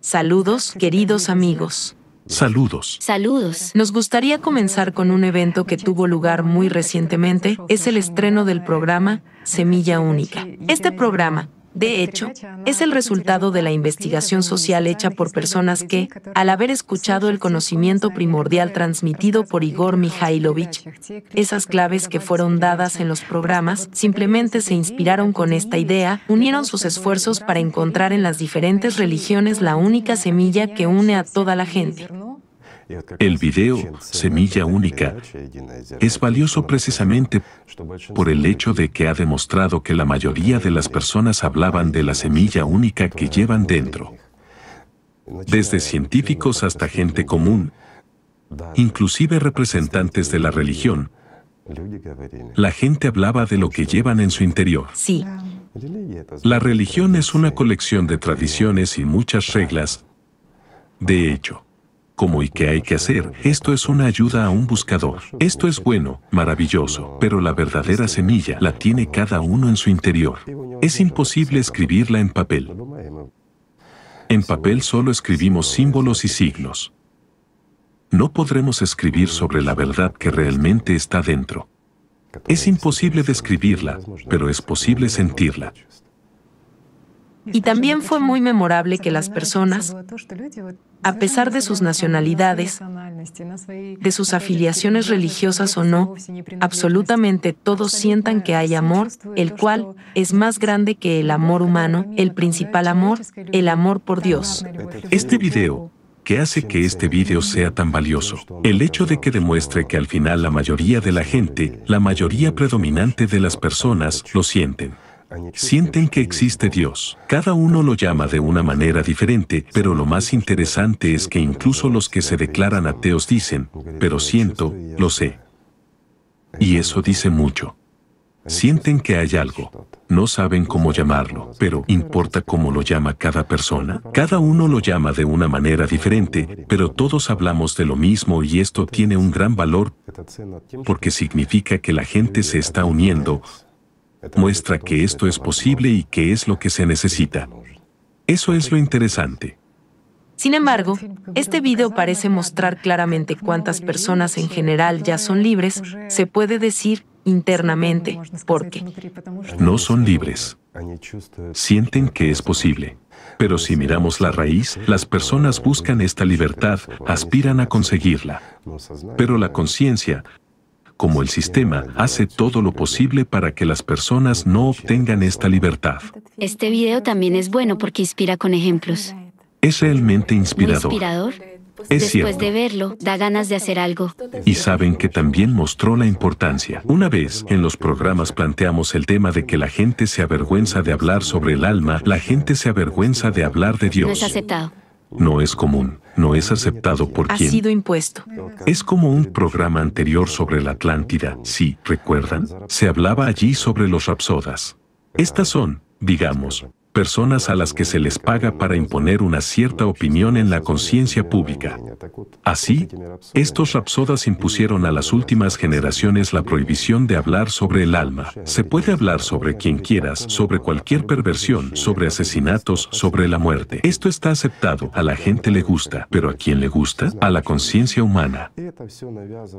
Saludos, queridos amigos. Saludos. Saludos. Nos gustaría comenzar con un evento que tuvo lugar muy recientemente, es el estreno del programa Semilla Única. Este programa, de hecho, es el resultado de la investigación social hecha por personas que, al haber escuchado el conocimiento primordial transmitido por Igor Mikhailovich, esas claves que fueron dadas en los programas, simplemente se inspiraron con esta idea, unieron sus esfuerzos para encontrar en las diferentes religiones la única semilla que une a toda la gente. El video Semilla Única es valioso precisamente por el hecho de que ha demostrado que la mayoría de las personas hablaban de la semilla única que llevan dentro. Desde científicos hasta gente común, inclusive representantes de la religión, la gente hablaba de lo que llevan en su interior. Sí, La religión es una colección de tradiciones y muchas reglas. De hecho, cómo y qué hay que hacer, esto es una ayuda a un buscador. Esto es bueno, maravilloso, pero la verdadera semilla la tiene cada uno en su interior. Es imposible escribirla en papel. En papel solo escribimos símbolos y signos. No podremos escribir sobre la verdad que realmente está dentro. Es imposible describirla, pero es posible sentirla. Y también fue muy memorable que las personas, a pesar de sus nacionalidades, de sus afiliaciones religiosas o no, absolutamente todos sientan que hay amor, el cual es más grande que el amor humano, el principal amor, el amor por Dios. Este video, ¿qué hace que este video sea tan valioso? El hecho de que demuestre que al final la mayoría de la gente, la mayoría predominante de las personas, lo sienten. Sienten que existe Dios. Cada uno lo llama de una manera diferente, pero lo más interesante es que incluso los que se declaran ateos dicen, pero siento, lo sé. Y eso dice mucho. Sienten que hay algo. No saben cómo llamarlo, pero ¿importa cómo lo llama cada persona? Cada uno lo llama de una manera diferente, pero todos hablamos de lo mismo y esto tiene un gran valor porque significa que la gente se está uniendo, muestra que esto es posible y que es lo que se necesita. Eso es lo interesante. Sin embargo, este video parece mostrar claramente cuántas personas en general ya son libres, se puede decir internamente, porque No son libres. Sienten que es posible. Pero si miramos la raíz, las personas buscan esta libertad, aspiran a conseguirla. Pero la conciencia, como el sistema, hace todo lo posible para que las personas no obtengan esta libertad. Este video también es bueno porque inspira con ejemplos. Es realmente Muy inspirador. inspirador. Es Después cierto. de verlo, da ganas de hacer algo. Y saben que también mostró la importancia. Una vez, en los programas planteamos el tema de que la gente se avergüenza de hablar sobre el alma, la gente se avergüenza de hablar de No es Dios. aceptado. No es común, no es aceptado por ha quien. sido impuesto. Es como un programa anterior sobre la Atlántida, sí, ¿recuerdan? Se hablaba allí sobre los rapsodas. Estas son, digamos, personas a las que se les paga para imponer una cierta opinión en la conciencia pública. Así, estos rapsodas impusieron a las últimas generaciones la prohibición de hablar sobre el alma. Se puede hablar sobre quien quieras, sobre cualquier perversión, sobre asesinatos, sobre la muerte. Esto está aceptado, a la gente le gusta, pero ¿a quién le gusta? A la conciencia humana.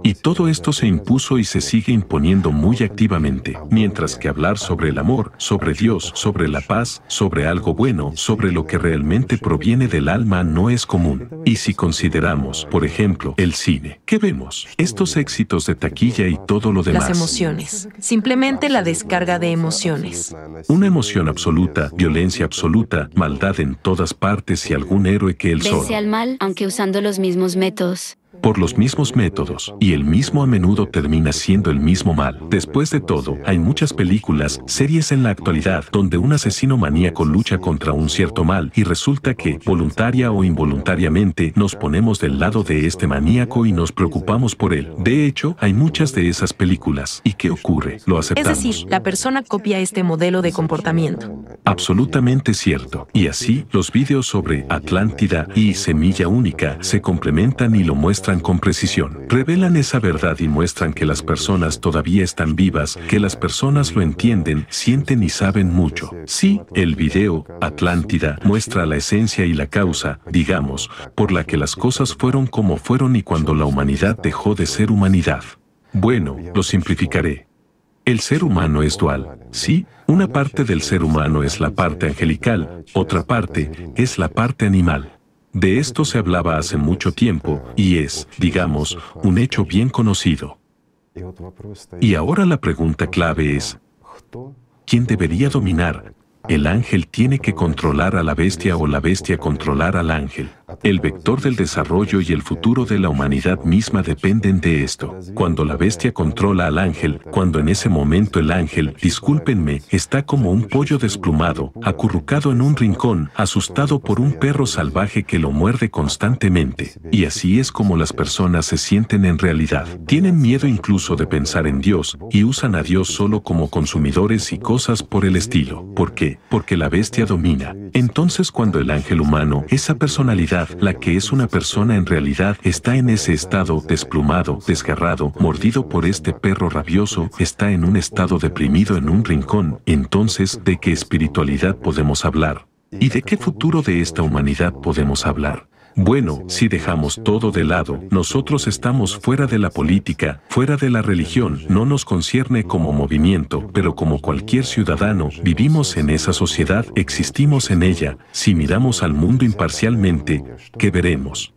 Y todo esto se impuso y se sigue imponiendo muy activamente, mientras que hablar sobre el amor, sobre Dios, sobre la paz, algo bueno, sobre lo que realmente proviene del alma no es común. Y si consideramos, por ejemplo, el cine, ¿qué vemos? Estos éxitos de taquilla y todo lo demás. Las emociones. Simplemente la descarga de emociones. Una emoción absoluta, violencia absoluta, maldad en todas partes y algún héroe que él solo. Vence al mal, aunque usando los mismos métodos. Por los mismos métodos, y el mismo a menudo termina siendo el mismo mal. Después de todo, hay muchas películas, series en la actualidad, donde un asesino maníaco lucha contra un cierto mal y resulta que, voluntaria o involuntariamente, nos ponemos del lado de este maníaco y nos preocupamos por él. De hecho, hay muchas de esas películas. ¿Y qué ocurre? Lo Es aceptamos. decir, la persona copia este modelo de comportamiento. Absolutamente cierto. Y así, los vídeos sobre Atlántida y Semilla Única se complementan y lo muestran con precisión. Revelan esa verdad y muestran que las personas todavía están vivas, que las personas lo entienden, sienten y saben mucho. Sí, el video, Atlántida, muestra la esencia y la causa, digamos, por la que las cosas fueron como fueron y cuando la humanidad dejó de ser humanidad. Bueno, lo simplificaré. El ser humano es dual, ¿sí? Una parte del ser humano es la parte angelical, otra parte es la parte animal. De esto se hablaba hace mucho tiempo y es, digamos, un hecho bien conocido. Y ahora la pregunta clave es, ¿quién debería dominar el ángel tiene que controlar a la bestia o la bestia controlar al ángel. El vector del desarrollo y el futuro de la humanidad misma dependen de esto. Cuando la bestia controla al ángel, cuando en ese momento el ángel, discúlpenme, está como un pollo desplumado, acurrucado en un rincón, asustado por un perro salvaje que lo muerde constantemente. Y así es como las personas se sienten en realidad. Tienen miedo incluso de pensar en Dios y usan a Dios solo como consumidores y cosas por el estilo. ¿Por qué? Porque la bestia domina. Entonces cuando el ángel humano, esa personalidad, la que es una persona en realidad, está en ese estado desplumado, desgarrado, mordido por este perro rabioso, está en un estado deprimido en un rincón, entonces, ¿de qué espiritualidad podemos hablar? ¿Y de qué futuro de esta humanidad podemos hablar? Bueno, si dejamos todo de lado, nosotros estamos fuera de la política, fuera de la religión, no nos concierne como movimiento, pero como cualquier ciudadano, vivimos en esa sociedad, existimos en ella, si miramos al mundo imparcialmente, ¿qué veremos?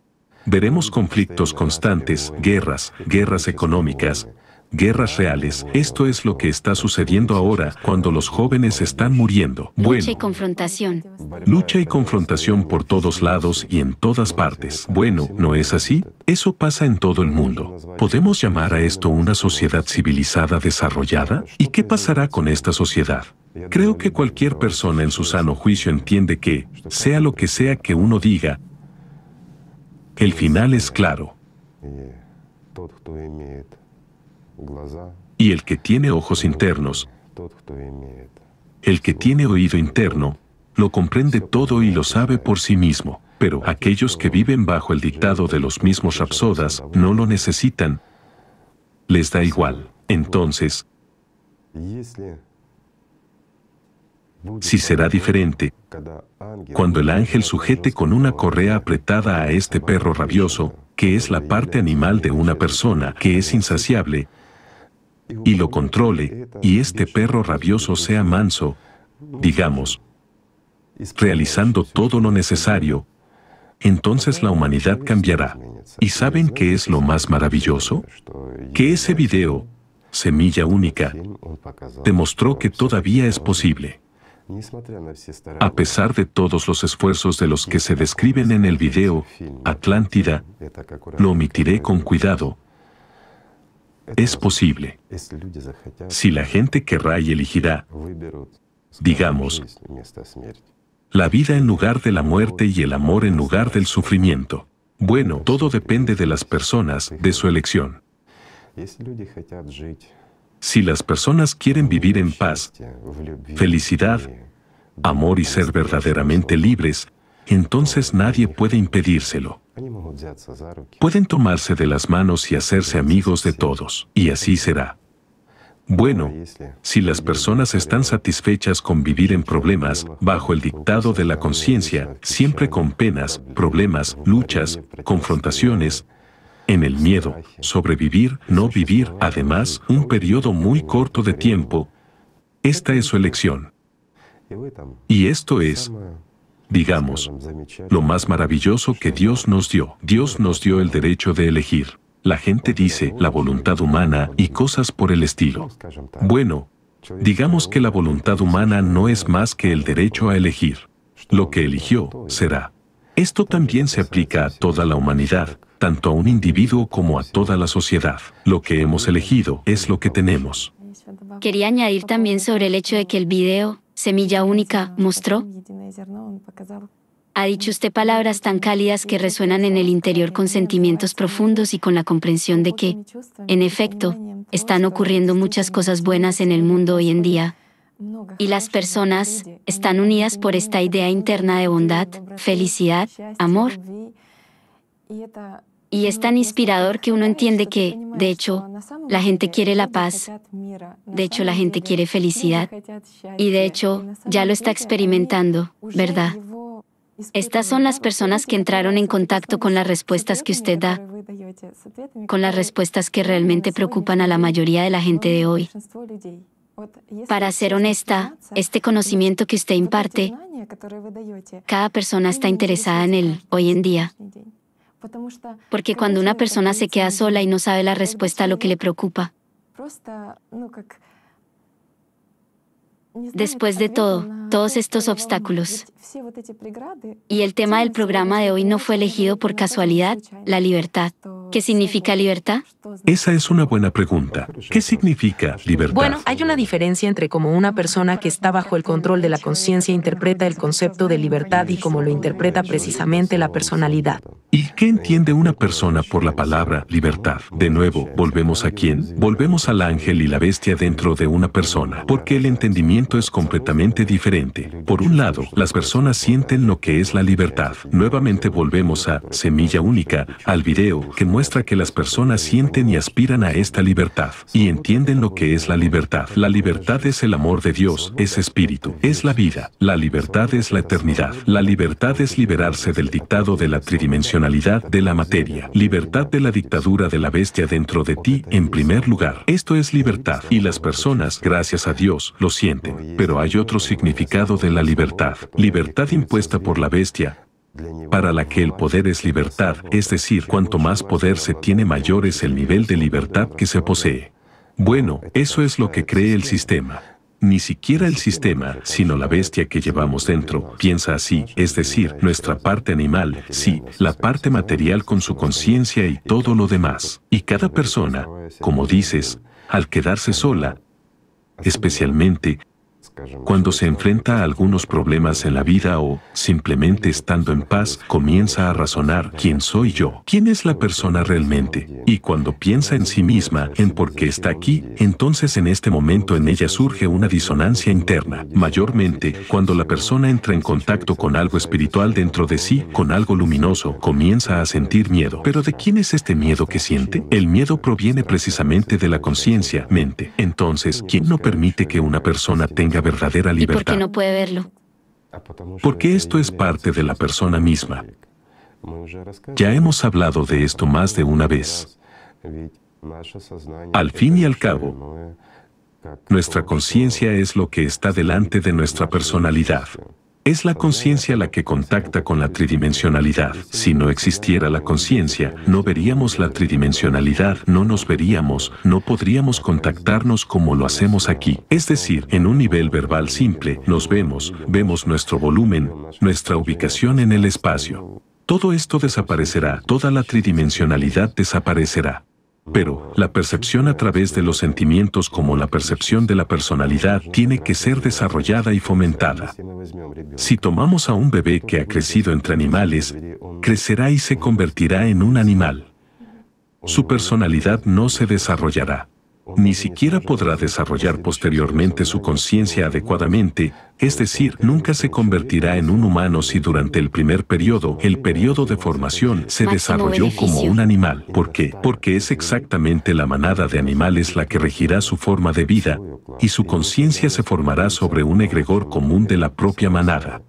Veremos conflictos constantes, guerras, guerras económicas, guerras reales. Esto es lo que está sucediendo ahora cuando los jóvenes están muriendo. Bueno, lucha y confrontación. Lucha y confrontación por todos lados y en todas partes. Bueno, ¿no es así? Eso pasa en todo el mundo. ¿Podemos llamar a esto una sociedad civilizada desarrollada? ¿Y qué pasará con esta sociedad? Creo que cualquier persona en su sano juicio entiende que, sea lo que sea que uno diga, el final es claro. Y el que tiene ojos internos, el que tiene oído interno, lo comprende todo y lo sabe por sí mismo. Pero aquellos que viven bajo el dictado de los mismos rapsodas no lo necesitan. Les da igual. Entonces, si será diferente, cuando el ángel sujete con una correa apretada a este perro rabioso, que es la parte animal de una persona que es insaciable, y lo controle, y este perro rabioso sea manso, digamos, realizando todo lo necesario, entonces la humanidad cambiará. ¿Y saben qué es lo más maravilloso? Que ese video, Semilla Única, demostró que todavía es posible. A pesar de todos los esfuerzos de los que se describen en el video, Atlántida, lo omitiré con cuidado, es posible. Si la gente querrá y elegirá, digamos, la vida en lugar de la muerte y el amor en lugar del sufrimiento. Bueno, todo depende de las personas, de su elección. Si las personas quieren vivir en paz, felicidad, amor y ser verdaderamente libres, entonces nadie puede impedírselo. Pueden tomarse de las manos y hacerse amigos de todos, y así será. Bueno, si las personas están satisfechas con vivir en problemas, bajo el dictado de la conciencia, siempre con penas, problemas, luchas, confrontaciones, en el miedo, sobrevivir, no vivir, además, un periodo muy corto de tiempo, esta es su elección. Y esto es, digamos, lo más maravilloso que Dios nos dio. Dios nos dio el derecho de elegir. La gente dice la voluntad humana y cosas por el estilo. Bueno, digamos que la voluntad humana no es más que el derecho a elegir. Lo que eligió será. Esto también se aplica a toda la humanidad, tanto a un individuo como a toda la sociedad. Lo que hemos elegido es lo que tenemos. Quería añadir también sobre el hecho de que el video, Semilla Única, mostró ha dicho usted palabras tan cálidas que resuenan en el interior con sentimientos profundos y con la comprensión de que, en efecto, están ocurriendo muchas cosas buenas en el mundo hoy en día. Y las personas están unidas por esta idea interna de bondad, felicidad, amor. Y es tan inspirador que uno entiende que, de hecho, la gente quiere la paz, de hecho la gente quiere felicidad, y de hecho ya lo está experimentando, ¿verdad? Estas son las personas que entraron en contacto con las respuestas que usted da, con las respuestas que realmente preocupan a la mayoría de la gente de hoy. Para ser honesta, este conocimiento que usted imparte, cada persona está interesada en él hoy en día. Porque cuando una persona se queda sola y no sabe la respuesta a lo que le preocupa, Después de todo, todos estos obstáculos. Y el tema del programa de hoy no fue elegido por casualidad, la libertad. ¿Qué significa libertad? Esa es una buena pregunta. ¿Qué significa libertad? Bueno, hay una diferencia entre cómo una persona que está bajo el control de la conciencia interpreta el concepto de libertad y cómo lo interpreta precisamente la personalidad. ¿Y qué entiende una persona por la palabra libertad? De nuevo, volvemos a quién? Volvemos al ángel y la bestia dentro de una persona, porque el entendimiento es completamente diferente. Por un lado, las personas sienten lo que es la libertad. Nuevamente volvemos a Semilla Única, al video que muestra que las personas sienten y aspiran a esta libertad y entienden lo que es la libertad. La libertad es el amor de Dios, es espíritu, es la vida. La libertad es la eternidad. La libertad es liberarse del dictado de la tridimensionalidad de la materia. Libertad de la dictadura de la bestia dentro de ti en primer lugar. Esto es libertad y las personas, gracias a Dios, lo sienten. Pero hay otro significado de la libertad. Libertad impuesta por la bestia, para la que el poder es libertad, es decir, cuanto más poder se tiene mayor es el nivel de libertad que se posee. Bueno, eso es lo que cree el sistema. Ni siquiera el sistema, sino la bestia que llevamos dentro, piensa así, es decir, nuestra parte animal, sí, la parte material con su conciencia y todo lo demás. Y cada persona, como dices, al quedarse sola, especialmente, cuando se enfrenta a algunos problemas en la vida o, simplemente estando en paz, comienza a razonar quién soy yo, quién es la persona realmente. Y cuando piensa en sí misma, en por qué está aquí, entonces en este momento en ella surge una disonancia interna. Mayormente, cuando la persona entra en contacto con algo espiritual dentro de sí, con algo luminoso, comienza a sentir miedo. Pero ¿de quién es este miedo que siente? El miedo proviene precisamente de la conciencia, mente. Entonces, ¿quién no permite que una persona tenga verdadera libertad. ¿Y por qué no puede verlo? Porque esto es parte de la persona misma. Ya hemos hablado de esto más de una vez. Al fin y al cabo, nuestra conciencia es lo que está delante de nuestra personalidad. Es la conciencia la que contacta con la tridimensionalidad. Si no existiera la conciencia, no veríamos la tridimensionalidad, no nos veríamos, no podríamos contactarnos como lo hacemos aquí. Es decir, en un nivel verbal simple, nos vemos, vemos nuestro volumen, nuestra ubicación en el espacio. Todo esto desaparecerá, toda la tridimensionalidad desaparecerá. Pero, la percepción a través de los sentimientos como la percepción de la personalidad tiene que ser desarrollada y fomentada. Si tomamos a un bebé que ha crecido entre animales, crecerá y se convertirá en un animal. Su personalidad no se desarrollará ni siquiera podrá desarrollar posteriormente su conciencia adecuadamente, es decir, nunca se convertirá en un humano si durante el primer periodo, el periodo de formación, se desarrolló como un animal. ¿Por qué? Porque es exactamente la manada de animales la que regirá su forma de vida, y su conciencia se formará sobre un egregor común de la propia manada.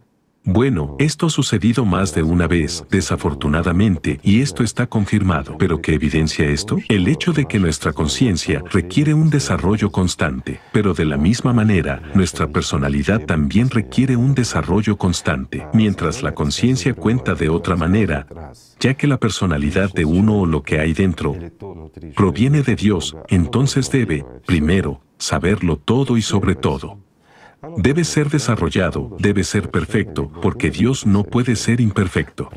Bueno, esto ha sucedido más de una vez, desafortunadamente, y esto está confirmado. ¿Pero qué evidencia esto? El hecho de que nuestra conciencia requiere un desarrollo constante, pero de la misma manera, nuestra personalidad también requiere un desarrollo constante, mientras la conciencia cuenta de otra manera, ya que la personalidad de uno o lo que hay dentro proviene de Dios, entonces debe, primero, saberlo todo y sobre todo. Debe ser desarrollado, debe ser perfecto, porque Dios no puede ser imperfecto.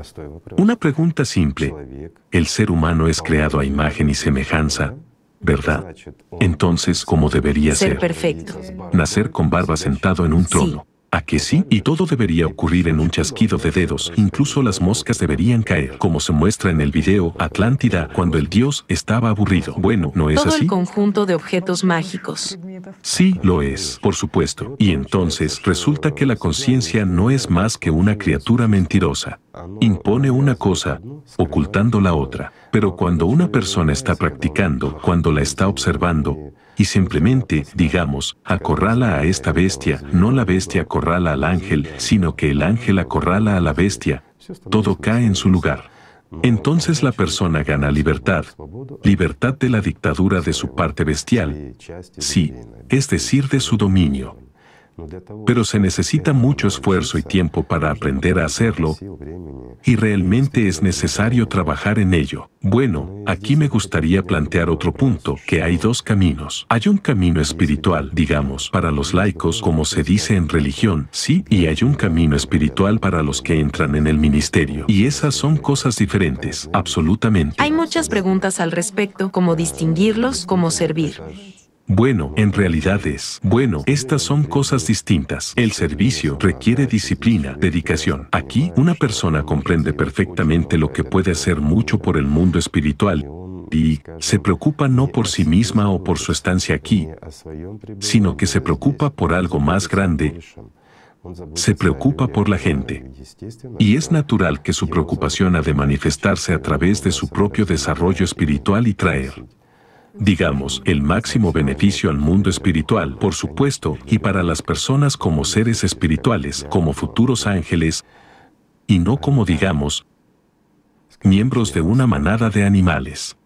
Una pregunta simple. El ser humano es creado a imagen y semejanza, ¿verdad? Entonces, ¿cómo debería ser? Ser perfecto. Nacer con barba sentado en un trono. ¿A que sí? Y todo debería ocurrir en un chasquido de dedos, incluso las moscas deberían caer, como se muestra en el video Atlántida cuando el dios estaba aburrido. Bueno, ¿no es Todo así? el conjunto de objetos mágicos. Sí, lo es, por supuesto. Y entonces resulta que la conciencia no es más que una criatura mentirosa. Impone una cosa, ocultando la otra. Pero cuando una persona está practicando, cuando la está observando, y simplemente, digamos, acorrala a esta bestia, no la bestia acorrala al ángel, sino que el ángel acorrala a la bestia, todo cae en su lugar. Entonces la persona gana libertad, libertad de la dictadura de su parte bestial, sí, es decir, de su dominio. Pero se necesita mucho esfuerzo y tiempo para aprender a hacerlo, y realmente es necesario trabajar en ello. Bueno, aquí me gustaría plantear otro punto, que hay dos caminos. Hay un camino espiritual, digamos, para los laicos, como se dice en religión, sí, y hay un camino espiritual para los que entran en el ministerio. Y esas son cosas diferentes, absolutamente. Hay muchas preguntas al respecto, cómo distinguirlos, cómo servir. Bueno, en realidad es, bueno, estas son cosas distintas. El servicio requiere disciplina, dedicación. Aquí, una persona comprende perfectamente lo que puede hacer mucho por el mundo espiritual y se preocupa no por sí misma o por su estancia aquí, sino que se preocupa por algo más grande, se preocupa por la gente. Y es natural que su preocupación ha de manifestarse a través de su propio desarrollo espiritual y traer digamos, el máximo beneficio al mundo espiritual, por supuesto, y para las personas como seres espirituales, como futuros ángeles, y no como, digamos, miembros de una manada de animales.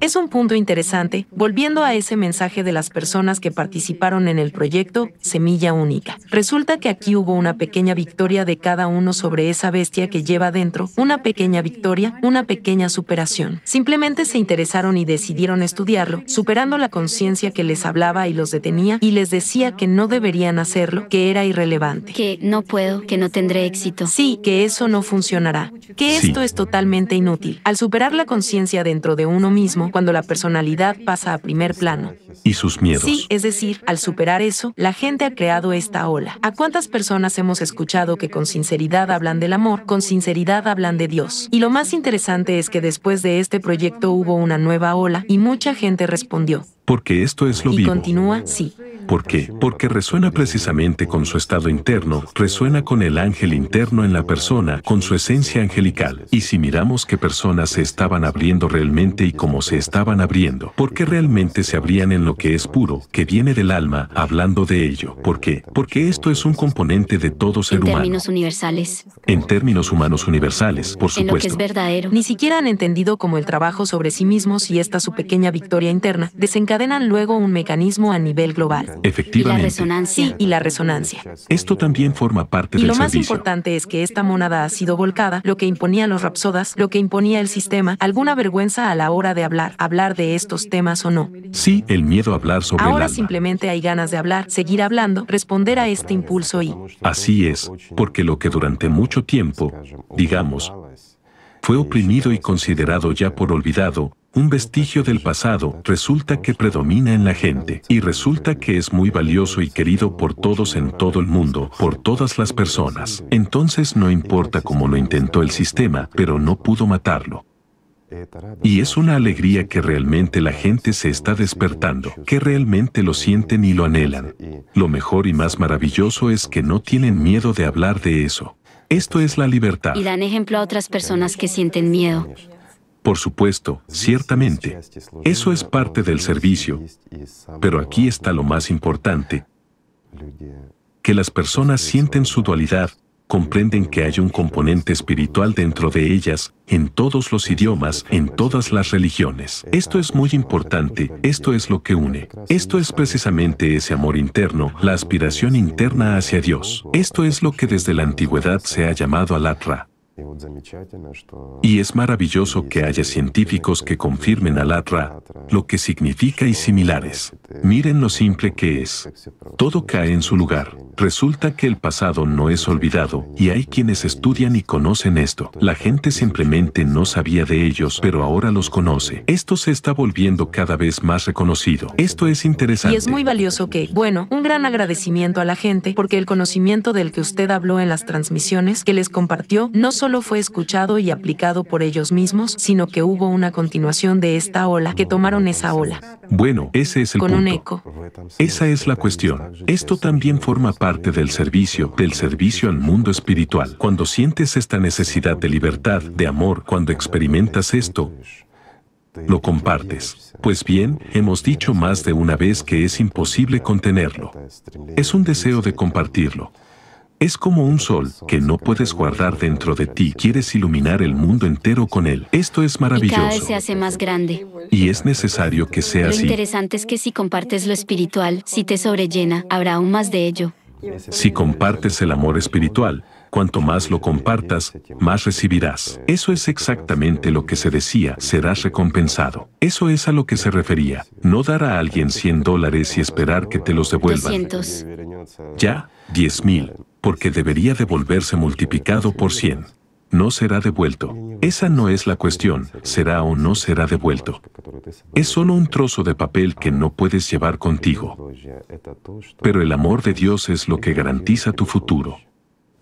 Es un punto interesante, volviendo a ese mensaje de las personas que participaron en el proyecto Semilla Única. Resulta que aquí hubo una pequeña victoria de cada uno sobre esa bestia que lleva dentro, una pequeña victoria, una pequeña superación. Simplemente se interesaron y decidieron estudiarlo, superando la conciencia que les hablaba y los detenía y les decía que no deberían hacerlo, que era irrelevante. Que no puedo, que no tendré éxito. Sí, que eso no funcionará, que Sí. esto es totalmente inútil. Al superar la conciencia dentro de uno mismo, cuando la personalidad pasa a primer plano. Y sus miedos. Sí, es decir, al superar eso, la gente ha creado esta ola. ¿A cuántas personas hemos escuchado que con sinceridad hablan del amor, con sinceridad hablan de Dios? Y lo más interesante es que después de este proyecto hubo una nueva ola y mucha gente respondió. Porque esto es lo Y vivo. continúa, sí. ¿Por qué? Porque resuena precisamente con su estado interno, resuena con el ángel interno en la persona, con su esencia angelical. Y si miramos qué personas se estaban abriendo realmente y cómo se estaban abriendo, ¿por qué realmente se abrían en lo que es puro, que viene del alma, hablando de ello? ¿Por qué? Porque esto es un componente de todo ser En humano. términos universales. En términos humanos universales, por En lo que es supuesto. verdadero. Ni siquiera han entendido cómo el trabajo sobre sí mismos y esta su pequeña victoria interna desencadenan luego un mecanismo a nivel global. Y la Efectivamente. resonancia. Sí, y la resonancia. Esto también forma parte Y del lo más servicio. importante es que esta monada ha sido volcada, lo que imponía los rapsodas, lo que imponía el sistema, alguna vergüenza a la hora de hablar, hablar de estos temas o no. Sí, el miedo a hablar sobre el Ahora alma. simplemente hay ganas de hablar, seguir hablando, responder a este impulso y Así es, porque lo que durante mucho tiempo, digamos, fue oprimido y considerado ya por olvidado, un vestigio del pasado, resulta que predomina en la gente, y resulta que es muy valioso y querido por todos en todo el mundo, por todas las personas. Entonces no importa cómo lo intentó el sistema, pero no pudo matarlo. Y es una alegría que realmente la gente se está despertando, que realmente lo sienten y lo anhelan. Lo mejor y más maravilloso es que no tienen miedo de hablar de eso. Esto es la libertad. Y dan ejemplo a otras personas que sienten miedo. Por supuesto, ciertamente. Eso es parte del servicio. Pero aquí está lo más importante, que las personas sienten su dualidad, comprenden que hay un componente espiritual dentro de ellas, en todos los idiomas, en todas las religiones. Esto es muy importante, esto es lo que une. Esto es precisamente ese amor interno, la aspiración interna hacia Dios. Esto es lo que desde la antigüedad se ha llamado alatra. Y es maravilloso que haya científicos que confirmen al Atra, lo que significa y similares. Miren lo simple que es. Todo cae en su lugar. Resulta que el pasado no es olvidado, y hay quienes estudian y conocen esto. La gente simplemente no sabía de ellos, pero ahora los conoce. Esto se está volviendo cada vez más reconocido. Esto es interesante. Y es muy valioso que, bueno, un gran agradecimiento a la gente, porque el conocimiento del que usted habló en las transmisiones que les compartió no solo fue escuchado y aplicado por ellos mismos, sino que hubo una continuación de esta ola, que tomaron esa ola. Bueno, ese es el Con punto. un eco. Esa es la cuestión. Esto también forma parte del servicio, del servicio al mundo espiritual. Cuando sientes esta necesidad de libertad, de amor, cuando experimentas esto, lo compartes. Pues bien, hemos dicho más de una vez que es imposible contenerlo. Es un deseo de compartirlo. Es como un sol que no puedes guardar dentro de ti. Quieres iluminar el mundo entero con él. Esto es Y cada vez maravilloso. se hace más grande. Y es necesario que sea Lo así. interesante es que si compartes lo espiritual, si te sobrellena, habrá aún más de ello. Si compartes el amor espiritual, cuanto más lo compartas, más recibirás. Eso es exactamente lo que se decía, serás recompensado. Eso es a lo que se refería. No dar a alguien 100 dólares y esperar que te los devuelvan. 200. Ya, 10 mil, porque debería devolverse multiplicado por 100. No será devuelto. Esa no es la cuestión, será o no será devuelto. Es solo un trozo de papel que no puedes llevar contigo. Pero el amor de Dios es lo que garantiza tu futuro.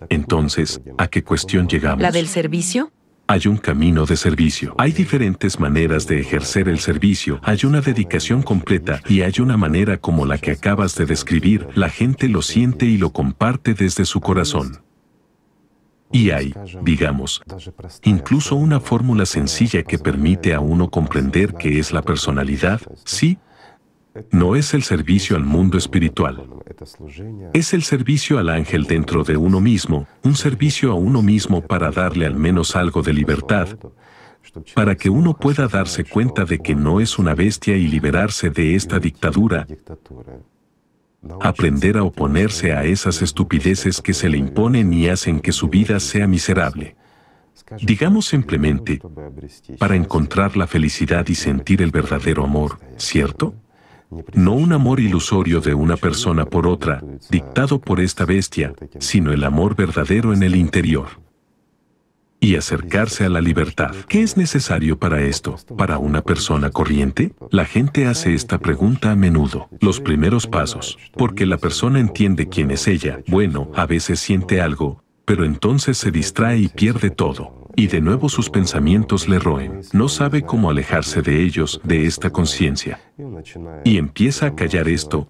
Entonces, ¿a qué cuestión llegamos? ¿La del servicio? Hay un camino de servicio. Hay diferentes maneras de ejercer el servicio. Hay una dedicación completa y hay una manera como la que acabas de describir. La gente lo siente y lo comparte desde su corazón. Y hay, digamos, incluso una fórmula sencilla que permite a uno comprender qué es la personalidad, sí, no es el servicio al mundo espiritual. Es el servicio al ángel dentro de uno mismo, un servicio a uno mismo para darle al menos algo de libertad, para que uno pueda darse cuenta de que no es una bestia y liberarse de esta dictadura, aprender a oponerse a esas estupideces que se le imponen y hacen que su vida sea miserable. Digamos simplemente, para encontrar la felicidad y sentir el verdadero amor, ¿cierto? No un amor ilusorio de una persona por otra, dictado por esta bestia, sino el amor verdadero en el interior. Y acercarse a la libertad. ¿Qué es necesario para esto? ¿Para una persona corriente? La gente hace esta pregunta a menudo. Los primeros pasos. Porque la persona entiende quién es ella. Bueno, a veces siente algo, pero entonces se distrae y pierde todo. Y de nuevo sus pensamientos le roen. No sabe cómo alejarse de ellos, de esta conciencia. Y empieza a callar esto,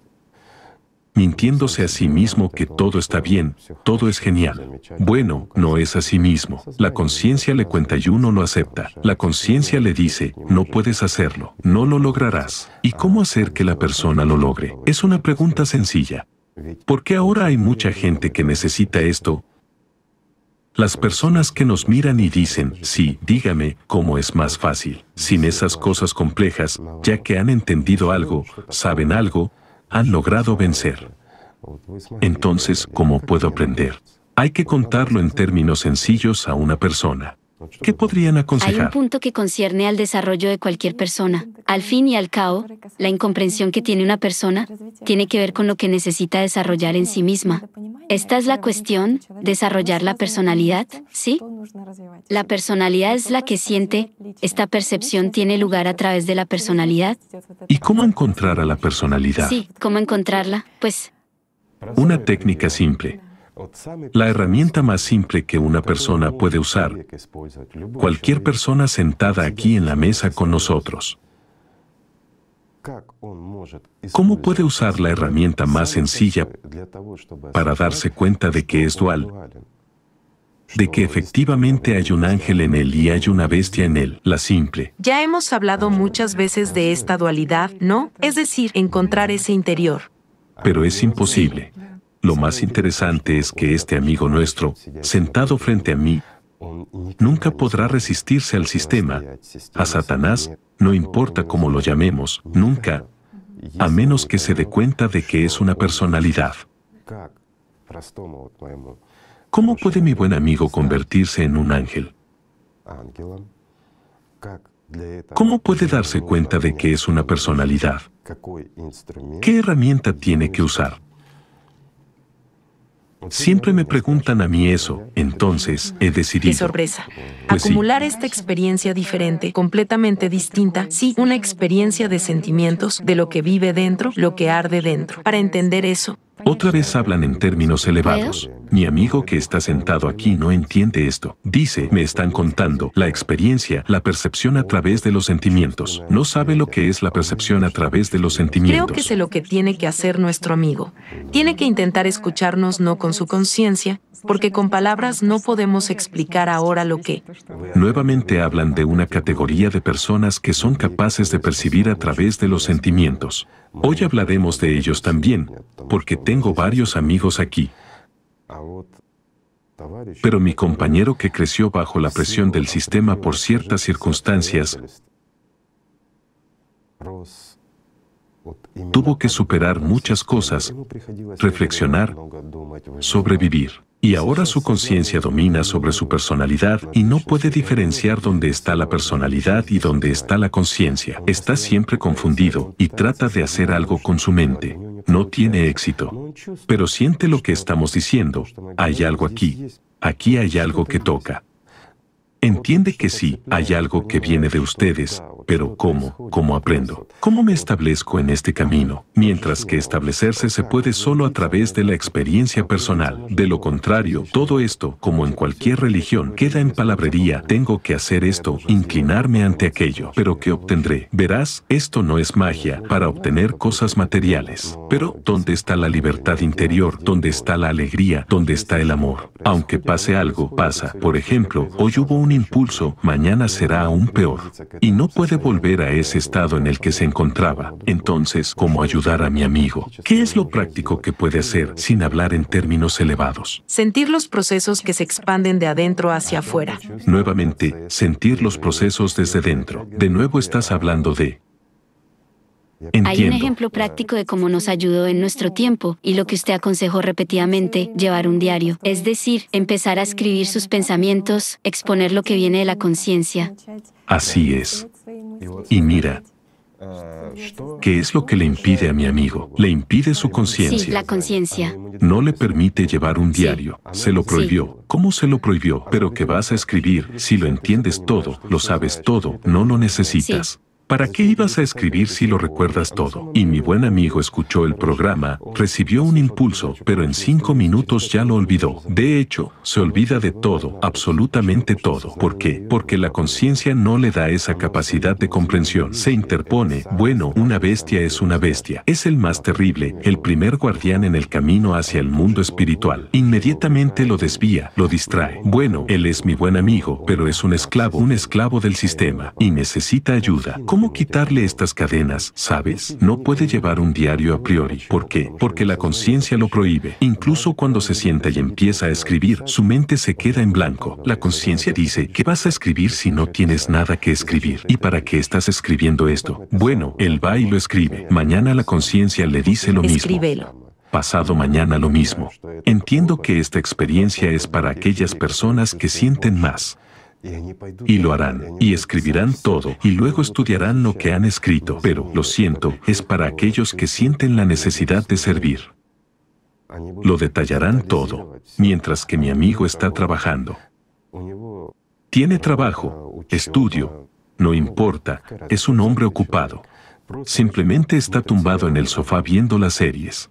mintiéndose a sí mismo que todo está bien, todo es genial. Bueno, no es a sí mismo. La conciencia le cuenta y uno lo acepta. La conciencia le dice, no puedes hacerlo, no lo lograrás. ¿Y cómo hacer que la persona lo logre? Es una pregunta sencilla. ¿Por qué ahora hay mucha gente que necesita esto? Las personas que nos miran y dicen, sí, dígame, cómo es más fácil, sin esas cosas complejas, ya que han entendido algo, saben algo, han logrado vencer. Entonces, ¿cómo puedo aprender? Hay que contarlo en términos sencillos a una persona. ¿Qué podrían Hay un aconsejar? punto que concierne al desarrollo de cualquier persona. Al fin y al cabo, la incomprensión que tiene una persona tiene que ver con lo que necesita desarrollar en sí misma. Esta es la cuestión, desarrollar la personalidad, ¿sí? La personalidad es la que siente, esta percepción tiene lugar a través de la personalidad. ¿Y cómo encontrar a la personalidad? Sí, ¿cómo encontrarla? Pues Una técnica simple. La herramienta más simple que una persona puede usar, cualquier persona sentada aquí en la mesa con nosotros. ¿Cómo puede usar la herramienta más sencilla para darse cuenta de que es dual, de que efectivamente hay un ángel en él y hay una bestia en él, la simple? Ya hemos hablado muchas veces de esta dualidad, ¿no? Es decir, encontrar ese interior. Pero es imposible. Lo más interesante es que este amigo nuestro, sentado frente a mí, nunca podrá resistirse al sistema, a Satanás, no importa cómo lo llamemos, nunca, a menos que se dé cuenta de que es una personalidad. ¿Cómo puede mi buen amigo convertirse en un ángel? ¿Cómo puede darse cuenta de que es una personalidad? ¿Qué herramienta tiene que usar? Siempre me preguntan a mí eso, entonces he decidido. Qué sorpresa. Pues sí. Acumular esta experiencia diferente, completamente distinta, sí, una experiencia de sentimientos, de lo que vive dentro, lo que arde dentro. Para entender eso, Otra vez hablan en términos elevados. Mi amigo que está sentado aquí no entiende esto. Dice, me están contando la experiencia, la percepción a través de los sentimientos. No sabe lo que es la percepción a través de los creo sentimientos. que sé lo que tiene que hacer nuestro amigo. Tiene que intentar escucharnos no con su conciencia, porque con palabras no podemos explicar ahora lo que. Nuevamente hablan de una categoría de personas que son capaces de percibir a través de los sentimientos. Hoy hablaremos de ellos también, porque tengo varios amigos aquí. Pero mi compañero que creció bajo la presión del sistema por ciertas circunstancias tuvo que superar muchas cosas, reflexionar, sobrevivir. Y ahora su conciencia domina sobre su personalidad y no puede diferenciar dónde está la personalidad y dónde está la conciencia. Está siempre confundido y trata de hacer algo con su mente. No tiene éxito. Pero siente lo que estamos diciendo. Hay algo aquí. Aquí hay algo que toca. Entiende que sí, hay algo que viene de ustedes, pero ¿cómo? ¿Cómo aprendo? ¿Cómo me establezco en este camino? Mientras que establecerse se puede solo a través de la experiencia personal. De lo contrario, todo esto, como en cualquier religión, queda en palabrería. Tengo que hacer esto, inclinarme ante aquello. Pero ¿qué obtendré? Verás, esto no es magia para obtener cosas materiales. Pero, ¿dónde está la libertad interior? ¿Dónde está la alegría? ¿Dónde está el amor? Aunque pase algo, pasa. Por ejemplo, hoy hubo un impulso, mañana será aún peor. Y no puede volver a ese estado en el que se encontraba. Entonces, ¿cómo ayudar a mi amigo? ¿Qué es lo práctico que puede hacer sin hablar en términos elevados? Sentir los procesos que se expanden de adentro hacia afuera. Nuevamente, sentir los procesos desde dentro. De nuevo estás hablando de... Hay un ejemplo práctico de cómo nos ayudó en nuestro tiempo y lo que usted aconsejó repetidamente, llevar un diario. Es decir, empezar a escribir sus pensamientos, exponer lo que viene de la conciencia. Así es. Y mira, ¿qué es lo que le impide a mi amigo? Le impide su Sí, conciencia. la conciencia. No le permite llevar un diario. Se lo prohibió. ¿Cómo se lo prohibió? Pero que vas a escribir, si lo entiendes todo, lo sabes todo, no lo necesitas. ¿Para qué ibas a escribir si lo recuerdas todo? Y mi buen amigo escuchó el programa, recibió un impulso, pero en cinco minutos ya lo olvidó. De hecho, se olvida de todo, absolutamente todo. ¿Por qué? Porque la conciencia no le da esa capacidad de comprensión. Se interpone, bueno, una bestia es una bestia. Es el más terrible, el primer guardián en el camino hacia el mundo espiritual. Inmediatamente lo desvía, lo distrae. Bueno, él es mi buen amigo, pero es un esclavo, un esclavo del sistema, y necesita ayuda. ¿Cómo quitarle estas cadenas? ¿Sabes? No puede llevar un diario a priori. ¿Por qué? Porque la conciencia lo prohíbe. Incluso cuando se sienta y empieza a escribir, su mente se queda en blanco. La conciencia dice, ¿qué vas a escribir si no tienes nada que escribir? ¿Y para qué estás escribiendo esto? Bueno, él va y lo escribe. Mañana la conciencia le dice lo mismo. Escríbelo. Pasado mañana lo mismo. Entiendo que esta experiencia es para aquellas personas que sienten más. Y lo harán, y escribirán todo, y luego estudiarán lo que han escrito. Pero, lo siento, es para aquellos que sienten la necesidad de servir. Lo detallarán todo, mientras que mi amigo está trabajando. Tiene trabajo, estudio, no importa, es un hombre ocupado. Simplemente está tumbado en el sofá viendo las series.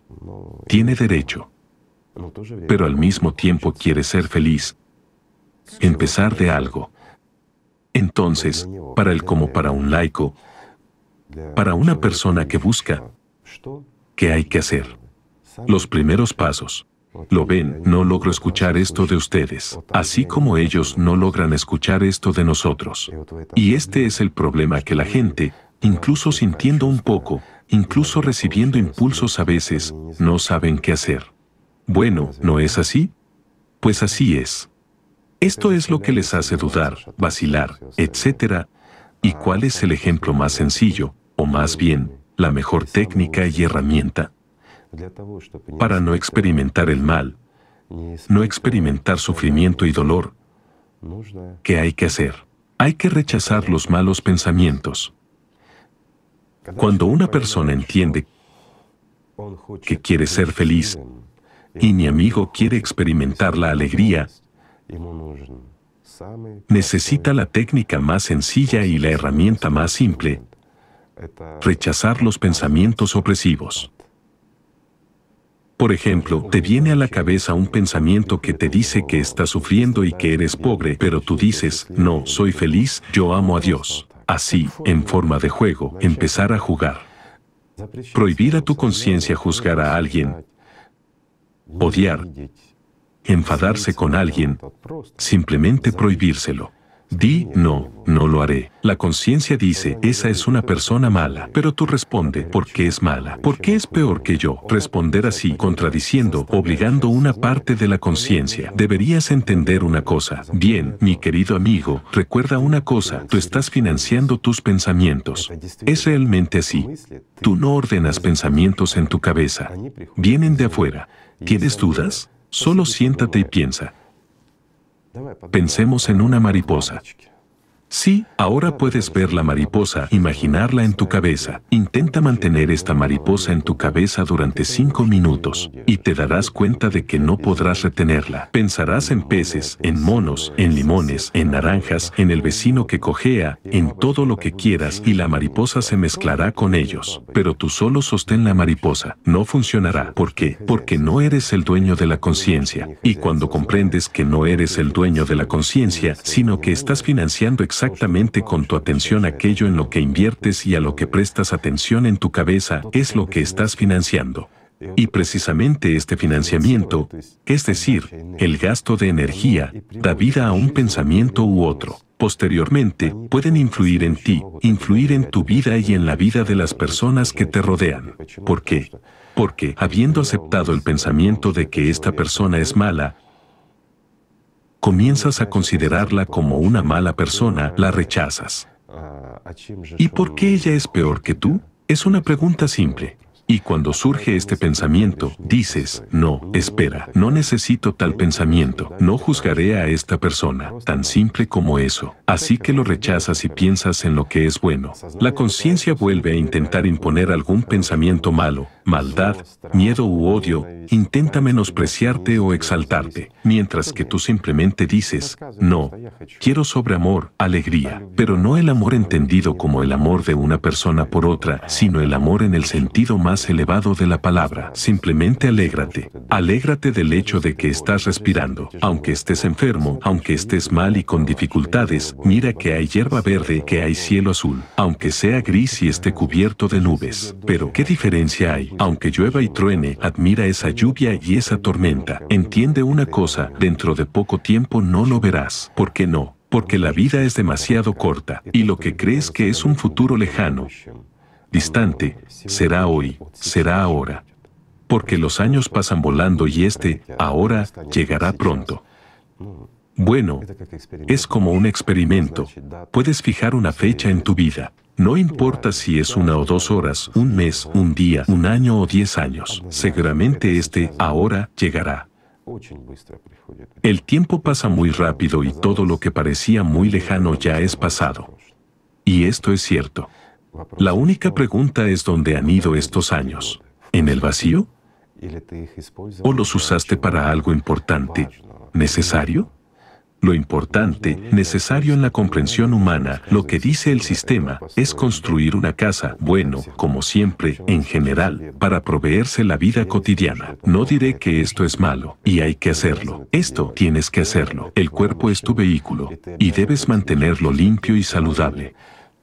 Tiene derecho, pero al mismo tiempo quiere ser feliz, empezar de algo. Entonces, para él como para un laico, para una persona que busca, ¿qué hay que hacer? Los primeros pasos. Lo ven, no logro escuchar esto de ustedes, así como ellos no logran escuchar esto de nosotros. Y este es el problema que la gente, incluso sintiendo un poco, incluso recibiendo impulsos a veces, no saben qué hacer. Bueno, ¿no es así? Pues así es. Esto es lo que les hace dudar, vacilar, etc. ¿Y cuál es el ejemplo más sencillo, o más bien, la mejor técnica y herramienta? Para no experimentar el mal, no experimentar sufrimiento y dolor. ¿Qué hay que hacer? Hay que rechazar los malos pensamientos. Cuando una persona entiende que quiere ser feliz y mi amigo quiere experimentar la alegría, necesita la técnica más sencilla y la herramienta más simple, rechazar los pensamientos opresivos. Por ejemplo, te viene a la cabeza un pensamiento que te dice que estás sufriendo y que eres pobre, pero tú dices, no, soy feliz, yo amo a Dios. Así, en forma de juego, empezar a jugar. Prohibir a tu conciencia juzgar a alguien, odiar, enfadarse con alguien, simplemente prohibírselo. Di, no, no lo haré. La conciencia dice, esa es una persona mala, pero tú responde, ¿por qué es mala? ¿Por qué es peor que yo? Responder así, contradiciendo, obligando una parte de la conciencia. Deberías entender una cosa. Bien, mi querido amigo, recuerda una cosa, tú estás financiando tus pensamientos. Es realmente así. Tú no ordenas pensamientos en tu cabeza. Vienen de afuera. ¿Tienes dudas? Solo siéntate y piensa. Pensemos en una mariposa. Sí, ahora puedes ver la mariposa, imaginarla en tu cabeza. Intenta mantener esta mariposa en tu cabeza durante cinco minutos y te darás cuenta de que no podrás retenerla. Pensarás en peces, en monos, en limones, en naranjas, en el vecino que cojea, en todo lo que quieras y la mariposa se mezclará con ellos. Pero tú solo sostén la mariposa. No funcionará. ¿Por qué? Porque no eres el dueño de la conciencia. Y cuando comprendes que no eres el dueño de la conciencia, sino que estás financiando exactamente con tu atención aquello en lo que inviertes y a lo que prestas atención en tu cabeza es lo que estás financiando. Y precisamente este financiamiento, es decir, el gasto de energía, da vida a un pensamiento u otro. Posteriormente, pueden influir en ti, influir en tu vida y en la vida de las personas que te rodean. ¿Por qué? Porque, habiendo aceptado el pensamiento de que esta persona es mala, comienzas a considerarla como una mala persona, la rechazas. ¿Y por qué ella es peor que tú? Es una pregunta simple. Y cuando surge este pensamiento, dices, no, espera, no necesito tal pensamiento, no juzgaré a esta persona, tan simple como eso. Así que lo rechazas y piensas en lo que es bueno. La conciencia vuelve a intentar imponer algún pensamiento malo, maldad, miedo u odio, intenta menospreciarte o exaltarte, mientras que tú simplemente dices, no, quiero sobre amor, alegría, pero no el amor entendido como el amor de una persona por otra, sino el amor en el sentido más elevado de la palabra. Simplemente alégrate. Alégrate del hecho de que estás respirando. Aunque estés enfermo, aunque estés mal y con dificultades, mira que hay hierba verde, que hay cielo azul. Aunque sea gris y esté cubierto de nubes. Pero ¿qué diferencia hay? Aunque llueva y truene, admira esa lluvia y esa tormenta. Entiende una cosa, dentro de poco tiempo no lo verás. ¿Por qué no? Porque la vida es demasiado corta, y lo que crees que es un futuro lejano, distante, será hoy, será ahora. Porque los años pasan volando y este, ahora, llegará pronto. Bueno, es como un experimento. Puedes fijar una fecha en tu vida. No importa si es una o dos horas, un mes, un día, un año o diez años. Seguramente este, ahora, llegará. El tiempo pasa muy rápido y todo lo que parecía muy lejano ya es pasado. Y esto es cierto. La única pregunta es dónde han ido estos años. ¿En el vacío? ¿O los usaste para algo importante, necesario? Lo importante, necesario en la comprensión humana, lo que dice el sistema, es construir una casa, bueno, como siempre, en general, para proveerse la vida cotidiana. No diré que esto es malo, y hay que hacerlo. Esto tienes que hacerlo. El cuerpo es tu vehículo, y debes mantenerlo limpio y saludable.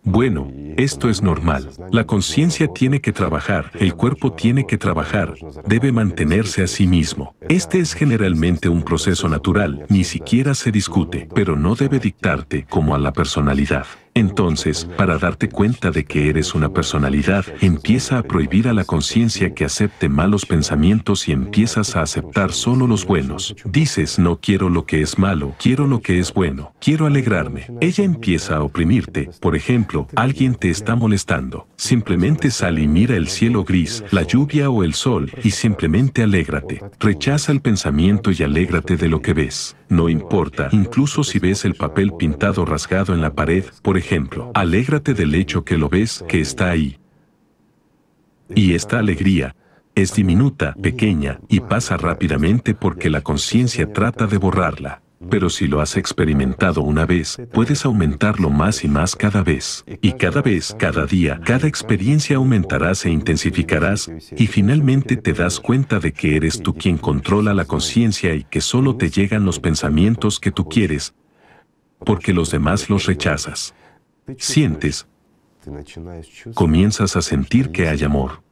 Bueno, esto es normal. La conciencia tiene que trabajar, el cuerpo tiene que trabajar, debe mantenerse a sí mismo. Este es generalmente un proceso natural, ni siquiera se discute, pero no debe dictarte como a la personalidad. Entonces, para darte cuenta de que eres una personalidad, empieza a prohibir a la conciencia que acepte malos pensamientos y empiezas a aceptar solo los buenos. Dices, no quiero lo que es malo, quiero lo que es bueno, quiero alegrarme. Ella empieza a oprimirte. Por ejemplo, alguien te está molestando. Simplemente sal y mira el cielo gris, la lluvia o el sol, y simplemente alégrate. Rechaza el pensamiento y alégrate de lo que ves. No importa, incluso si ves el papel pintado rasgado en la pared, por ejemplo, alégrate del hecho que lo ves, que está ahí. Y esta alegría es diminuta, pequeña, y pasa rápidamente porque la conciencia trata de borrarla. Pero si lo has experimentado una vez, puedes aumentarlo más y más cada vez. Y cada vez, cada día, cada experiencia aumentarás e intensificarás, y finalmente te das cuenta de que eres tú quien controla la conciencia y que solo te llegan los pensamientos que tú quieres, porque los demás los rechazas. Sientes, comienzas a sentir que hay amor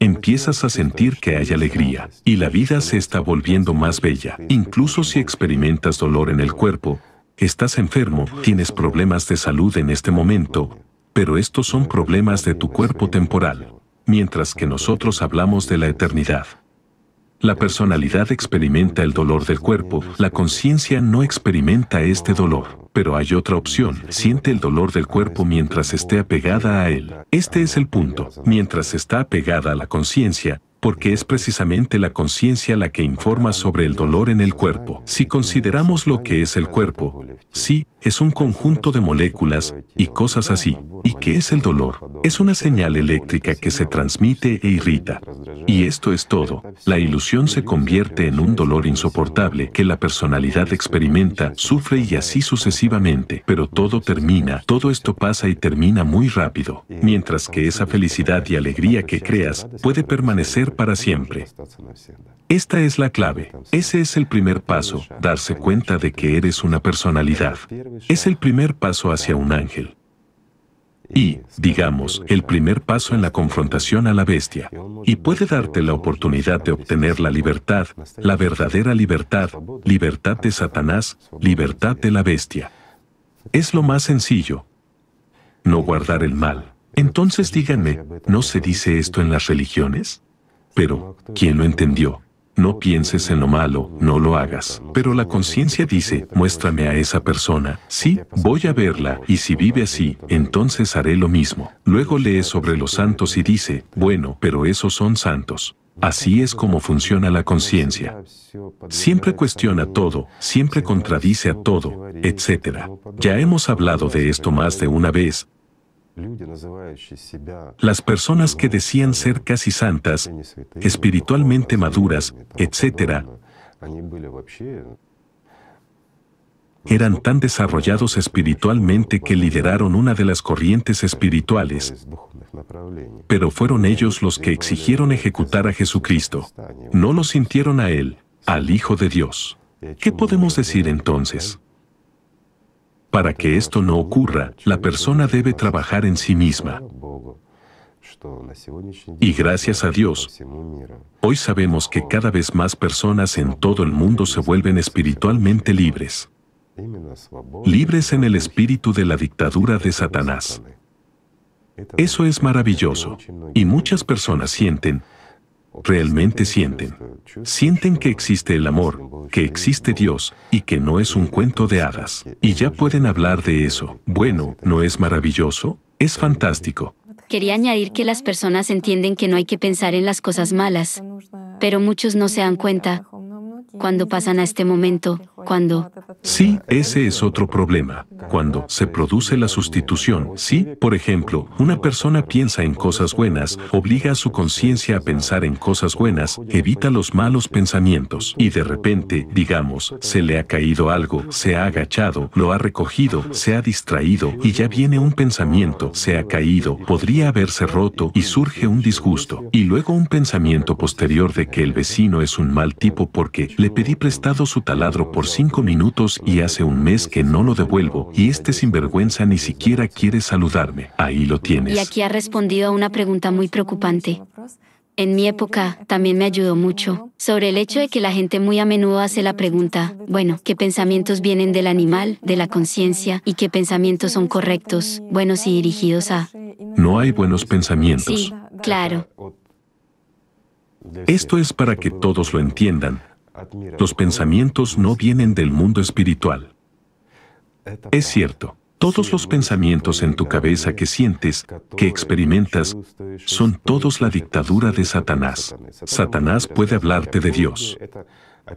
empiezas a sentir que hay alegría y la vida se está volviendo más bella. Incluso si experimentas dolor en el cuerpo, estás enfermo, tienes problemas de salud en este momento, pero estos son problemas de tu cuerpo temporal, mientras que nosotros hablamos de la eternidad. La personalidad experimenta el dolor del cuerpo, la conciencia no experimenta este dolor. Pero hay otra opción, siente el dolor del cuerpo mientras esté apegada a él. Este es el punto. Mientras está apegada a la conciencia, porque es precisamente la conciencia la que informa sobre el dolor en el cuerpo. Si consideramos lo que es el cuerpo, sí, es un conjunto de moléculas y cosas así. ¿Y qué es el dolor? Es una señal eléctrica que se transmite e irrita. Y esto es todo. La ilusión se convierte en un dolor insoportable que la personalidad experimenta, sufre y así sucesivamente. Pero todo termina, todo esto pasa y termina muy rápido. Mientras que esa felicidad y alegría que creas puede permanecer para siempre. Esta es la clave. Ese es el primer paso, darse cuenta de que eres una personalidad. Es el primer paso hacia un ángel. Y, digamos, el primer paso en la confrontación a la bestia. Y puede darte la oportunidad de obtener la libertad, la verdadera libertad, libertad de Satanás, libertad de la bestia. Es lo más sencillo. No guardar el mal. Entonces díganme, ¿no se dice esto en las religiones? Pero, ¿quién lo entendió? No pienses en lo malo, no lo hagas. Pero la conciencia dice, muéstrame a esa persona. Sí, voy a verla, y si vive así, entonces haré lo mismo. Luego lee sobre los santos y dice, bueno, pero esos son santos. Así es como funciona la conciencia. Siempre cuestiona todo, siempre contradice a todo, etc. Ya hemos hablado de esto más de una vez, las personas que decían ser casi santas, espiritualmente maduras, etc., eran tan desarrollados espiritualmente que lideraron una de las corrientes espirituales, pero fueron ellos los que exigieron ejecutar a Jesucristo. No lo sintieron a Él, al Hijo de Dios. ¿Qué podemos decir entonces? Para que esto no ocurra, la persona debe trabajar en sí misma. Y gracias a Dios, hoy sabemos que cada vez más personas en todo el mundo se vuelven espiritualmente libres. Libres en el espíritu de la dictadura de Satanás. Eso es maravilloso. Y muchas personas sienten, realmente sienten. Sienten que existe el amor, que existe Dios, y que no es un cuento de hadas. Y ya pueden hablar de eso. Bueno, ¿no es maravilloso? Es fantástico. Quería añadir que las personas entienden que no hay que pensar en las cosas malas, pero muchos no se dan cuenta cuando pasan a este momento, cuando... Sí, ese es otro problema. Cuando se produce la sustitución, sí, por ejemplo, una persona piensa en cosas buenas, obliga a su conciencia a pensar en cosas buenas, evita los malos pensamientos, y de repente, digamos, se le ha caído algo, se ha agachado, lo ha recogido, se ha distraído, y ya viene un pensamiento, se ha caído, podría haberse roto, y surge un disgusto, y luego un pensamiento posterior de que el vecino es un mal tipo porque le pedí prestado su taladro por cinco minutos y hace un mes que no lo devuelvo y este sinvergüenza ni siquiera quiere saludarme. Ahí lo tienes. Y aquí ha respondido a una pregunta muy preocupante. En mi época, también me ayudó mucho, sobre el hecho de que la gente muy a menudo hace la pregunta, bueno, ¿qué pensamientos vienen del animal, de la conciencia, y qué pensamientos son correctos, buenos y dirigidos a... No hay buenos pensamientos. Sí, claro. Esto es para que todos lo entiendan. Los pensamientos no vienen del mundo espiritual. Es cierto. Todos los pensamientos en tu cabeza que sientes, que experimentas, son todos la dictadura de Satanás. Satanás puede hablarte de Dios.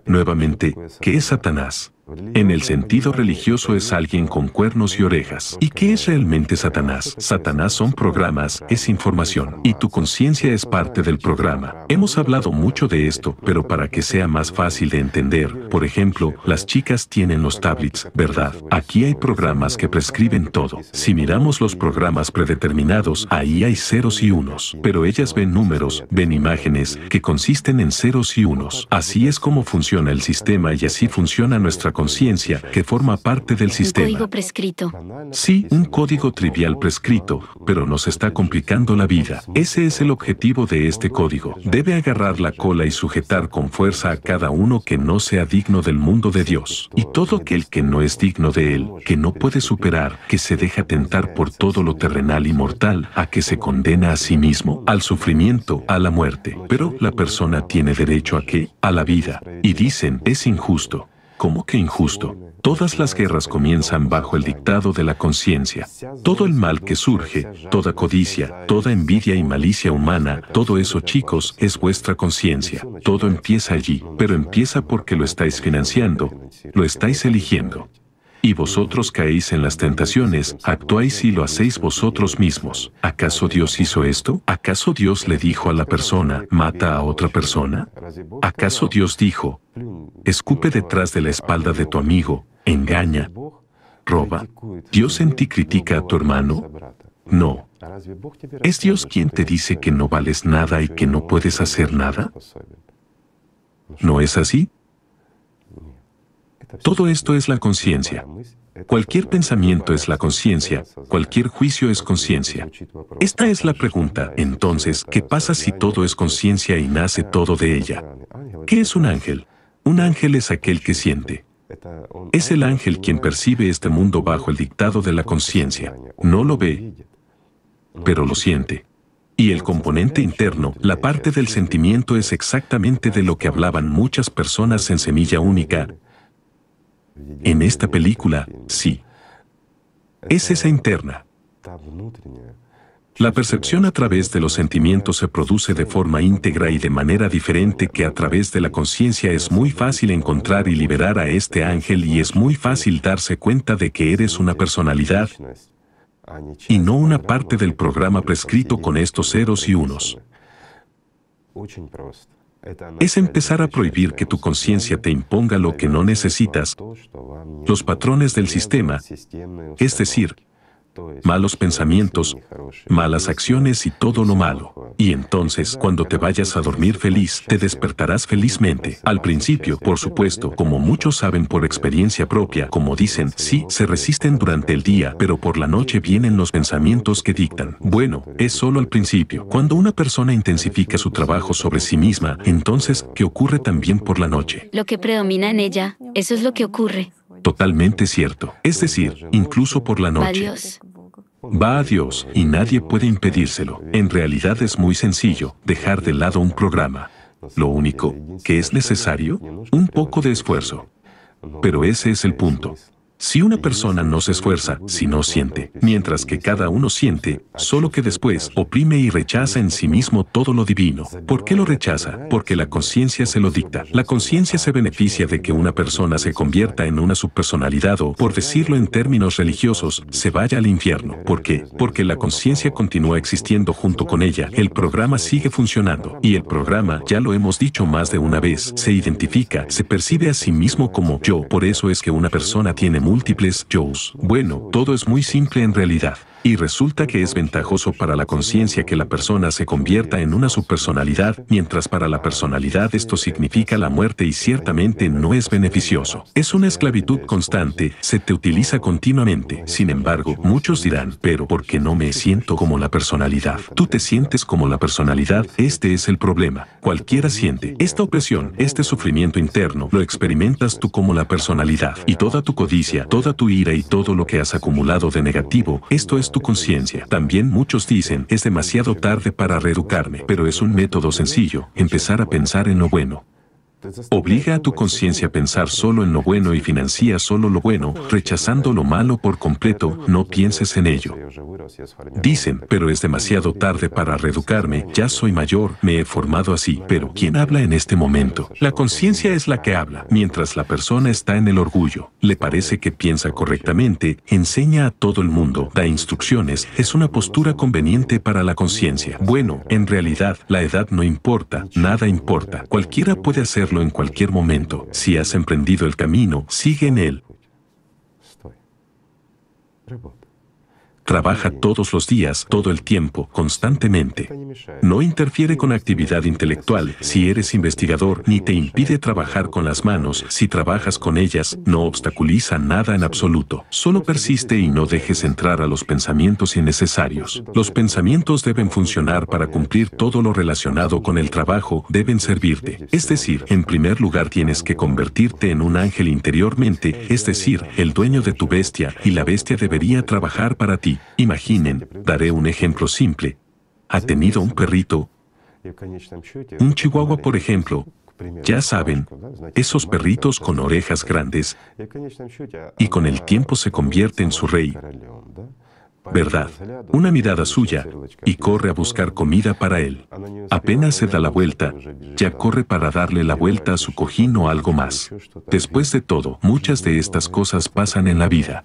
Nuevamente, ¿qué es Satanás? En el sentido religioso es alguien con cuernos y orejas. ¿Y qué es realmente Satanás? Satanás son programas, es información, y tu conciencia es parte del programa. Hemos hablado mucho de esto, pero para que sea más fácil de entender, por ejemplo, las chicas tienen los tablets, ¿verdad? Aquí hay programas que prescriben todo. Si miramos los programas predeterminados, ahí hay ceros y unos, pero ellas ven números, ven imágenes, que consisten en ceros y unos. Así es como funciona el sistema y así funciona nuestra conciencia que forma parte del sistema. Un código prescrito. Sí, un código trivial prescrito, pero nos está complicando la vida. Ese es el objetivo de este código. Debe agarrar la cola y sujetar con fuerza a cada uno que no sea digno del mundo de Dios. Y todo aquel que no es digno de él, que no puede superar, que se deja tentar por todo lo terrenal y mortal, a que se condena a sí mismo, al sufrimiento, a la muerte. Pero la persona tiene derecho a qué? A la vida. Y dicen, es injusto. ¿Cómo que injusto? Todas las guerras comienzan bajo el dictado de la conciencia. Todo el mal que surge, toda codicia, toda envidia y malicia humana, todo eso chicos es vuestra conciencia. Todo empieza allí, pero empieza porque lo estáis financiando, lo estáis eligiendo y vosotros caéis en las tentaciones, actuáis y lo hacéis vosotros mismos. ¿Acaso Dios hizo esto? ¿Acaso Dios le dijo a la persona, mata a otra persona? ¿Acaso Dios dijo, escupe detrás de la espalda de tu amigo, engaña, roba? ¿Dios en ti critica a tu hermano? No. ¿Es Dios quien te dice que no vales nada y que no puedes hacer nada? ¿No es así? Todo esto es la conciencia. Cualquier pensamiento es la conciencia, cualquier juicio es conciencia. Esta es la pregunta, entonces, ¿qué pasa si todo es conciencia y nace todo de ella? ¿Qué es un ángel? Un ángel es aquel que siente. Es el ángel quien percibe este mundo bajo el dictado de la conciencia. No lo ve, pero lo siente. Y el componente interno, la parte del sentimiento es exactamente de lo que hablaban muchas personas en Semilla Única, en esta película, sí. Es esa interna. La percepción a través de los sentimientos se produce de forma íntegra y de manera diferente que a través de la conciencia. Es muy fácil encontrar y liberar a este ángel y es muy fácil darse cuenta de que eres una personalidad y no una parte del programa prescrito con estos ceros y unos. Es empezar a prohibir que tu conciencia te imponga lo que no necesitas, los patrones del sistema, es decir, malos pensamientos, malas acciones y todo lo malo. Y entonces, cuando te vayas a dormir feliz, te despertarás felizmente. Al principio, por supuesto, como muchos saben por experiencia propia, como dicen, sí, se resisten durante el día, pero por la noche vienen los pensamientos que dictan. Bueno, es solo al principio. Cuando una persona intensifica su trabajo sobre sí misma, entonces, ¿qué ocurre también por la noche? Lo que predomina en ella, eso es lo que ocurre. Totalmente cierto. Es decir, incluso por la noche. Va a Dios y nadie puede impedírselo. En realidad es muy sencillo dejar de lado un programa. Lo único que es necesario, un poco de esfuerzo. Pero ese es el punto. Si una persona no se esfuerza, si no siente, mientras que cada uno siente, solo que después oprime y rechaza en sí mismo todo lo divino. ¿Por qué lo rechaza? Porque la conciencia se lo dicta. La conciencia se beneficia de que una persona se convierta en una subpersonalidad o, por decirlo en términos religiosos, se vaya al infierno. ¿Por qué? Porque la conciencia continúa existiendo junto con ella. El programa sigue funcionando. Y el programa, ya lo hemos dicho más de una vez, se identifica, se percibe a sí mismo como yo. Por eso es que una persona tiene múltiples yo's. Bueno, todo es muy simple en realidad. Y resulta que es ventajoso para la conciencia que la persona se convierta en una subpersonalidad, mientras para la personalidad esto significa la muerte y ciertamente no es beneficioso. Es una esclavitud constante, se te utiliza continuamente. Sin embargo, muchos dirán, pero ¿por qué no me siento como la personalidad? Tú te sientes como la personalidad, este es el problema. Cualquiera siente esta opresión, este sufrimiento interno, lo experimentas tú como la personalidad. Y toda tu codicia, toda tu ira y todo lo que has acumulado de negativo, esto es tu conciencia. También muchos dicen, es demasiado tarde para reeducarme, pero es un método sencillo, empezar a pensar en lo bueno. Obliga a tu conciencia a pensar solo en lo bueno y financia solo lo bueno, rechazando lo malo por completo, no pienses en ello. Dicen, pero es demasiado tarde para reeducarme, ya soy mayor, me he formado así, pero ¿quién habla en este momento? La conciencia es la que habla, mientras la persona está en el orgullo, le parece que piensa correctamente, enseña a todo el mundo, da instrucciones, es una postura conveniente para la conciencia. Bueno, en realidad, la edad no importa, nada importa, cualquiera puede hacer en cualquier momento. Si has emprendido el camino, sigue en él. Trabaja todos los días, todo el tiempo, constantemente. No interfiere con actividad intelectual si eres investigador, ni te impide trabajar con las manos si trabajas con ellas, no obstaculiza nada en absoluto. Solo persiste y no dejes entrar a los pensamientos innecesarios. Los pensamientos deben funcionar para cumplir todo lo relacionado con el trabajo, deben servirte. Es decir, en primer lugar tienes que convertirte en un ángel interiormente, es decir, el dueño de tu bestia, y la bestia debería trabajar para ti. Imaginen, daré un ejemplo simple. Ha tenido un perrito, un chihuahua por ejemplo, ya saben, esos perritos con orejas grandes, y con el tiempo se convierte en su rey. ¿Verdad? Una mirada suya, y corre a buscar comida para él. Apenas se da la vuelta, ya corre para darle la vuelta a su cojín o algo más. Después de todo, muchas de estas cosas pasan en la vida.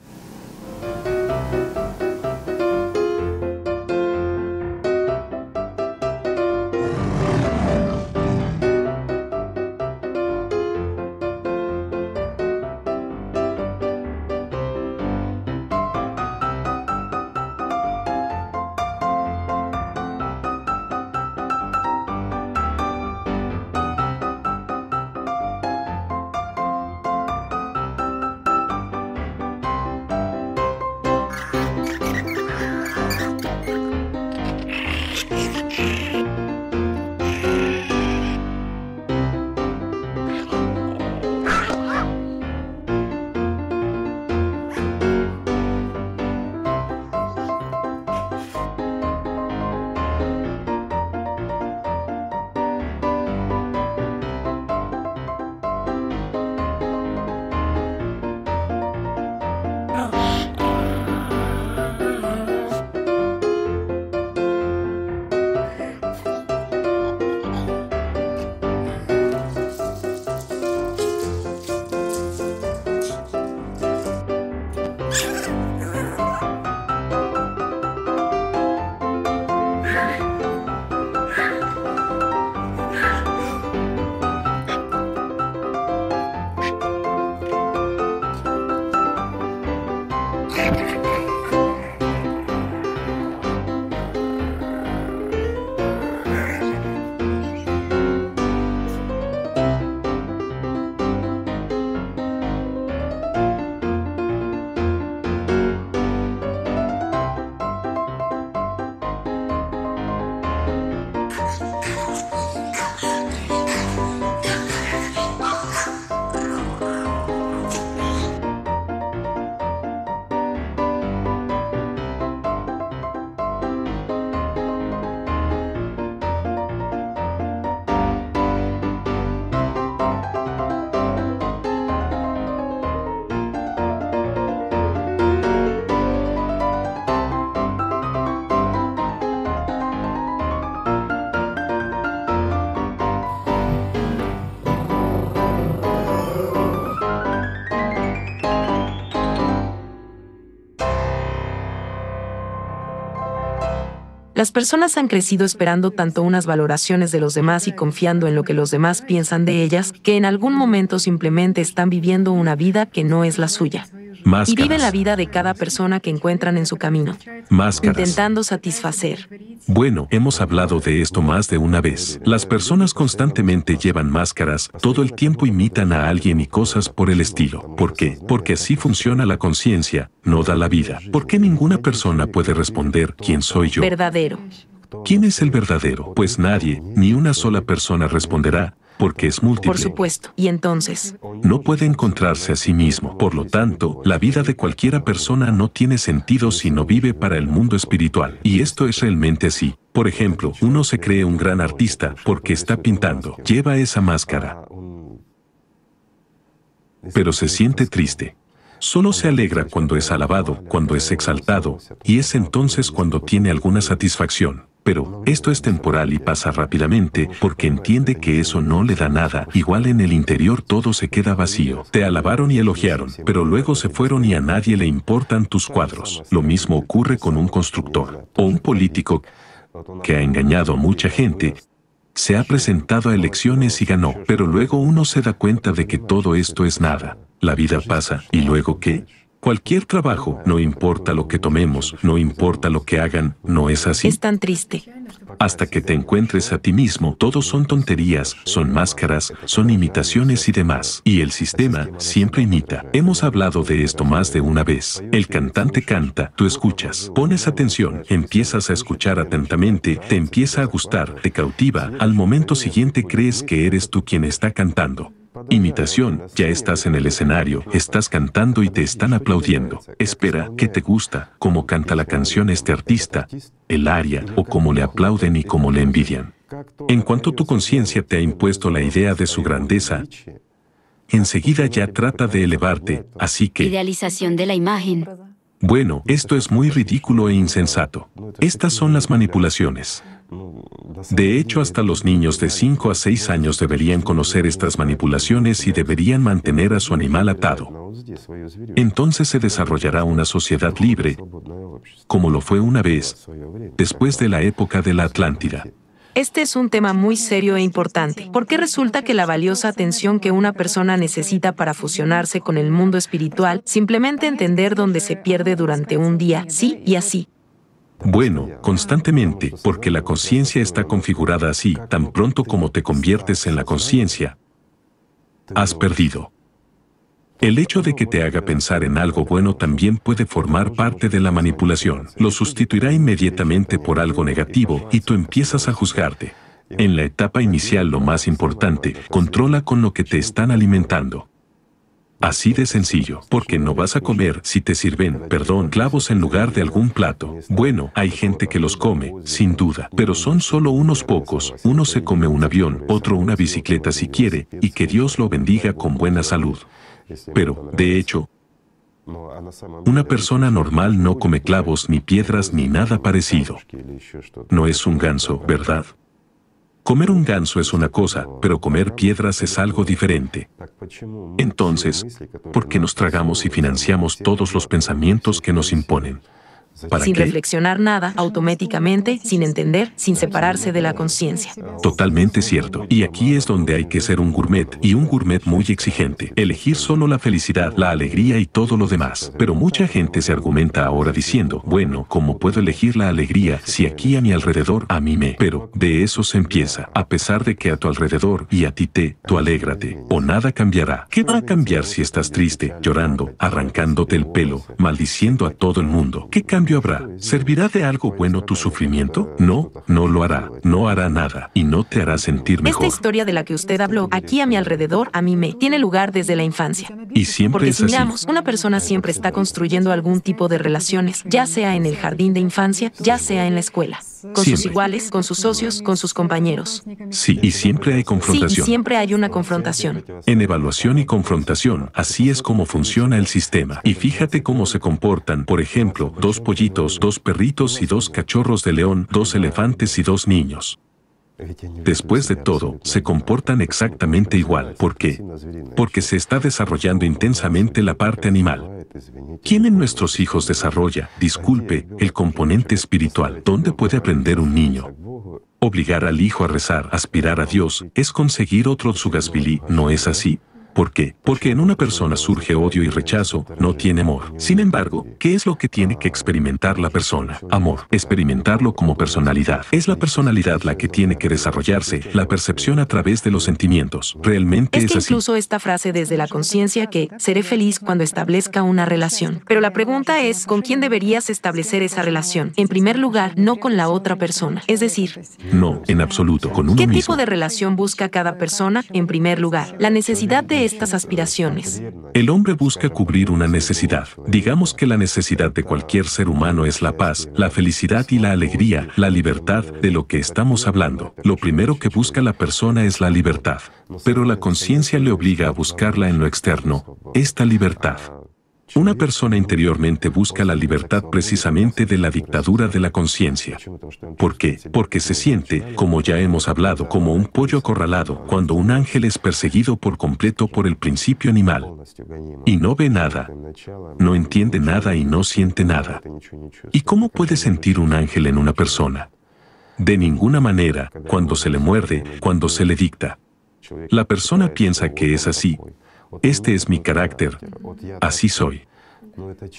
Las personas han crecido esperando tanto unas valoraciones de los demás y confiando en lo que los demás piensan de ellas, que en algún momento simplemente están viviendo una vida que no es la suya. y viven la vida de cada persona que encuentran en su camino, Máscaras. intentando satisfacer. Bueno, hemos hablado de esto más de una vez. Las personas constantemente llevan máscaras, todo el tiempo imitan a alguien y cosas por el estilo. ¿Por qué? Porque así funciona la conciencia, no da la vida. ¿Por qué ninguna persona puede responder quién soy yo? Verdadero. ¿Quién es el verdadero? Pues nadie, ni una sola persona responderá, porque es múltiple. Por supuesto. Y entonces, No puede encontrarse a sí mismo. Por lo tanto, la vida de cualquiera persona no tiene sentido si no vive para el mundo espiritual. Y esto es realmente así. Por ejemplo, uno se cree un gran artista porque está pintando. Lleva esa máscara, pero se siente triste. Solo se alegra cuando es alabado, cuando es exaltado, y es entonces cuando tiene alguna satisfacción. Pero esto es temporal y pasa rápidamente porque entiende que eso no le da nada. Igual en el interior todo se queda vacío. Te alabaron y elogiaron, pero luego se fueron y a nadie le importan tus cuadros. Lo mismo ocurre con un constructor o un político que ha engañado a mucha gente se ha presentado a elecciones y ganó, pero luego uno se da cuenta de que todo esto es nada. La vida pasa, ¿y luego qué? Cualquier trabajo, no importa lo que tomemos, no importa lo que hagan, no es así. es tan triste. Hasta que te encuentres a ti mismo, todo son tonterías, son máscaras, son imitaciones y demás. Y el sistema siempre imita. Hemos hablado de esto más de una vez. El cantante canta, tú escuchas, pones atención, empiezas a escuchar atentamente, te empieza a gustar, te cautiva, al momento siguiente crees que eres tú quien está cantando. Imitación, ya estás en el escenario, estás cantando y te están aplaudiendo. Espera, ¿qué te gusta? ¿Cómo canta la canción este artista? El aria, o cómo le aplauden y cómo le envidian. En cuanto tu conciencia te ha impuesto la idea de su grandeza, enseguida ya trata de elevarte, así que, Idealización de la imagen. bueno, esto es muy ridículo e insensato. Estas son las manipulaciones. De hecho, hasta los niños de 5 a 6 años deberían conocer estas manipulaciones y deberían mantener a su animal atado. Entonces se desarrollará una sociedad libre, como lo fue una vez, después de la época de la Atlántida. Este es un tema muy serio e importante, porque resulta que la valiosa atención que una persona necesita para fusionarse con el mundo espiritual, simplemente entender dónde se pierde durante un día, sí y así. Bueno, constantemente, porque la conciencia está configurada así, tan pronto como te conviertes en la conciencia, has perdido. El hecho de que te haga pensar en algo bueno también puede formar parte de la manipulación. Lo sustituirá inmediatamente por algo negativo y tú empiezas a juzgarte. En la etapa inicial lo más importante, controla con lo que te están alimentando. Así de sencillo, porque no vas a comer si te sirven, perdón, clavos en lugar de algún plato. Bueno, hay gente que los come, sin duda, pero son solo unos pocos. Uno se come un avión, otro una bicicleta si quiere, y que Dios lo bendiga con buena salud. Pero, de hecho, una persona normal no come clavos ni piedras ni nada parecido. No es un ganso, ¿verdad? Comer un ganso es una cosa, pero comer piedras es algo diferente. Entonces, ¿por qué nos tragamos y financiamos todos los pensamientos que nos imponen? ¿Para sin qué? reflexionar nada, automáticamente, sin entender, sin separarse de la conciencia. Totalmente cierto. Y aquí es donde hay que ser un gourmet, y un gourmet muy exigente. Elegir solo la felicidad, la alegría y todo lo demás. Pero mucha gente se argumenta ahora diciendo, bueno, ¿cómo puedo elegir la alegría si aquí a mi alrededor a mí me? Pero, de eso se empieza. A pesar de que a tu alrededor y a ti te, tú alégrate, o nada cambiará. ¿Qué va a cambiar si estás triste, llorando, arrancándote el pelo, maldiciendo a todo el mundo? ¿Qué cambio habrá? ¿Servirá de algo bueno tu sufrimiento? No, no lo hará. No hará nada y no te hará sentir mejor. Esta historia de la que usted habló, aquí a mi alrededor, a mí me, tiene lugar desde la infancia. Y siempre Porque es si así. miramos, una persona siempre está construyendo algún tipo de relaciones, ya sea en el jardín de infancia, ya sea en la escuela, con sus iguales, con sus socios, con sus compañeros. Sí, y siempre hay Sí, y confrontación. siempre hay una confrontación. En evaluación y confrontación, así es como funciona el sistema. Y fíjate cómo se comportan, por ejemplo, dos pollitos, dos perritos y dos cachorros de león, dos elefantes y dos niños. Después de todo, se comportan exactamente igual. ¿Por qué? Porque se está desarrollando intensamente la parte animal. ¿Quién en nuestros hijos desarrolla, disculpe, el componente espiritual? ¿Dónde puede aprender un niño? Obligar al hijo a rezar, aspirar a Dios, es conseguir otro Tsugasvili, ¿no es así? ¿Por qué? Porque en una persona surge odio y rechazo, no tiene amor. Sin embargo, ¿qué es lo que tiene que experimentar la persona? Amor. Experimentarlo como personalidad. Es la personalidad la que tiene que desarrollarse, la percepción a través de los sentimientos. Realmente Es es, que así. incluso esta frase desde la conciencia que seré feliz cuando establezca una relación. Pero la pregunta es, ¿con quién deberías establecer esa relación? En primer lugar, no con la otra persona. Es decir, No, en absoluto, con uno ¿qué mismo. tipo de relación busca cada persona? En primer lugar, la necesidad de El hombre busca cubrir una necesidad. Digamos que la necesidad de cualquier ser humano es la paz, la felicidad y la alegría, la libertad de lo que estamos hablando. Lo primero que busca la persona es la libertad. Pero la conciencia le obliga a buscarla en lo externo, esta libertad. Una persona interiormente busca la libertad precisamente de la dictadura de la conciencia. ¿Por qué? Porque se siente, como ya hemos hablado, como un pollo acorralado cuando un ángel es perseguido por completo por el principio animal. Y no ve nada, no entiende nada y no siente nada. ¿Y cómo puede sentir un ángel en una persona? De ninguna manera, cuando se le muerde, cuando se le dicta. La persona piensa que es así. Este es mi carácter. Así soy.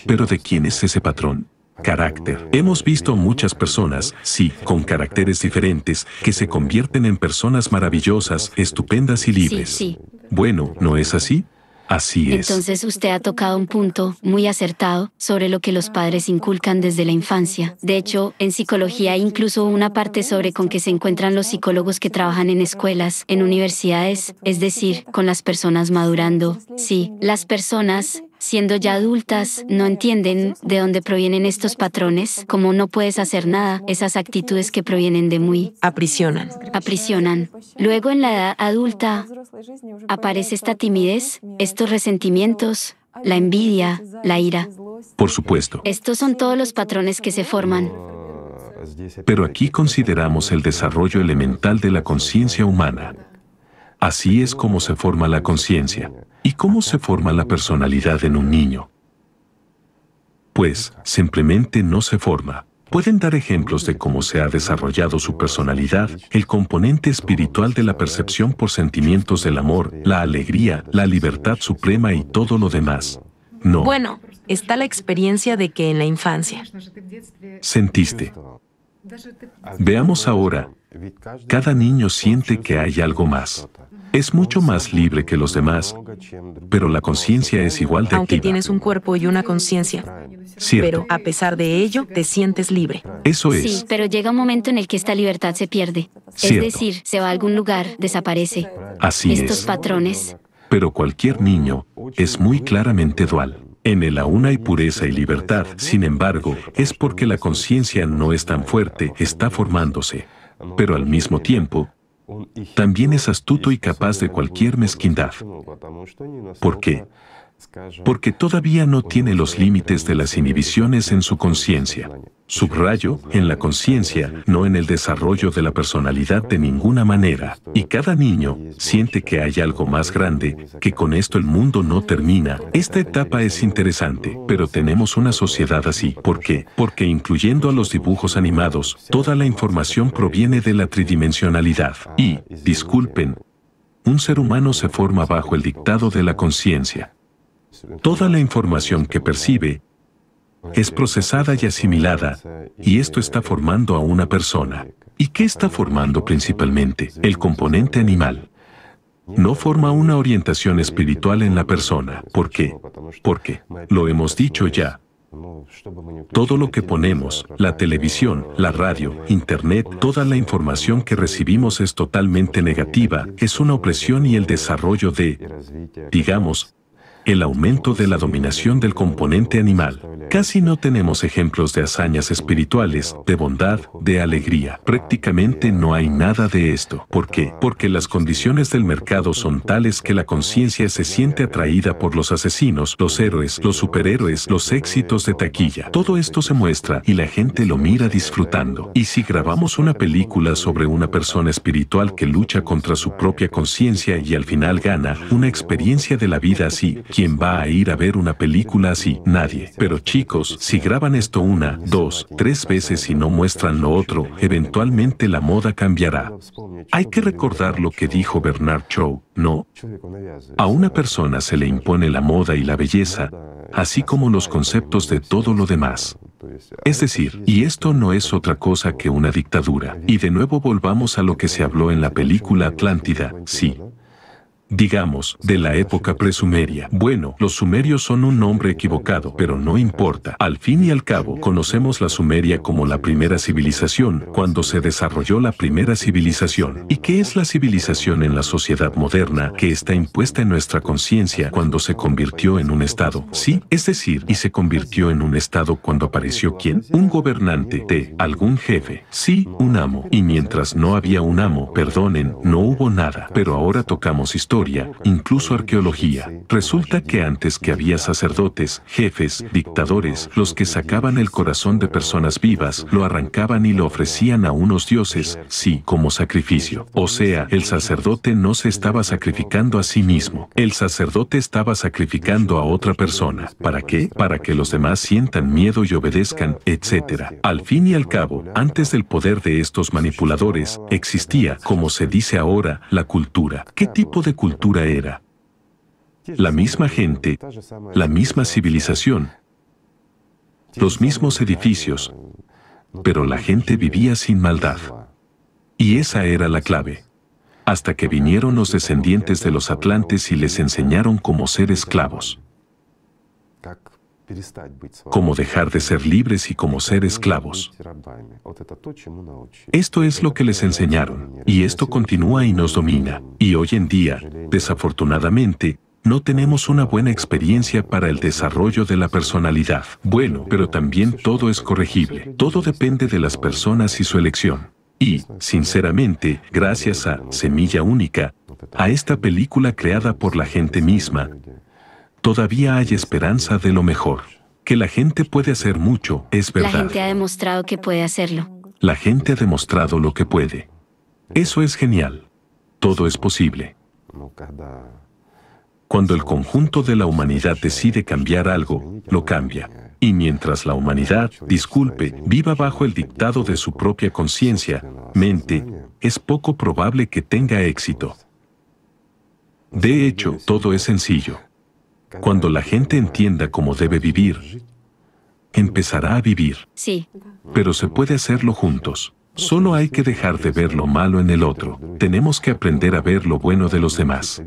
Pero ¿de quién es ese patrón? Carácter. Hemos visto muchas personas, sí, con caracteres diferentes, que se convierten en personas maravillosas, estupendas y Sí, libres. sí. Bueno, ¿no es así? Así es. Entonces usted ha tocado un punto muy acertado sobre lo que los padres inculcan desde la infancia. De hecho, en psicología hay incluso una parte sobre con que se encuentran los psicólogos que trabajan en escuelas, en universidades, es decir, con las personas madurando. Sí, las personas, siendo ya adultas, no entienden de dónde provienen estos patrones, como no puedes hacer nada, esas actitudes que provienen de muy Aprisionan. aprisionan. Luego en la edad adulta aparece esta timidez, estos resentimientos, la envidia, la ira. Por supuesto. Estos son todos los patrones que se forman. Pero aquí consideramos el desarrollo elemental de la conciencia humana. Así es como se forma la conciencia. ¿Y cómo se forma la personalidad en un niño? Pues, simplemente no se forma. Pueden dar ejemplos de cómo se ha desarrollado su personalidad, el componente espiritual de la percepción por sentimientos del amor, la alegría, la libertad suprema y todo lo demás. No, Bueno, está la experiencia de que en la infancia, sentiste. Veamos ahora, cada niño siente que hay algo más. Es mucho más libre que los demás, pero la conciencia es igual de aunque activa. tienes un cuerpo y una conciencia, Cierto, pero a pesar de ello, te sientes libre. eso Sí, es. pero llega un momento en el que esta libertad se pierde. Cierto. Es decir, se va a algún lugar, desaparece. Así Estos es. patrones, Pero cualquier niño es muy claramente dual. En él aún hay pureza y libertad, sin embargo, es porque la conciencia no es tan fuerte, está formándose. Pero al mismo tiempo, también es astuto y capaz de cualquier mezquindad. ¿Por qué? Porque todavía no tiene los límites de las inhibiciones en su conciencia. Subrayo, en la conciencia, no en el desarrollo de la personalidad de ninguna manera. Y cada niño siente que hay algo más grande, que con esto el mundo no termina. Esta etapa es interesante, pero tenemos una sociedad así. ¿Por qué? Porque incluyendo a los dibujos animados, toda la información proviene de la tridimensionalidad. Y, disculpen, un ser humano se forma bajo el dictado de la conciencia. Toda la información que percibe es procesada y asimilada, y esto está formando a una persona. ¿Y qué está formando principalmente? El componente animal. No forma una orientación espiritual en la persona. ¿Por qué? Porque, lo hemos dicho ya, todo lo que ponemos, la televisión, la radio, internet, toda la información que recibimos es totalmente negativa, es una opresión y el desarrollo de, digamos, el aumento de la dominación del componente animal. Casi no tenemos ejemplos de hazañas espirituales, de bondad, de alegría. Prácticamente no hay nada de esto. ¿Por qué? Porque las condiciones del mercado son tales que la conciencia se siente atraída por los asesinos, los héroes, los superhéroes, los éxitos de taquilla. Todo esto se muestra y la gente lo mira disfrutando. Y si grabamos una película sobre una persona espiritual que lucha contra su propia conciencia y al final gana una experiencia de la vida así, ¿Quién va a ir a ver una película así? Nadie. Pero chicos, si graban esto una, dos, tres veces y no muestran lo otro, eventualmente la moda cambiará. Hay que recordar lo que dijo Bernard Shaw, ¿no? A una persona se le impone la moda y la belleza, así como los conceptos de todo lo demás. Es decir, y esto no es otra cosa que una dictadura. Y de nuevo volvamos a lo que se habló en la película Atlántida, sí, digamos, de la época presumeria. Bueno, los sumerios son un nombre equivocado, pero no importa. Al fin y al cabo, conocemos la Sumeria como la primera civilización, cuando se desarrolló la primera civilización. ¿Y qué es la civilización en la sociedad moderna que está impuesta en nuestra conciencia cuando se convirtió en un Estado? Sí, es decir, y se convirtió en un Estado cuando apareció quién? Un gobernante de algún jefe. Sí, un amo. Y mientras no había un amo, perdonen, no hubo nada. Pero ahora tocamos historia incluso arqueología. Resulta que antes que había sacerdotes, jefes, dictadores, los que sacaban el corazón de personas vivas, lo arrancaban y lo ofrecían a unos dioses, sí, como sacrificio. O sea, el sacerdote no se estaba sacrificando a sí mismo, el sacerdote estaba sacrificando a otra persona. ¿Para qué? Para que los demás sientan miedo y obedezcan, etc. Al fin y al cabo, antes del poder de estos manipuladores, existía, como se dice ahora, la cultura. ¿Qué tipo de cultura? Cultura era. La misma gente, la misma civilización, los mismos edificios, pero la gente vivía sin maldad. Y esa era la clave. Hasta que vinieron los descendientes de los atlantes y les enseñaron cómo ser esclavos. Cómo dejar de ser libres y cómo ser esclavos. Esto es lo que les enseñaron, y esto continúa y nos domina. Y hoy en día, desafortunadamente, no tenemos una buena experiencia para el desarrollo de la personalidad. Bueno, pero también todo es corregible. Todo depende de las personas y su elección. Y, sinceramente, gracias a Semilla Única, a esta película creada por la gente misma, todavía hay esperanza de lo mejor. Que la gente puede hacer mucho, es verdad. La gente ha demostrado que puede hacerlo. La gente ha demostrado lo que puede. Eso es genial. Todo es posible. Cuando el conjunto de la humanidad decide cambiar algo, lo cambia. Y mientras la humanidad, disculpe, viva bajo el dictado de su propia conciencia, mente, es poco probable que tenga éxito. De hecho, todo es sencillo. Cuando la gente entienda cómo debe vivir, empezará a vivir. Sí. Pero se puede hacerlo juntos. Solo hay que dejar de ver lo malo en el otro. Tenemos que aprender a ver lo bueno de los demás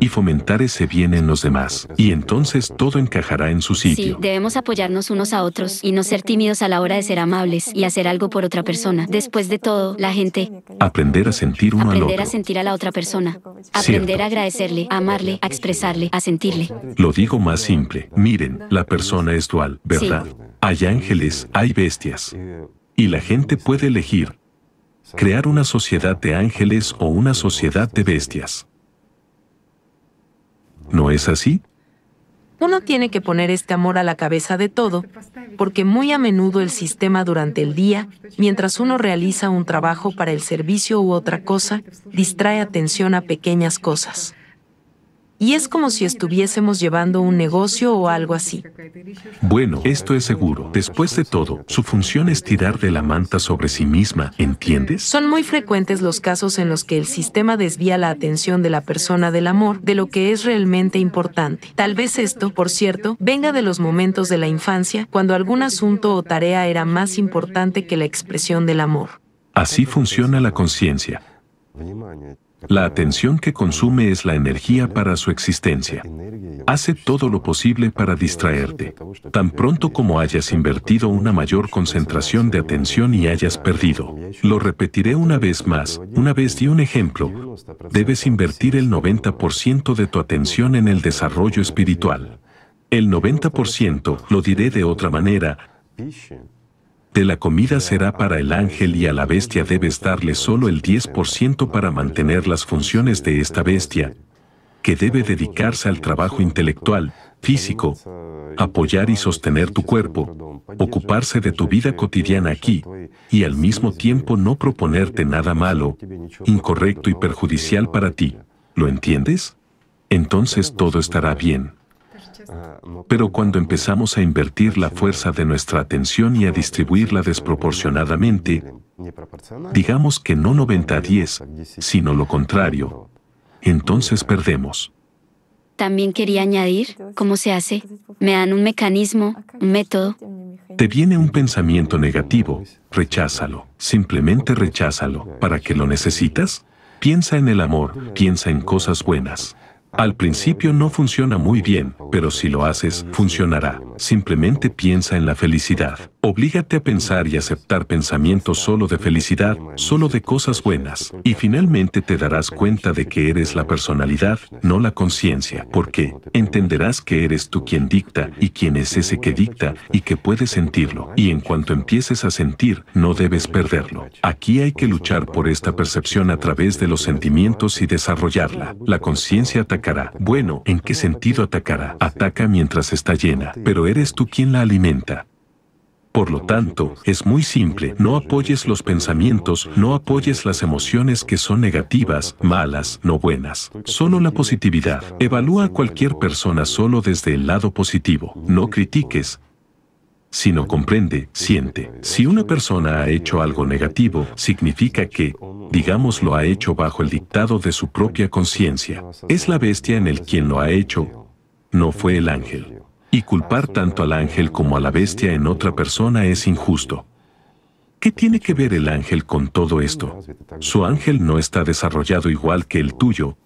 y fomentar ese bien en los demás. Y entonces todo encajará en su sitio. Sí, debemos apoyarnos unos a otros y no ser tímidos a la hora de ser amables y hacer algo por otra persona. Después de todo, la gente... Aprender a sentir uno al otro. Aprender a sentir a la otra persona. Aprender a agradecerle, a amarle, a expresarle, a sentirle. Lo digo más simple. Miren, la persona es dual, ¿verdad? Hay ángeles, hay bestias. Y la gente puede elegir crear una sociedad de ángeles o una sociedad de bestias. ¿No es así? Uno tiene que poner este amor a la cabeza de todo, porque muy a menudo el sistema durante el día, mientras uno realiza un trabajo para el servicio u otra cosa, distrae atención a pequeñas cosas y es como si estuviésemos llevando un negocio o algo así. Bueno, esto es seguro. Después de todo, su función es tirar de la manta sobre sí misma, ¿entiendes? Son muy frecuentes los casos en los que el sistema desvía la atención de la persona del amor de lo que es realmente importante. Tal vez esto, por cierto, venga de los momentos de la infancia, cuando algún asunto o tarea era más importante que la expresión del amor. Así funciona la conciencia. La atención que consume es la energía para su existencia. Hace todo lo posible para distraerte. Tan pronto como hayas invertido una mayor concentración de atención y hayas perdido. Lo repetiré una vez más, una vez di un ejemplo. Debes invertir el 90% de tu atención en el desarrollo espiritual. El 90%, lo diré de otra manera, de la comida será para el ángel y a la bestia debes darle solo el 10% para mantener las funciones de esta bestia, que debe dedicarse al trabajo intelectual, físico, apoyar y sostener tu cuerpo, ocuparse de tu vida cotidiana aquí, y al mismo tiempo no proponerte nada malo, incorrecto y perjudicial para ti. ¿Lo entiendes? Entonces todo estará bien. Pero cuando empezamos a invertir la fuerza de nuestra atención y a distribuirla desproporcionadamente, digamos que no 90 a 10, sino lo contrario, entonces perdemos. También quería añadir, ¿cómo se hace? Me dan un mecanismo, un método. Te viene un pensamiento negativo, recházalo, simplemente recházalo. ¿Para qué lo necesitas? Piensa en el amor, piensa en cosas buenas. Al principio no funciona muy bien, pero si lo haces, funcionará. Simplemente piensa en la felicidad. Oblígate a pensar y aceptar pensamientos solo de felicidad, solo de cosas buenas. Y finalmente te darás cuenta de que eres la personalidad, no la conciencia. Porque entenderás que eres tú quien dicta y quién es ese que dicta y que puedes sentirlo. Y en cuanto empieces a sentir, no debes perderlo. Aquí hay que luchar por esta percepción a través de los sentimientos y desarrollarla. La conciencia atacará. Bueno, ¿en qué sentido atacará? Ataca mientras está llena, pero eres tú quien la alimenta. Por lo tanto, es muy simple, no apoyes los pensamientos, no apoyes las emociones que son negativas, malas, no buenas. Solo la positividad. Evalúa a cualquier persona solo desde el lado positivo. No critiques, sino comprende, siente. Si una persona ha hecho algo negativo, significa que, digamos, lo ha hecho bajo el dictado de su propia conciencia. Es la bestia en el quien lo ha hecho, no fue el ángel y culpar tanto al ángel como a la bestia en otra persona es injusto. ¿Qué tiene que ver el ángel con todo esto? Su ángel no está desarrollado igual que el tuyo,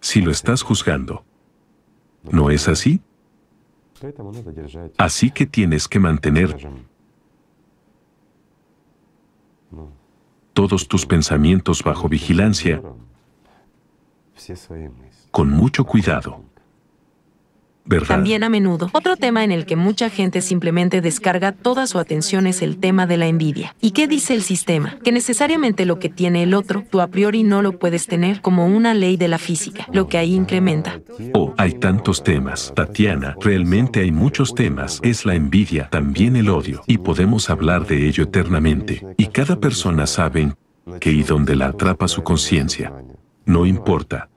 si lo estás juzgando. ¿No es así? Así que tienes que mantener todos tus pensamientos bajo vigilancia con mucho cuidado. También a menudo, otro tema en el que mucha gente simplemente descarga toda su atención es el tema de la envidia. ¿Y qué dice el sistema? Que necesariamente lo que tiene el otro, tú a priori no lo puedes tener como una ley de la física, lo que ahí incrementa. Oh, hay tantos temas. Tatiana, realmente hay muchos temas. Es la envidia, también el odio. Y podemos hablar de ello eternamente. Y cada persona sabe que y donde la atrapa su conciencia. No importa.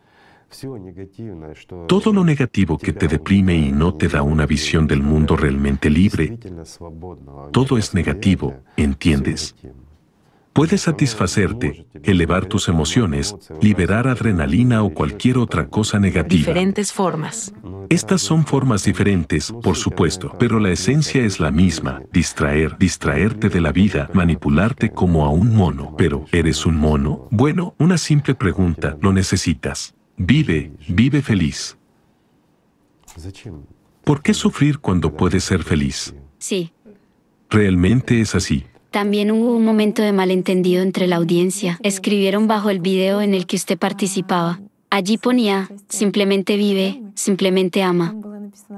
Todo lo negativo que te deprime y no te da una visión del mundo realmente libre, todo es negativo, ¿entiendes? Puedes satisfacerte, elevar tus emociones, liberar adrenalina o cualquier otra cosa negativa. Diferentes formas. Estas son formas diferentes, por supuesto, pero la esencia es la misma, distraer, distraerte de la vida, manipularte como a un mono. Pero, ¿eres un mono? Bueno, una simple pregunta, ¿lo necesitas? Vive, vive feliz. ¿Por qué sufrir cuando puedes ser feliz? Sí. Realmente es así. También hubo un momento de malentendido entre la audiencia. Escribieron bajo el video en el que usted participaba. Allí ponía, simplemente vive, simplemente ama.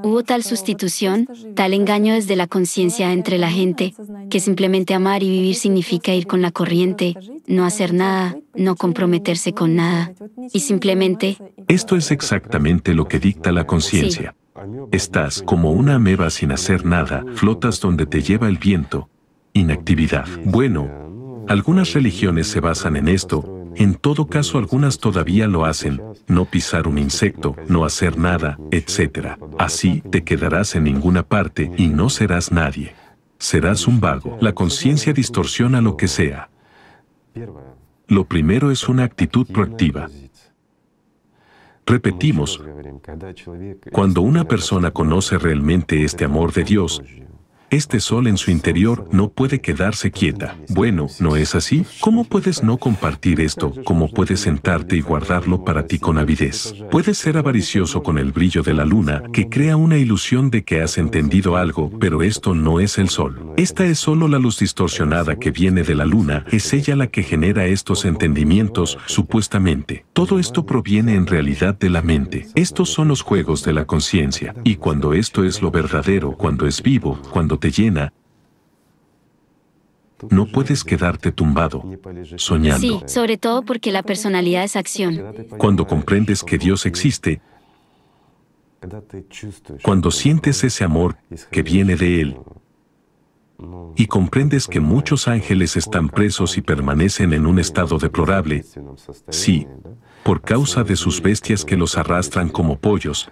Hubo tal sustitución, tal engaño desde la conciencia entre la gente, que simplemente amar y vivir significa ir con la corriente, no hacer nada, no comprometerse con nada, y simplemente... Esto es exactamente lo que dicta la conciencia. Estás como una ameba sin hacer nada, flotas donde te lleva el viento. Inactividad. Bueno, algunas religiones se basan en esto, en todo caso algunas todavía lo hacen, no pisar un insecto, no hacer nada, etc. Así te quedarás en ninguna parte y no serás nadie. Serás un vago. La conciencia distorsiona lo que sea. Lo primero es una actitud proactiva. Repetimos, cuando una persona conoce realmente este amor de Dios, este sol en su interior no puede quedarse quieta. Bueno, ¿no es así? ¿Cómo puedes no compartir esto? ¿Cómo puedes sentarte y guardarlo para ti con avidez? Puedes ser avaricioso con el brillo de la luna, que crea una ilusión de que has entendido algo, pero esto no es el sol. Esta es solo la luz distorsionada que viene de la luna, es ella la que genera estos entendimientos, supuestamente. Todo esto proviene en realidad de la mente. Estos son los juegos de la conciencia. Y cuando esto es lo verdadero, cuando es vivo, cuando te llena, no puedes quedarte tumbado, soñando. Sí, sobre todo porque la personalidad es acción. Cuando comprendes que Dios existe, cuando sientes ese amor que viene de Él, y comprendes que muchos ángeles están presos y permanecen en un estado deplorable, sí, por causa de sus bestias que los arrastran como pollos,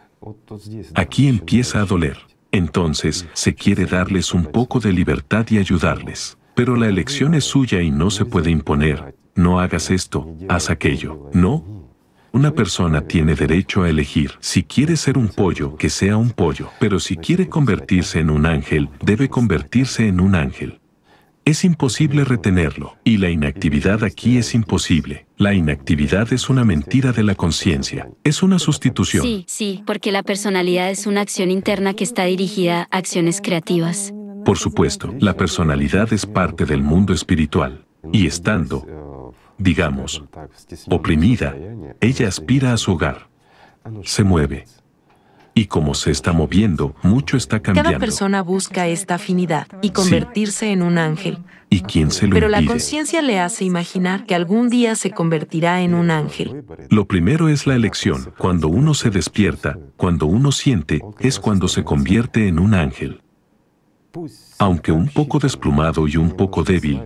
Aquí empieza a doler. Entonces, se quiere darles un poco de libertad y ayudarles. Pero la elección es suya y no se puede imponer. No hagas esto, haz aquello. No. Una persona tiene derecho a elegir. Si quiere ser un pollo, que sea un pollo. Pero si quiere convertirse en un ángel, debe convertirse en un ángel. Es imposible retenerlo, y la inactividad aquí es imposible. La inactividad es una mentira de la conciencia, es una sustitución. Sí, sí, porque la personalidad es una acción interna que está dirigida a acciones creativas. Por supuesto, la personalidad es parte del mundo espiritual, y estando, digamos, oprimida, ella aspira a su hogar. Se mueve, y como se está moviendo, mucho está cambiando. Cada persona busca esta afinidad y convertirse en un ángel. ¿Y quién se lo Pero impide? la conciencia le hace imaginar que algún día se convertirá en un ángel. Lo primero es la elección. Cuando uno se despierta, cuando uno siente, es cuando se convierte en un ángel. Aunque un poco desplumado y un poco débil,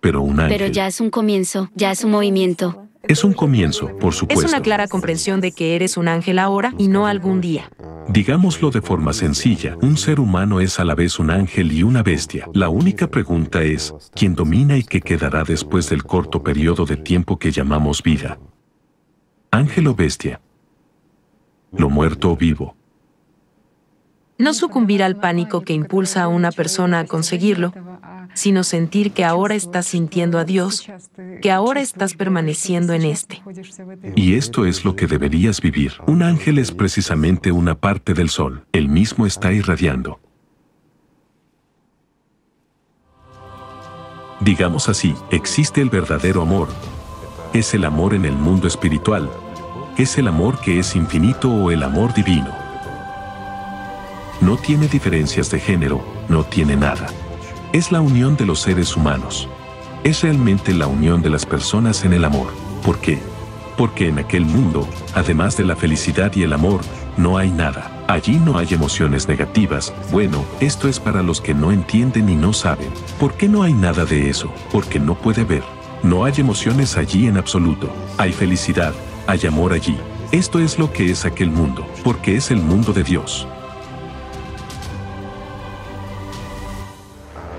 pero un ángel. Pero ya es un comienzo, ya es un movimiento. Es un comienzo, por Es supuesto. una clara comprensión de que eres un ángel ahora y no algún día. Digámoslo de forma sencilla, un ser humano es a la vez un ángel y una bestia. La única pregunta es, ¿quién domina y qué quedará después del corto periodo de tiempo que llamamos vida? Ángel o bestia. Lo muerto o vivo. No sucumbir al pánico que impulsa a una persona a conseguirlo, sino sentir que ahora estás sintiendo a Dios, que ahora estás permaneciendo en este. Y esto es lo que deberías vivir. Un ángel es precisamente una parte del sol. El mismo está irradiando. Digamos así, existe el verdadero amor. Es el amor en el mundo espiritual. Es el amor que es infinito o el amor divino. No tiene diferencias de género, no tiene nada. Es la unión de los seres humanos. Es realmente la unión de las personas en el amor. ¿Por qué? Porque en aquel mundo, además de la felicidad y el amor, no hay nada. Allí no hay emociones negativas. Bueno, esto es para los que no entienden y no saben. ¿Por qué no hay nada de eso? Porque no puede ver. No hay emociones allí en absoluto. Hay felicidad, hay amor allí. Esto es lo que es aquel mundo, porque es el mundo de Dios.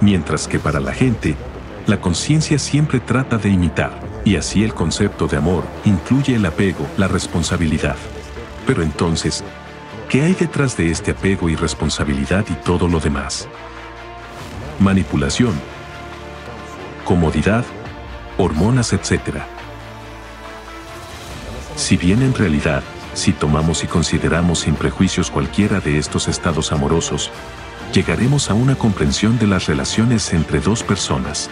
Mientras que para la gente, la conciencia siempre trata de imitar, y así el concepto de amor incluye el apego, la responsabilidad. Pero entonces, ¿qué hay detrás de este apego y responsabilidad y todo lo demás? Manipulación, comodidad, hormonas, etc. Si bien en realidad, si tomamos y consideramos sin prejuicios cualquiera de estos estados amorosos, llegaremos a una comprensión de las relaciones entre dos personas.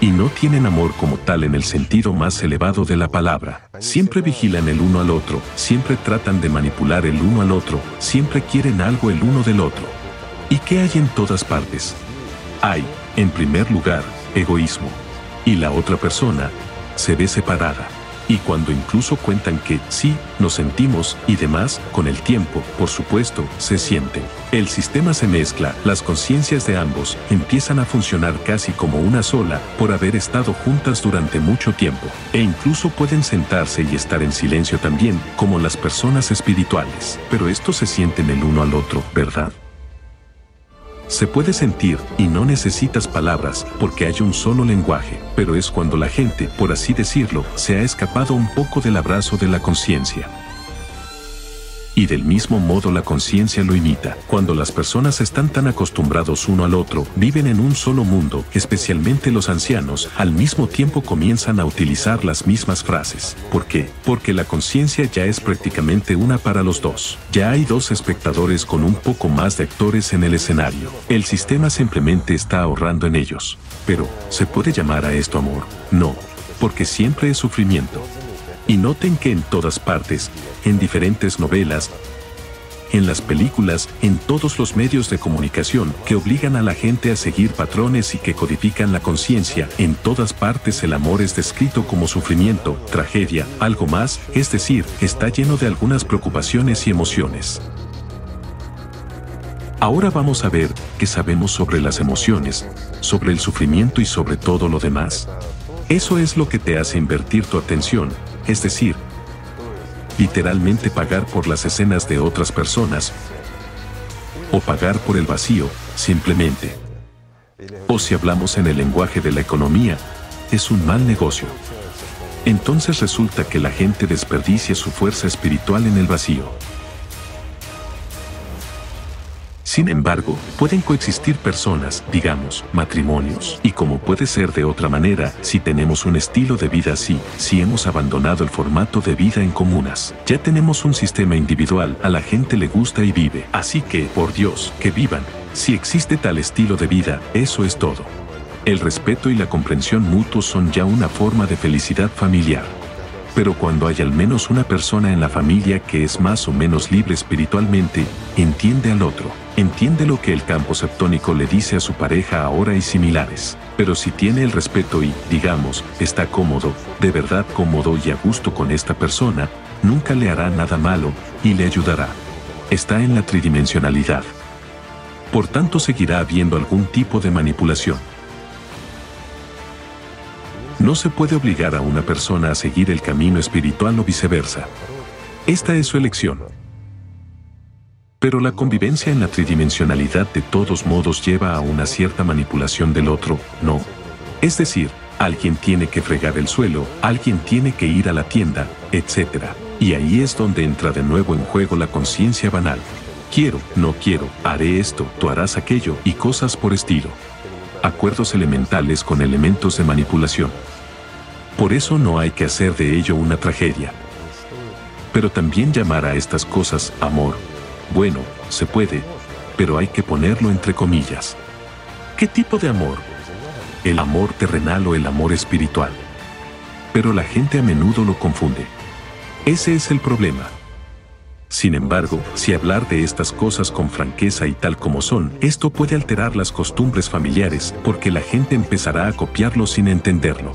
Y no tienen amor como tal en el sentido más elevado de la palabra. Siempre vigilan el uno al otro, siempre tratan de manipular el uno al otro, siempre quieren algo el uno del otro. ¿Y qué hay en todas partes? Hay, en primer lugar, egoísmo. Y la otra persona se ve separada. Y cuando incluso cuentan que sí, nos sentimos y demás, con el tiempo, por supuesto, se sienten. El sistema se mezcla, las conciencias de ambos empiezan a funcionar casi como una sola por haber estado juntas durante mucho tiempo. E incluso pueden sentarse y estar en silencio también, como las personas espirituales. Pero esto se sienten el uno al otro, ¿verdad? Se puede sentir, y no necesitas palabras, porque hay un solo lenguaje, pero es cuando la gente, por así decirlo, se ha escapado un poco del abrazo de la conciencia. Y del mismo modo la conciencia lo imita. Cuando las personas están tan acostumbrados uno al otro, viven en un solo mundo, especialmente los ancianos, al mismo tiempo comienzan a utilizar las mismas frases. ¿Por qué? Porque la conciencia ya es prácticamente una para los dos. Ya hay dos espectadores con un poco más de actores en el escenario. El sistema simplemente está ahorrando en ellos. Pero, ¿se puede llamar a esto amor? No, porque siempre es sufrimiento. Y noten que en todas partes, en diferentes novelas, en las películas, en todos los medios de comunicación que obligan a la gente a seguir patrones y que codifican la conciencia, en todas partes el amor es descrito como sufrimiento, tragedia, algo más, es decir, está lleno de algunas preocupaciones y emociones. Ahora vamos a ver qué sabemos sobre las emociones, sobre el sufrimiento y sobre todo lo demás. Eso es lo que te hace invertir tu atención, es decir, literalmente pagar por las escenas de otras personas, o pagar por el vacío, simplemente. O si hablamos en el lenguaje de la economía, es un mal negocio. Entonces resulta que la gente desperdicia su fuerza espiritual en el vacío. Sin embargo, pueden coexistir personas, digamos, matrimonios, y como puede ser de otra manera, si tenemos un estilo de vida así, si hemos abandonado el formato de vida en comunas, ya tenemos un sistema individual, a la gente le gusta y vive, así que, por Dios, que vivan. Si existe tal estilo de vida, eso es todo. El respeto y la comprensión mutuos son ya una forma de felicidad familiar. Pero cuando hay al menos una persona en la familia que es más o menos libre espiritualmente, entiende al otro, entiende lo que el campo septónico le dice a su pareja ahora y similares. Pero si tiene el respeto y, digamos, está cómodo, de verdad cómodo y a gusto con esta persona, nunca le hará nada malo y le ayudará. Está en la tridimensionalidad. Por tanto seguirá habiendo algún tipo de manipulación. No se puede obligar a una persona a seguir el camino espiritual o viceversa. Esta es su elección. Pero la convivencia en la tridimensionalidad de todos modos lleva a una cierta manipulación del otro, ¿no? Es decir, alguien tiene que fregar el suelo, alguien tiene que ir a la tienda, etc. Y ahí es donde entra de nuevo en juego la conciencia banal. Quiero, no quiero, haré esto, tú harás aquello y cosas por estilo acuerdos elementales con elementos de manipulación. Por eso no hay que hacer de ello una tragedia. Pero también llamar a estas cosas amor. Bueno, se puede, pero hay que ponerlo entre comillas. ¿Qué tipo de amor? ¿El amor terrenal o el amor espiritual? Pero la gente a menudo lo confunde. Ese es el problema. Sin embargo, si hablar de estas cosas con franqueza y tal como son, esto puede alterar las costumbres familiares, porque la gente empezará a copiarlo sin entenderlo.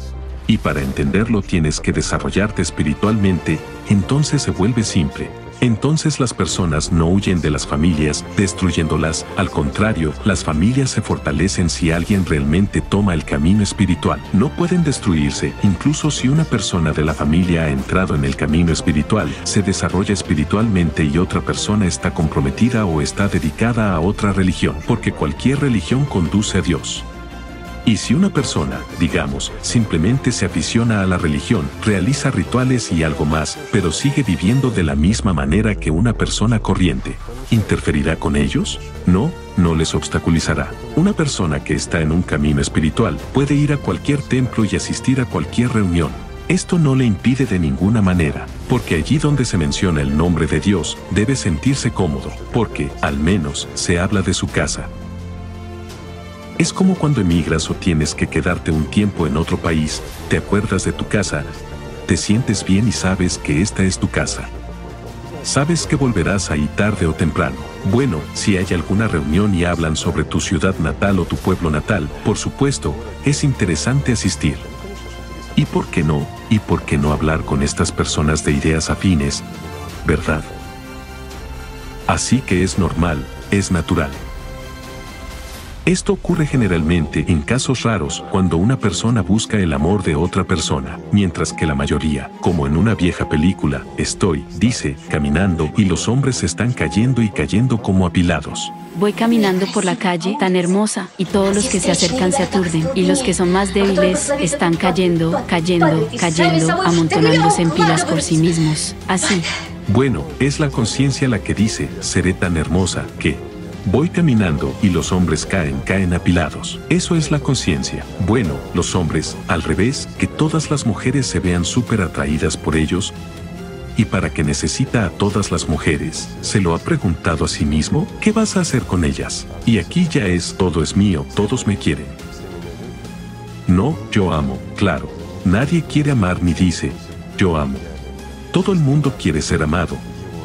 Y para entenderlo tienes que desarrollarte espiritualmente, entonces se vuelve simple. Entonces las personas no huyen de las familias, destruyéndolas, al contrario, las familias se fortalecen si alguien realmente toma el camino espiritual. No pueden destruirse, incluso si una persona de la familia ha entrado en el camino espiritual, se desarrolla espiritualmente y otra persona está comprometida o está dedicada a otra religión, porque cualquier religión conduce a Dios. Y si una persona, digamos, simplemente se aficiona a la religión, realiza rituales y algo más, pero sigue viviendo de la misma manera que una persona corriente, ¿interferirá con ellos? No, no les obstaculizará. Una persona que está en un camino espiritual puede ir a cualquier templo y asistir a cualquier reunión. Esto no le impide de ninguna manera, porque allí donde se menciona el nombre de Dios, debe sentirse cómodo, porque, al menos, se habla de su casa, es como cuando emigras o tienes que quedarte un tiempo en otro país, te acuerdas de tu casa, te sientes bien y sabes que esta es tu casa. Sabes que volverás ahí tarde o temprano. Bueno, si hay alguna reunión y hablan sobre tu ciudad natal o tu pueblo natal, por supuesto, es interesante asistir. ¿Y por qué no? ¿Y por qué no hablar con estas personas de ideas afines? ¿Verdad? Así que es normal, es natural. Esto ocurre generalmente en casos raros cuando una persona busca el amor de otra persona, mientras que la mayoría, como en una vieja película, estoy, dice, caminando y los hombres están cayendo y cayendo como apilados. Voy caminando por la calle tan hermosa y todos los que se acercan se aturden y los que son más débiles están cayendo, cayendo, cayendo, amontonándose en pilas por sí mismos. Así. Bueno, es la conciencia la que dice, seré tan hermosa que, Voy caminando y los hombres caen, caen apilados. Eso es la conciencia. Bueno, los hombres, al revés, que todas las mujeres se vean súper atraídas por ellos. ¿Y para qué necesita a todas las mujeres? ¿Se lo ha preguntado a sí mismo? ¿Qué vas a hacer con ellas? Y aquí ya es, todo es mío, todos me quieren. No, yo amo, claro. Nadie quiere amar ni dice, yo amo. Todo el mundo quiere ser amado.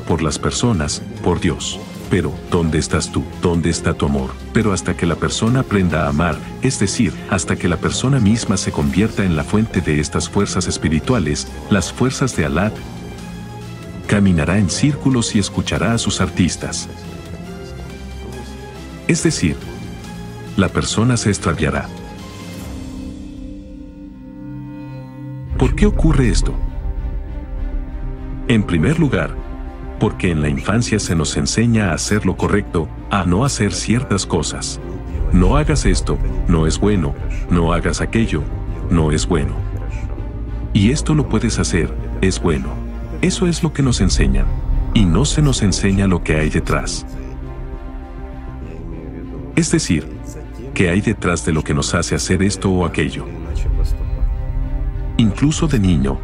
Por las personas, por Dios. Pero, ¿dónde estás tú? ¿Dónde está tu amor? Pero hasta que la persona aprenda a amar, es decir, hasta que la persona misma se convierta en la fuente de estas fuerzas espirituales, las fuerzas de Alá, caminará en círculos y escuchará a sus artistas. Es decir, la persona se extraviará. ¿Por qué ocurre esto? En primer lugar, porque en la infancia se nos enseña a hacer lo correcto, a no hacer ciertas cosas. No hagas esto, no es bueno, no hagas aquello, no es bueno. Y esto lo puedes hacer, es bueno. Eso es lo que nos enseñan. Y no se nos enseña lo que hay detrás. Es decir, qué hay detrás de lo que nos hace hacer esto o aquello. Incluso de niño,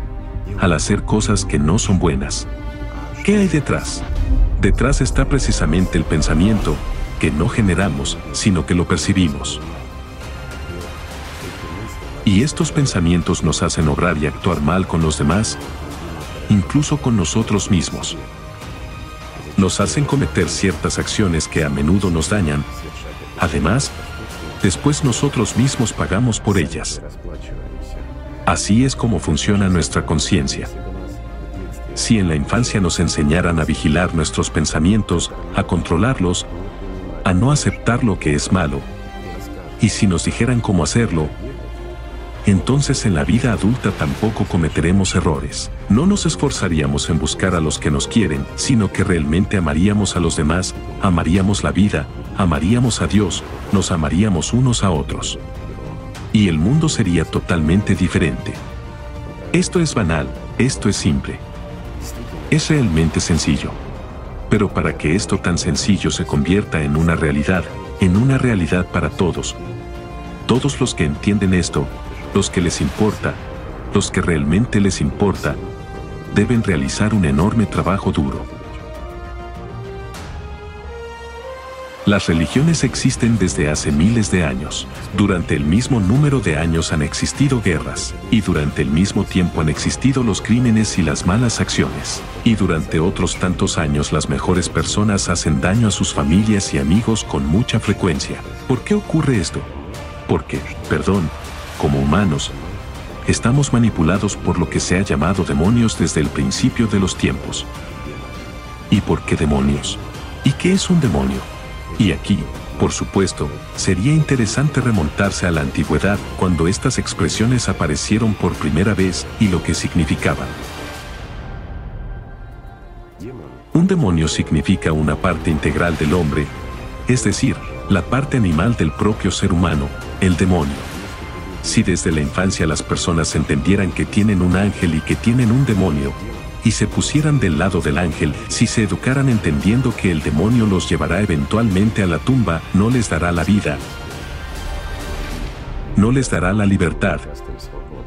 al hacer cosas que no son buenas. ¿Qué hay detrás? Detrás está precisamente el pensamiento, que no generamos, sino que lo percibimos. Y estos pensamientos nos hacen obrar y actuar mal con los demás, incluso con nosotros mismos. Nos hacen cometer ciertas acciones que a menudo nos dañan. Además, después nosotros mismos pagamos por ellas. Así es como funciona nuestra conciencia. Si en la infancia nos enseñaran a vigilar nuestros pensamientos, a controlarlos, a no aceptar lo que es malo, y si nos dijeran cómo hacerlo, entonces en la vida adulta tampoco cometeremos errores. No nos esforzaríamos en buscar a los que nos quieren, sino que realmente amaríamos a los demás, amaríamos la vida, amaríamos a Dios, nos amaríamos unos a otros. Y el mundo sería totalmente diferente. Esto es banal, esto es simple. Es realmente sencillo. Pero para que esto tan sencillo se convierta en una realidad, en una realidad para todos, todos los que entienden esto, los que les importa, los que realmente les importa, deben realizar un enorme trabajo duro. Las religiones existen desde hace miles de años. Durante el mismo número de años han existido guerras, y durante el mismo tiempo han existido los crímenes y las malas acciones. Y durante otros tantos años las mejores personas hacen daño a sus familias y amigos con mucha frecuencia. ¿Por qué ocurre esto? Porque, perdón, como humanos, estamos manipulados por lo que se ha llamado demonios desde el principio de los tiempos. ¿Y por qué demonios? ¿Y qué es un demonio? Y aquí, por supuesto, sería interesante remontarse a la antigüedad cuando estas expresiones aparecieron por primera vez y lo que significaban. Un demonio significa una parte integral del hombre, es decir, la parte animal del propio ser humano, el demonio. Si desde la infancia las personas entendieran que tienen un ángel y que tienen un demonio, y se pusieran del lado del ángel, si se educaran entendiendo que el demonio los llevará eventualmente a la tumba, no les dará la vida, no les dará la libertad,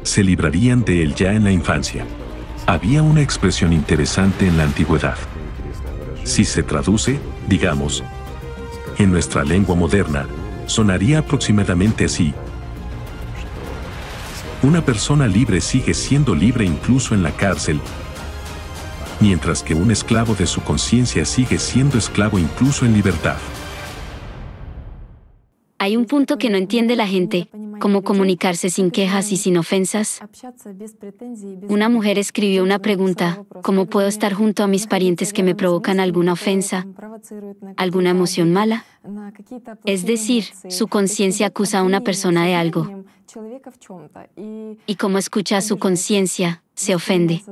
se librarían de él ya en la infancia. Había una expresión interesante en la antigüedad. Si se traduce, digamos, en nuestra lengua moderna, sonaría aproximadamente así. Una persona libre sigue siendo libre incluso en la cárcel, mientras que un esclavo de su conciencia sigue siendo esclavo incluso en libertad. Hay un punto que no entiende la gente, cómo comunicarse sin quejas y sin ofensas. Una mujer escribió una pregunta, ¿cómo puedo estar junto a mis parientes que me provocan alguna ofensa, alguna emoción mala? Es decir, su conciencia acusa a una persona de algo. Y como escucha a su conciencia, se ofende.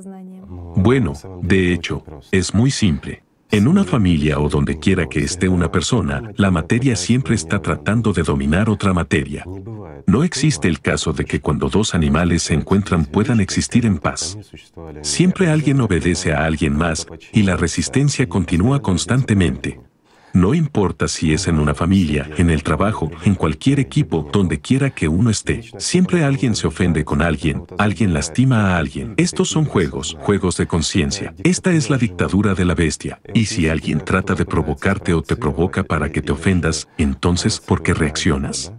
Bueno, de hecho, es muy simple. En una familia o donde quiera que esté una persona, la materia siempre está tratando de dominar otra materia. No existe el caso de que cuando dos animales se encuentran puedan existir en paz. Siempre alguien obedece a alguien más y la resistencia continúa constantemente. No importa si es en una familia, en el trabajo, en cualquier equipo, donde quiera que uno esté. Siempre alguien se ofende con alguien, alguien lastima a alguien. Estos son juegos, juegos de conciencia. Esta es la dictadura de la bestia. Y si alguien trata de provocarte o te provoca para que te ofendas, entonces ¿por qué reaccionas?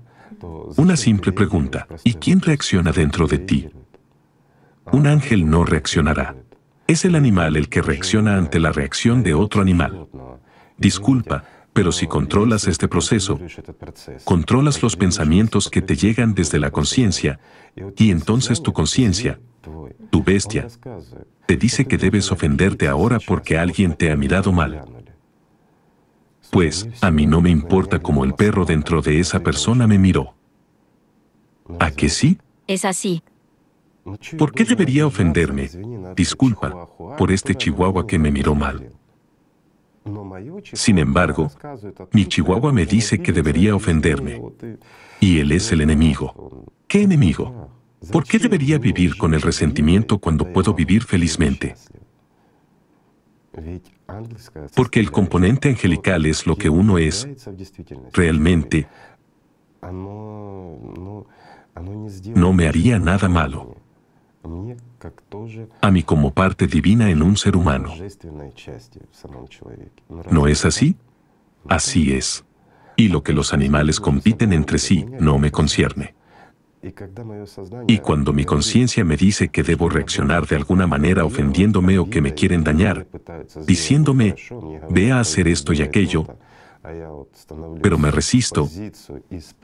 Una simple pregunta. ¿Y quién reacciona dentro de ti? Un ángel no reaccionará. Es el animal el que reacciona ante la reacción de otro animal. Disculpa, pero si controlas este proceso, controlas los pensamientos que te llegan desde la conciencia, y entonces tu conciencia, tu bestia, te dice que debes ofenderte ahora porque alguien te ha mirado mal. Pues, a mí no me importa cómo el perro dentro de esa persona me miró. ¿A qué sí? Es así. ¿Por qué debería ofenderme? Disculpa, por este chihuahua que me miró mal. Sin embargo, mi chihuahua me dice que debería ofenderme. Y él es el enemigo. ¿Qué enemigo? ¿Por qué debería vivir con el resentimiento cuando puedo vivir felizmente? Porque el componente angelical es lo que uno es realmente. No me haría nada malo. A mí como parte divina en un ser humano. ¿No es así? Así es. Y lo que los animales compiten entre sí no me concierne. Y cuando mi conciencia me dice que debo reaccionar de alguna manera ofendiéndome o que me quieren dañar, diciéndome, ve a hacer esto y aquello, pero me resisto,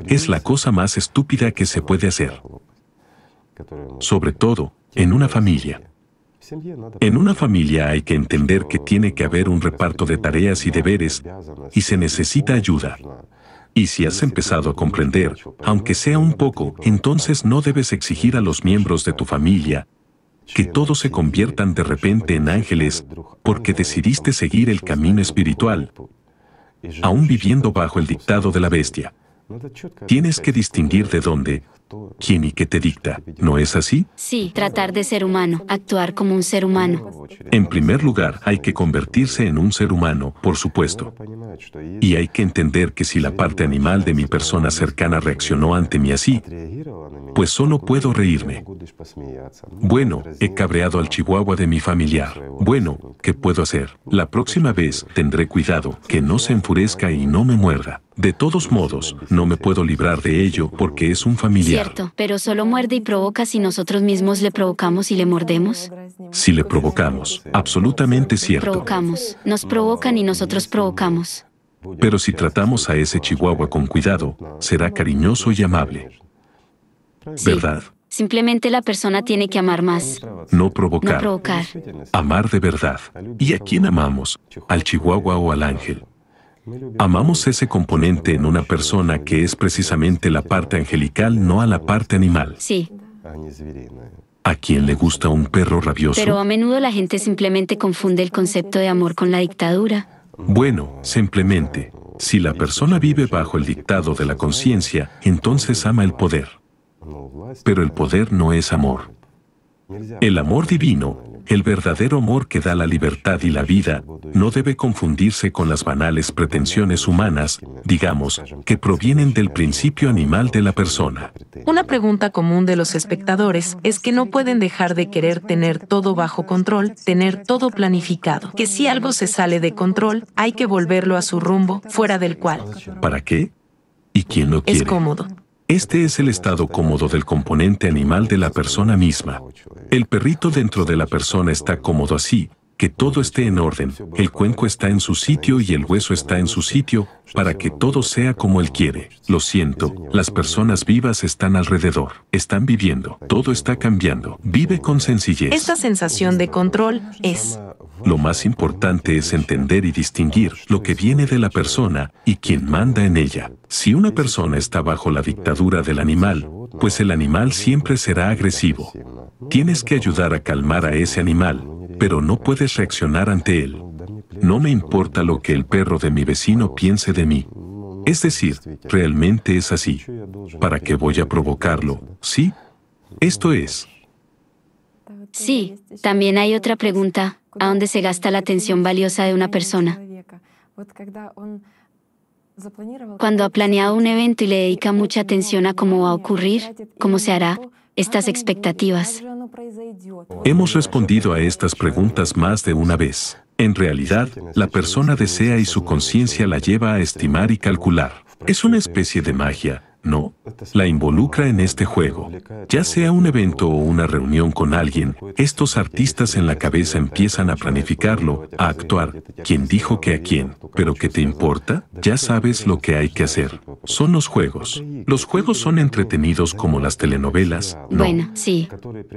es la cosa más estúpida que se puede hacer. Sobre todo, en una familia. En una familia hay que entender que tiene que haber un reparto de tareas y deberes y se necesita ayuda. Y si has empezado a comprender, aunque sea un poco, entonces no debes exigir a los miembros de tu familia que todos se conviertan de repente en ángeles porque decidiste seguir el camino espiritual, aún viviendo bajo el dictado de la bestia. Tienes que distinguir de dónde, quién y qué te dicta, ¿no es así? Sí, tratar de ser humano, actuar como un ser humano. En primer lugar, hay que convertirse en un ser humano, por supuesto. Y hay que entender que si la parte animal de mi persona cercana reaccionó ante mí así, pues solo puedo reírme. Bueno, he cabreado al chihuahua de mi familiar. Bueno, ¿qué puedo hacer? La próxima vez tendré cuidado, que no se enfurezca y no me muerda. De todos modos, no me puedo librar de ello porque es un familiar. Cierto, pero solo muerde y provoca si nosotros mismos le provocamos y le mordemos. Si le provocamos, absolutamente cierto. Provocamos, nos provocan y nosotros provocamos. Pero si tratamos a ese chihuahua con cuidado, será cariñoso y amable. Sí. ¿Verdad? Simplemente la persona tiene que amar más, No provocar. no provocar. Amar de verdad. ¿Y a quién amamos? ¿Al chihuahua o al ángel? Amamos ese componente en una persona que es precisamente la parte angelical, no a la parte animal. Sí, ¿A quién le gusta un perro rabioso? pero a menudo la gente simplemente confunde el concepto de amor con la dictadura. Bueno, simplemente, si la persona vive bajo el dictado de la conciencia, entonces ama el poder. Pero el poder no es amor. El amor divino, el verdadero amor que da la libertad y la vida, no debe confundirse con las banales pretensiones humanas, digamos, que provienen del principio animal de la persona. Una pregunta común de los espectadores es que no pueden dejar de querer tener todo bajo control, tener todo planificado, que si algo se sale de control, hay que volverlo a su rumbo, fuera del cual ¿Para qué? ¿Y quién lo quiere? es cómodo. Este es el estado cómodo del componente animal de la persona misma. El perrito dentro de la persona está cómodo así, que todo esté en orden, el cuenco está en su sitio y el hueso está en su sitio, para que todo sea como él quiere. Lo siento, las personas vivas están alrededor, están viviendo, todo está cambiando, vive con sencillez. Esta sensación de control es Lo más importante es entender y distinguir lo que viene de la persona y quien manda en ella. Si una persona está bajo la dictadura del animal, pues el animal siempre será agresivo. Tienes que ayudar a calmar a ese animal, pero no puedes reaccionar ante él. No me importa lo que el perro de mi vecino piense de mí. Es decir, realmente es así. ¿Para qué voy a provocarlo? ¿Sí? Esto es. Sí, también hay otra pregunta. ¿A dónde se gasta la atención valiosa de una persona? Cuando ha planeado un evento y le dedica mucha atención a cómo va a ocurrir, cómo se hará, estas expectativas. Hemos respondido a estas preguntas más de una vez. En realidad, la persona desea y su conciencia la lleva a estimar y calcular. Es una especie de magia, ¿no? La involucra en este juego. Ya sea un evento o una reunión con alguien, estos artistas en la cabeza empiezan a planificarlo, a actuar. ¿Quién dijo que a quién? ¿Pero qué te importa? Ya sabes lo que hay que hacer. Son los juegos. Los juegos son entretenidos como las telenovelas, ¿no? Bueno, sí.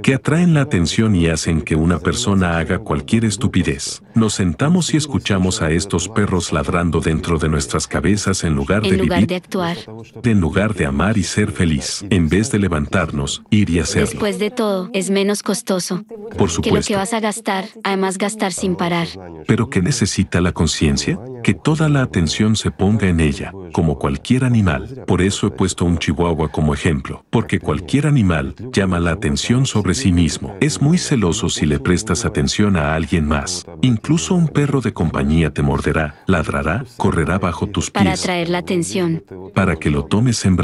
que atraen la atención y hacen que una persona haga cualquier estupidez. Nos sentamos y escuchamos a estos perros ladrando dentro de nuestras cabezas en lugar de En lugar vivir, de actuar. en lugar de de amar y ser feliz, en vez de levantarnos, ir y hacerlo. Después de todo, es menos costoso Por que lo que supuesto. vas a gastar, además gastar sin parar. Pero ¿qué necesita la conciencia? Que toda la atención se ponga en ella, como cualquier animal. Por eso he puesto un chihuahua como ejemplo, porque cualquier animal llama la atención sobre sí mismo. Es muy celoso si le prestas atención a alguien más. Incluso un perro de compañía te morderá, ladrará, correrá bajo tus Para pies atraer la atención. para que lo tomes en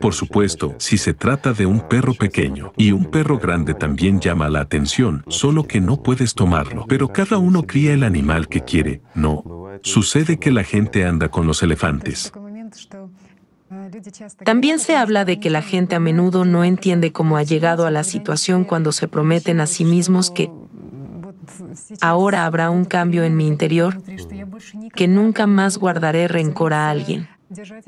Por supuesto, si se trata de un perro pequeño y un perro grande también llama la atención, solo que no puedes tomarlo. Pero cada uno cría el animal que quiere, ¿no? Sucede que la gente anda con los elefantes. También se habla de que la gente a menudo no entiende cómo ha llegado a la situación cuando se prometen a sí mismos que ahora habrá un cambio en mi interior, que nunca más guardaré rencor a alguien.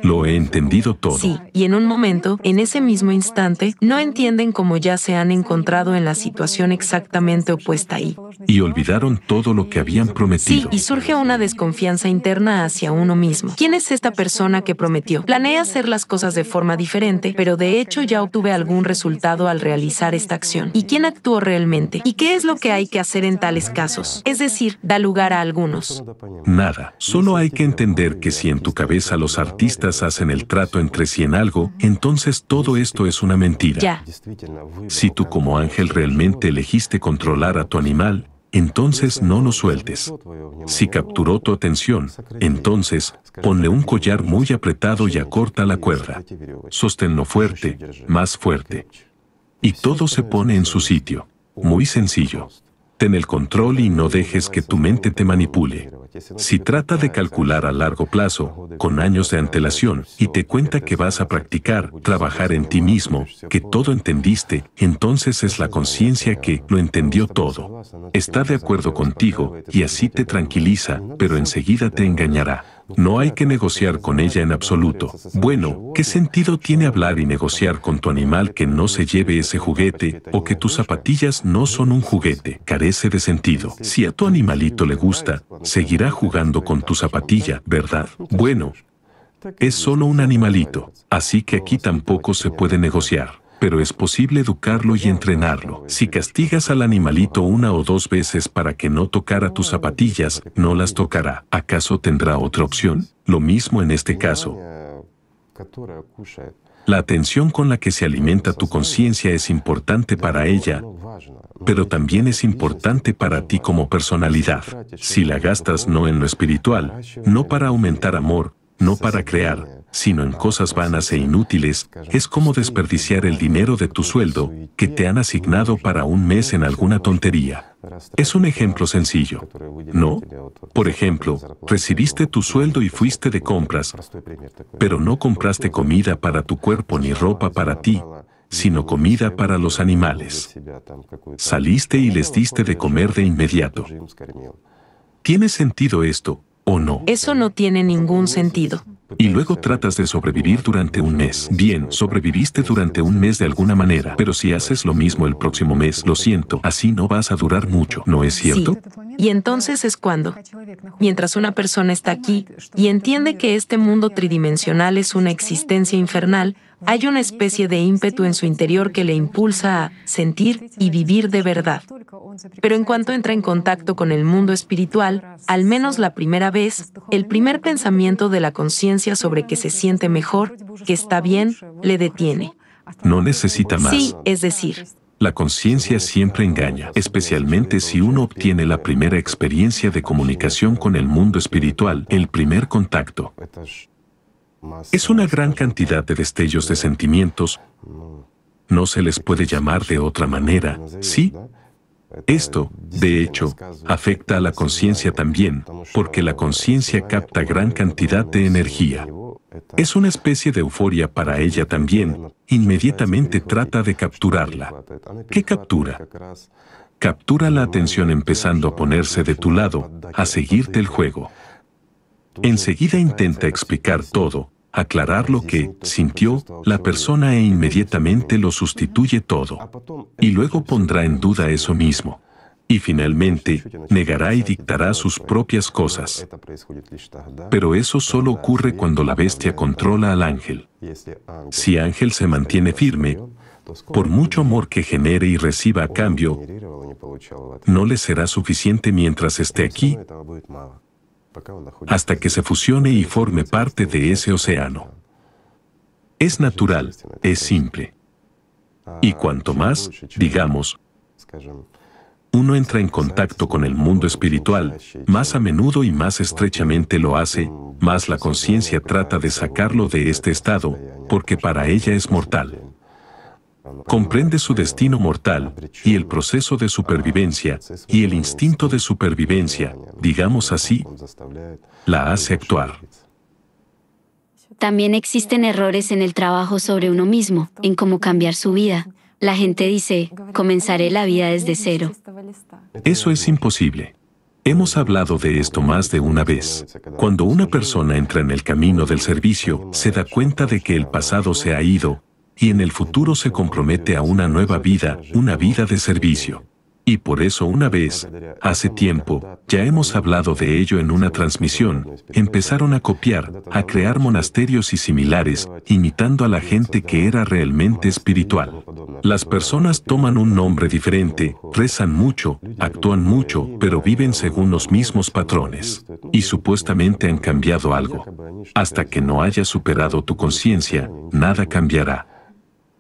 Lo he entendido todo. Sí, y en un momento, en ese mismo instante, no entienden cómo ya se han encontrado en la situación exactamente opuesta ahí. Y olvidaron todo lo que habían Sí, prometido. y surge una desconfianza interna hacia uno mismo. ¿Quién es esta persona que prometió? Planeé hacer las cosas de forma diferente, pero de hecho ya obtuve algún resultado al realizar esta acción. ¿Y quién actuó realmente? ¿Y qué es lo que hay que hacer en tales casos? Es decir, da lugar a algunos. Nada. Solo hay que entender que si en tu cabeza los artistas hacen el trato entre sí en algo, entonces todo esto es una mentira. Ya. Si tú como ángel realmente elegiste controlar a tu animal, entonces no lo sueltes. Si capturó tu atención, entonces ponle un collar muy apretado y acorta la cuerda. Sosténlo fuerte, más fuerte. Y todo se pone en su sitio. Muy sencillo. Ten el control y no dejes que tu mente te manipule. Si trata de calcular a largo plazo, con años de antelación, y te cuenta que vas a practicar, trabajar en ti mismo, que todo entendiste, entonces es la conciencia que lo entendió todo. Está de acuerdo contigo y así te tranquiliza, pero enseguida te engañará. No hay que negociar con ella en absoluto. Bueno, ¿qué sentido tiene hablar y negociar con tu animal que no se lleve ese juguete o que tus zapatillas no son un juguete? Carece de sentido. Si a tu animalito le gusta, seguirá jugando con tu zapatilla, ¿verdad? Bueno, es solo un animalito, así que aquí tampoco se puede negociar. Pero es posible educarlo y entrenarlo. Si castigas al animalito una o dos veces para que no tocara tus zapatillas, no las tocará. ¿Acaso tendrá otra opción? Lo mismo en este caso. La atención con la que se alimenta tu conciencia es importante para ella, pero también es importante para ti como personalidad. Si la gastas no en lo espiritual, no para aumentar amor, no para crear, sino en cosas vanas e inútiles, es como desperdiciar el dinero de tu sueldo que te han asignado para un mes en alguna tontería. Es un ejemplo sencillo. ¿No? Por ejemplo, recibiste tu sueldo y fuiste de compras, pero no compraste comida para tu cuerpo ni ropa para ti, sino comida para los animales. Saliste y les diste de comer de inmediato. ¿Tiene sentido esto o no? Eso no tiene ningún sentido. Y luego tratas de sobrevivir durante un mes. Bien, sobreviviste durante un mes de alguna manera, pero si haces lo mismo el próximo mes, lo siento, así no vas a durar mucho, ¿no es cierto? Sí. Y entonces es cuando, mientras una persona está aquí y entiende que este mundo tridimensional es una existencia infernal, hay una especie de ímpetu en su interior que le impulsa a sentir y vivir de verdad. Pero en cuanto entra en contacto con el mundo espiritual, al menos la primera vez, el primer pensamiento de la conciencia sobre que se siente mejor, que está bien, le detiene. No necesita más. Sí, es decir, La conciencia siempre engaña, especialmente si uno obtiene la primera experiencia de comunicación con el mundo espiritual, el primer contacto. Es una gran cantidad de destellos de sentimientos. No se les puede llamar de otra manera, ¿sí? Esto, de hecho, afecta a la conciencia también, porque la conciencia capta gran cantidad de energía. Es una especie de euforia para ella también. Inmediatamente trata de capturarla. ¿Qué captura? Captura la atención empezando a ponerse de tu lado, a seguirte el juego. Enseguida intenta explicar todo, aclarar lo que sintió la persona e inmediatamente lo sustituye todo. Y luego pondrá en duda eso mismo. Y finalmente, negará y dictará sus propias cosas. Pero eso solo ocurre cuando la bestia controla al ángel. Si ángel se mantiene firme, por mucho amor que genere y reciba a cambio, no le será suficiente mientras esté aquí hasta que se fusione y forme parte de ese océano. Es natural, es simple. Y cuanto más, digamos, uno entra en contacto con el mundo espiritual, más a menudo y más estrechamente lo hace, más la conciencia trata de sacarlo de este estado, porque para ella es mortal. Comprende su destino mortal y el proceso de supervivencia y el instinto de supervivencia, digamos así, la hace actuar. También existen errores en el trabajo sobre uno mismo, en cómo cambiar su vida. La gente dice, comenzaré la vida desde cero. Eso es imposible. Hemos hablado de esto más de una vez. Cuando una persona entra en el camino del servicio, se da cuenta de que el pasado se ha ido, y en el futuro se compromete a una nueva vida, una vida de servicio. Y por eso una vez, hace tiempo, ya hemos hablado de ello en una transmisión, empezaron a copiar, a crear monasterios y similares, imitando a la gente que era realmente espiritual. Las personas toman un nombre diferente, rezan mucho, actúan mucho, pero viven según los mismos patrones. Y supuestamente han cambiado algo. Hasta que no hayas superado tu conciencia, nada cambiará.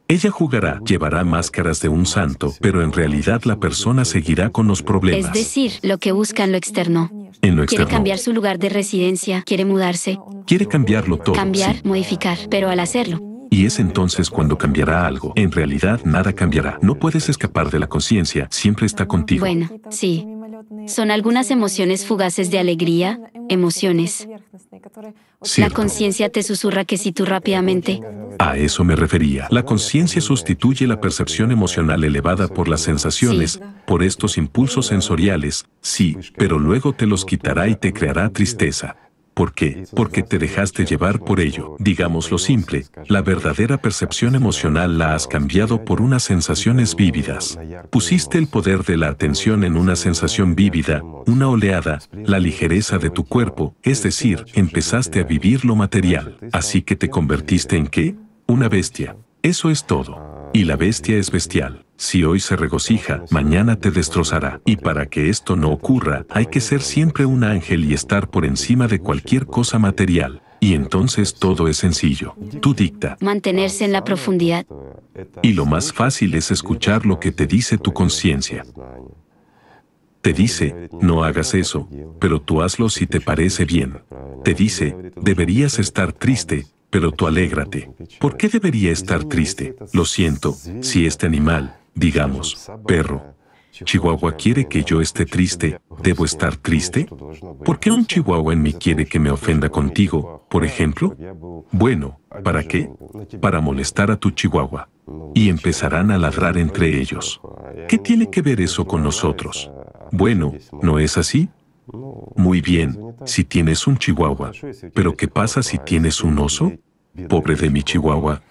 Ella jugará, llevará máscaras de un santo, pero en realidad la persona seguirá con los problemas. Es decir, lo que busca en lo externo. En lo Quiere externo. cambiar su lugar de residencia, quiere mudarse, Quiere cambiarlo todo. cambiar, sí. modificar, pero al hacerlo, Y es entonces cuando cambiará algo. En realidad nada cambiará. No puedes escapar de la conciencia, siempre está contigo. bueno, sí. Son algunas emociones fugaces de alegría, emociones. La conciencia te susurra que si tú rápidamente, A eso me refería. La conciencia sustituye la percepción emocional elevada por las sensaciones, por estos impulsos sensoriales, sí, pero luego te los quitará y te creará tristeza. ¿Por qué? Porque te dejaste llevar por ello. Digámoslo simple, la verdadera percepción emocional la has cambiado por unas sensaciones vívidas. Pusiste el poder de la atención en una sensación vívida, una oleada, la ligereza de tu cuerpo, es decir, empezaste a vivir lo material. Así que te convertiste en qué? Una bestia. Eso es todo. Y la bestia es bestial. Si hoy se regocija, mañana te destrozará. Y para que esto no ocurra, hay que ser siempre un ángel y estar por encima de cualquier cosa material. Y entonces todo es sencillo. Tú dicta. mantenerse en la profundidad. Y lo más fácil es escuchar lo que te dice tu conciencia. Te dice, no hagas eso, pero tú hazlo si te parece bien. Te dice, deberías estar triste, pero tú alégrate. ¿Por qué debería estar triste? Lo siento, si este animal, digamos, perro, Chihuahua quiere que yo esté triste, ¿debo estar triste? ¿Por qué un chihuahua en mí quiere que me ofenda contigo, por ejemplo? Bueno, ¿para qué? Para molestar a tu chihuahua. Y empezarán a ladrar entre ellos. ¿Qué tiene que ver eso con nosotros? Bueno, ¿no es así? Muy bien, si tienes un chihuahua. Pero ¿qué pasa si tienes un oso? Pobre de mi chihuahua.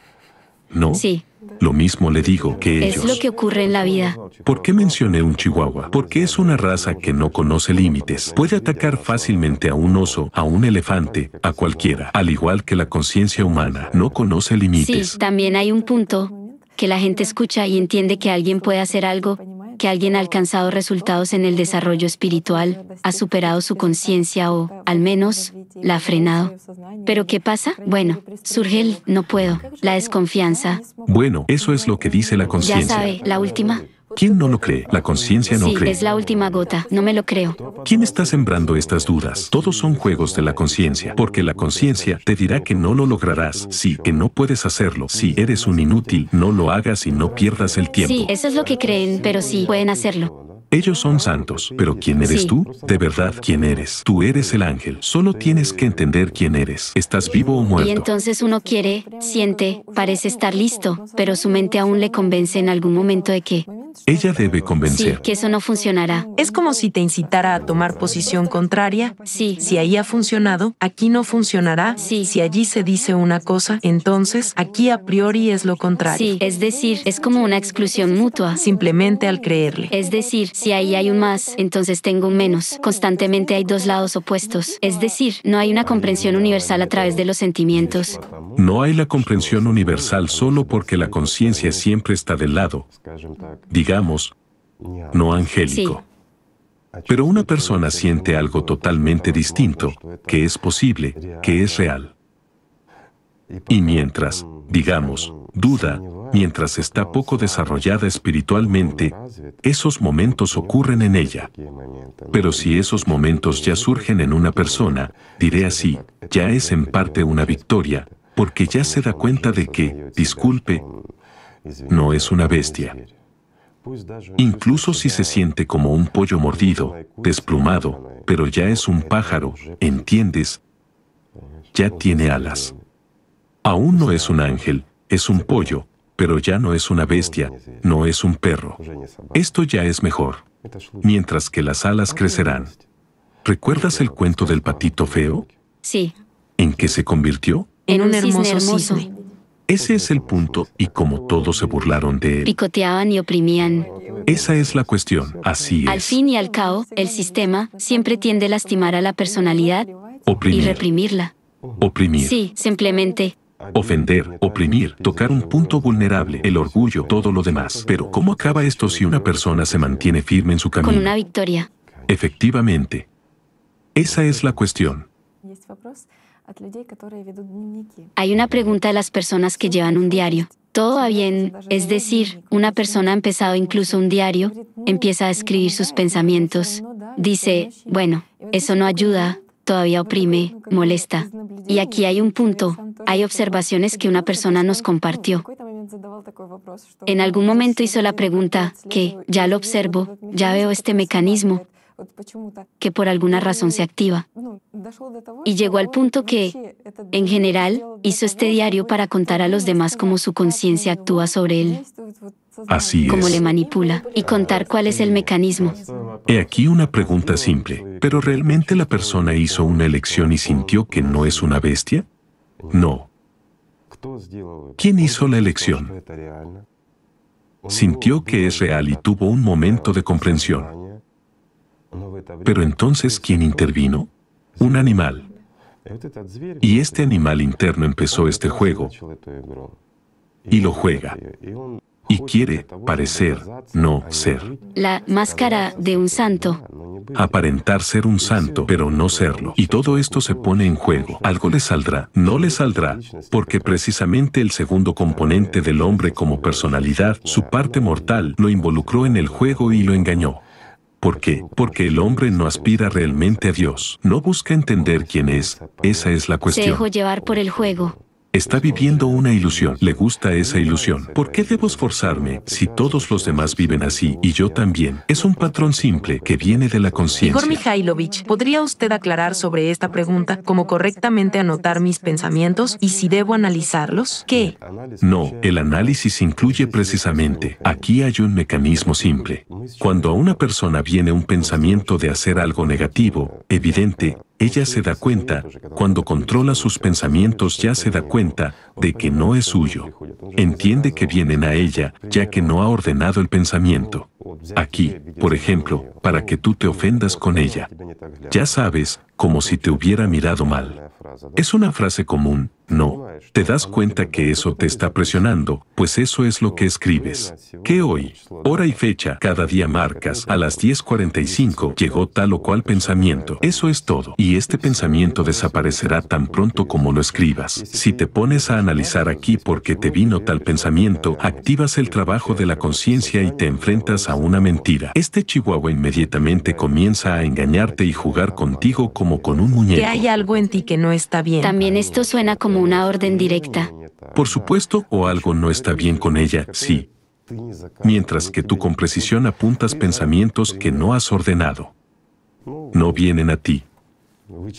¿No? Sí, Lo mismo le digo que es lo ellos. que ocurre en la vida. ¿Por qué mencioné un chihuahua? Porque es una raza que no conoce límites. Puede atacar fácilmente a un oso, a un elefante, a cualquiera. Al igual que la conciencia humana, no conoce Sí, límites. también hay un punto que la gente escucha y entiende que alguien puede hacer algo, que alguien ha alcanzado resultados en el desarrollo espiritual, ha superado su conciencia o, al menos, la ha frenado. Pero ¿qué pasa? Bueno, surge el no puedo, la desconfianza. Bueno, eso es lo que dice la Ya conciencia. sabe, la última. ¿Quién no lo cree? La conciencia no Sí, cree. es la última gota, no me lo creo. ¿Quién está sembrando estas dudas? Todos son juegos de la conciencia, porque la conciencia te dirá que no lo lograrás, sí, que no puedes hacerlo, si eres un inútil, no lo hagas y no pierdas el tiempo. Sí, eso es lo que creen, pero sí, pueden hacerlo. Ellos son santos, pero ¿quién eres Sí. tú? De verdad, ¿quién eres? Tú eres el ángel. Solo tienes que entender quién eres. ¿Estás vivo o Y muerto? entonces uno quiere, siente, parece estar listo, pero su mente aún le convence en algún momento de que Ella debe Sí, convencer. que eso no funcionará. Es como si te incitara a tomar posición contraria. Sí. Si ahí ha funcionado, aquí no funcionará. Sí. Si allí se dice una cosa, entonces aquí a priori es lo contrario. Sí, es decir, es como una exclusión mutua. Simplemente al creerle. Es decir, si ahí hay un más, entonces tengo un menos. Constantemente hay dos lados opuestos. Es decir, no hay una comprensión universal a través de los sentimientos. No hay la comprensión universal solo porque la conciencia siempre está del lado, digamos, no angélico. Pero una persona siente algo totalmente distinto, que es posible, que es real. Y mientras, digamos, duda, mientras está poco desarrollada espiritualmente, esos momentos ocurren en ella. Pero si esos momentos ya surgen en una persona, diré así, ya es en parte una victoria, porque ya se da cuenta de que, disculpe, no es una bestia. Incluso si se siente como un pollo mordido, desplumado, pero ya es un pájaro, ¿entiendes? Ya tiene alas. Aún no es un ángel, es un pollo, pero ya no es una bestia, no es un perro. Esto ya es mejor, mientras que las alas crecerán. ¿Recuerdas el cuento del patito feo? Sí, ¿En qué se convirtió? En un cisne hermoso hermoso. cisne. Ese es el punto, y como todos se burlaron de él, Picoteaban y oprimían. esa es la cuestión, así Al es. fin y al cabo, el sistema siempre tiende a lastimar a la personalidad y reprimirla. oprimir, Sí, simplemente ofender, oprimir, tocar un punto vulnerable, el orgullo, todo lo demás. Pero ¿cómo acaba esto si una persona se mantiene firme en su camino? Con una victoria. Efectivamente. Esa es la cuestión. Hay una pregunta de las personas que llevan un diario. Todo va bien, es decir, una persona ha empezado incluso un diario, empieza a escribir sus pensamientos, dice, bueno, eso no ayuda, todavía oprime, molesta. Y aquí hay un punto, hay observaciones que una persona nos compartió. En algún momento hizo la pregunta, que, ya lo observo, ya veo este mecanismo, que por alguna razón se activa. Y llegó al punto que, en general, hizo este diario para contar a los demás cómo su conciencia actúa sobre él, Así cómo es. le manipula, y contar cuál es el mecanismo. He aquí una pregunta simple. ¿Pero realmente la persona hizo una elección y sintió que no es una bestia? No. ¿Quién hizo la elección? Sintió que es real y tuvo un momento de comprensión. Pero entonces, ¿quién intervino? Un animal. Y este animal interno empezó este juego y lo juega. Y quiere parecer, no ser. La máscara de un santo. Aparentar ser un santo, pero no serlo. Y todo esto se pone en juego. Algo le saldrá, no le saldrá, porque precisamente el segundo componente del hombre como personalidad, su parte mortal, lo involucró en el juego y lo engañó. ¿Por qué? Porque el hombre no aspira realmente a Dios, no busca entender quién es, esa es la Se cuestión. dejó llevar por el juego. Está viviendo una ilusión, le gusta esa ilusión. ¿Por qué debo esforzarme si todos los demás viven así y yo también? Es un patrón simple que viene de la Igor conciencia. Mikhailovich, ¿podría usted aclarar sobre esta pregunta cómo correctamente anotar mis pensamientos y si debo analizarlos? ¿Qué? No, el análisis incluye precisamente, aquí hay un mecanismo simple. Cuando a una persona viene un pensamiento de hacer algo negativo, evidente, ella se da cuenta, cuando controla sus pensamientos ya se da cuenta de que no es suyo. Entiende que vienen a ella, ya que no ha ordenado el pensamiento. Aquí, por ejemplo, para que tú te ofendas con ella. Ya sabes, como si te hubiera mirado mal. Es una frase común, ¿no? Te das cuenta que eso te está presionando, pues eso es lo que escribes. Que hoy, hora y fecha, cada día marcas, a las 10.45 llegó tal o cual pensamiento. Eso es todo. Y este pensamiento desaparecerá tan pronto como lo escribas. Si te pones a analizar aquí por qué te vino tal pensamiento, activas el trabajo de la conciencia y te enfrentas a una mentira. Este chihuahua inmediatamente comienza a engañarte y jugar contigo como con un muñeco. Que hay algo en ti que no está bien. También esto suena como una orden Por supuesto, o algo no está bien con ella, sí, mientras que tú con precisión apuntas pensamientos que no has ordenado. No vienen a ti.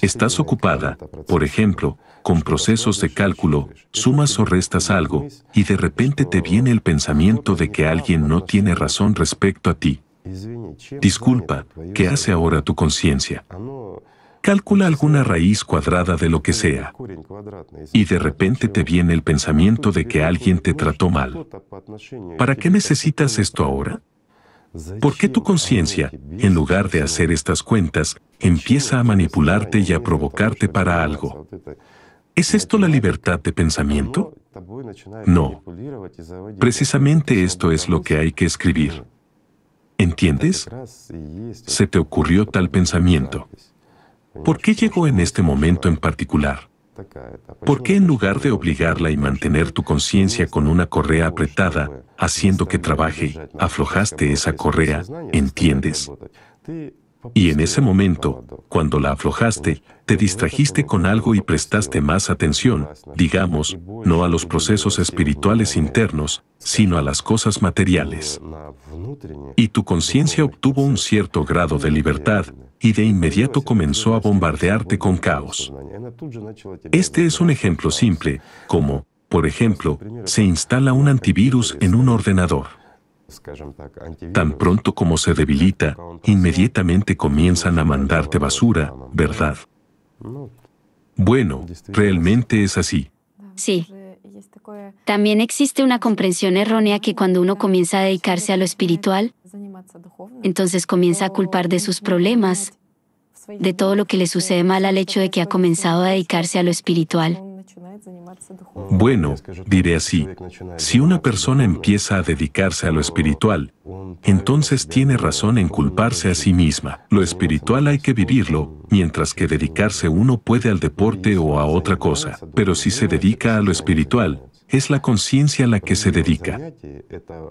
Estás ocupada, por ejemplo, con procesos de cálculo, sumas o restas algo, y de repente te viene el pensamiento de que alguien no tiene razón respecto a ti. Disculpa, ¿qué hace ahora tu conciencia? Calcula alguna raíz cuadrada de lo que sea. Y de repente te viene el pensamiento de que alguien te trató mal. ¿Para qué necesitas esto ahora? ¿Por qué tu conciencia, en lugar de hacer estas cuentas, empieza a manipularte y a provocarte para algo? ¿Es esto la libertad de pensamiento? No. Precisamente esto es lo que hay que escribir. ¿Entiendes? Se te ocurrió tal pensamiento. ¿Por qué llegó en este momento en particular? ¿Por qué en lugar de obligarla y mantener tu conciencia con una correa apretada, haciendo que trabaje, aflojaste esa correa, entiendes? Y en ese momento, cuando la aflojaste, te distrajiste con algo y prestaste más atención, digamos, no a los procesos espirituales internos, sino a las cosas materiales. Y tu conciencia obtuvo un cierto grado de libertad, y de inmediato comenzó a bombardearte con caos. Este es un ejemplo simple, como, por ejemplo, se instala un antivirus en un ordenador. Tan pronto como se debilita, inmediatamente comienzan a mandarte basura, ¿verdad? Bueno, realmente es así. Sí. También existe una comprensión errónea que cuando uno comienza a dedicarse a lo espiritual, entonces comienza a culpar de sus problemas, de todo lo que le sucede mal al hecho de que ha comenzado a dedicarse a lo espiritual. Bueno, diré así, si una persona empieza a dedicarse a lo espiritual, entonces tiene razón en culparse a sí misma. Lo espiritual hay que vivirlo, mientras que dedicarse uno puede al deporte o a otra cosa. Pero si se dedica a lo espiritual, es la conciencia la que se dedica.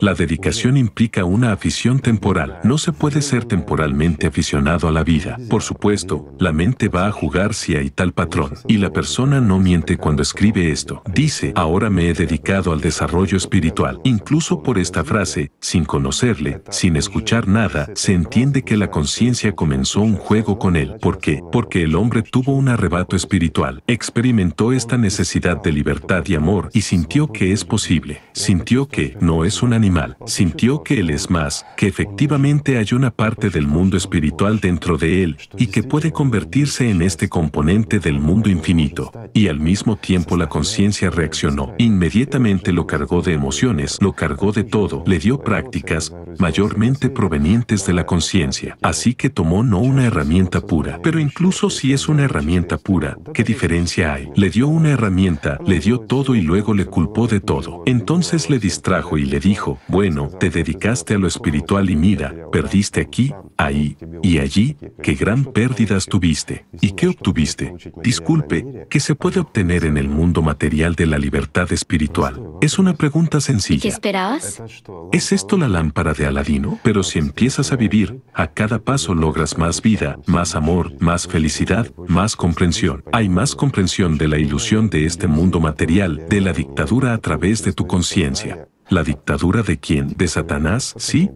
La dedicación implica una afición temporal. No se puede ser temporalmente aficionado a la vida. Por supuesto, la mente va a jugar si hay tal patrón. Y la persona no miente cuando escribe esto. Dice, ahora me he dedicado al desarrollo espiritual. Incluso por esta frase, sin conocerle, sin escuchar nada, se entiende que la conciencia comenzó un juego con él. ¿Por qué? Porque el hombre tuvo un arrebato espiritual. Experimentó esta necesidad de libertad y amor y sintió sintió que es posible, sintió que no es un animal, sintió que él es más, que efectivamente hay una parte del mundo espiritual dentro de él y que puede convertirse en este componente del mundo infinito. Y al mismo tiempo la conciencia reaccionó. Inmediatamente lo cargó de emociones, lo cargó de todo, le dio prácticas, mayormente provenientes de la conciencia. Así que tomó no una herramienta pura, pero incluso si es una herramienta pura, ¿qué diferencia hay? Le dio una herramienta, le dio todo y luego le culpó de todo. Entonces le distrajo y le dijo, bueno, te dedicaste a lo espiritual y mira, perdiste aquí, ahí y allí, qué gran pérdidas tuviste. ¿Y qué obtuviste? Disculpe, ¿qué se puede obtener en el mundo material de la libertad espiritual? Es una pregunta sencilla. ¿Qué esperabas? ¿Es esto la lámpara de Aladino? Pero si empiezas a vivir, a cada paso logras más vida, más amor, más felicidad, más comprensión. Hay más comprensión de la ilusión de este mundo material, de la dictadura a través de tu conciencia. ¿La dictadura de quién? ¿De Satanás? Sí.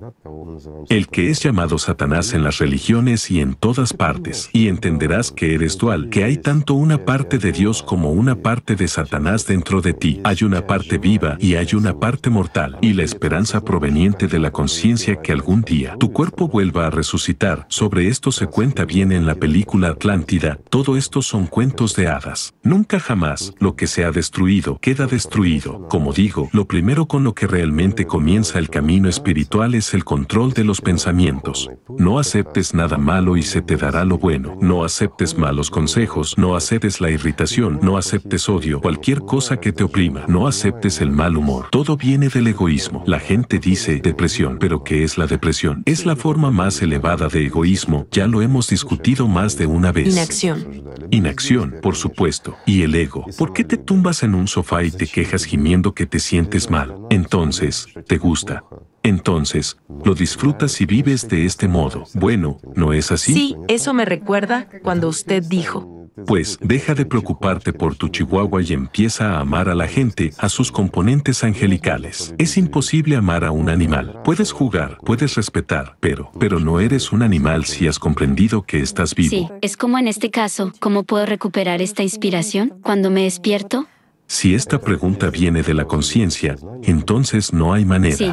El que es llamado Satanás en las religiones y en todas partes. Y entenderás que eres dual, que hay tanto una parte de Dios como una parte de Satanás dentro de ti. Hay una parte viva y hay una parte mortal. Y la esperanza proveniente de la conciencia que algún día tu cuerpo vuelva a resucitar. Sobre esto se cuenta bien en la película Atlántida. Todo esto son cuentos de hadas. Nunca jamás lo que se ha destruido queda destruido. Como digo, lo primero con lo que realmente comienza el camino espiritual es el control de los pensamientos. No aceptes nada malo y se te dará lo bueno. No aceptes malos consejos, no aceptes la irritación, no aceptes odio, cualquier cosa que te oprima. No aceptes el mal humor. Todo viene del egoísmo. La gente dice depresión, pero ¿qué es la depresión? Es la forma más elevada de egoísmo, ya lo hemos discutido más de una vez. Inacción. Inacción, por supuesto. Y el ego. ¿Por qué te tumbas en un sofá y te quejas gimiendo que te sientes mal? Entonces, ¿te gusta? Entonces, lo disfrutas y vives de este modo. Bueno, ¿no es así? Sí, eso me recuerda cuando usted dijo, Pues deja de preocuparte por tu chihuahua y empieza a amar a la gente, a sus componentes angelicales. Es imposible amar a un animal. Puedes jugar, puedes respetar, pero, pero no eres un animal si has comprendido que estás vivo. Sí, es como en este caso, ¿cómo puedo recuperar esta inspiración cuando me despierto? Si esta pregunta viene de la conciencia, entonces no hay manera. Sí.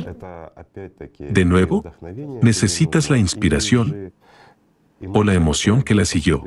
De nuevo, necesitas la inspiración o la emoción que la siguió.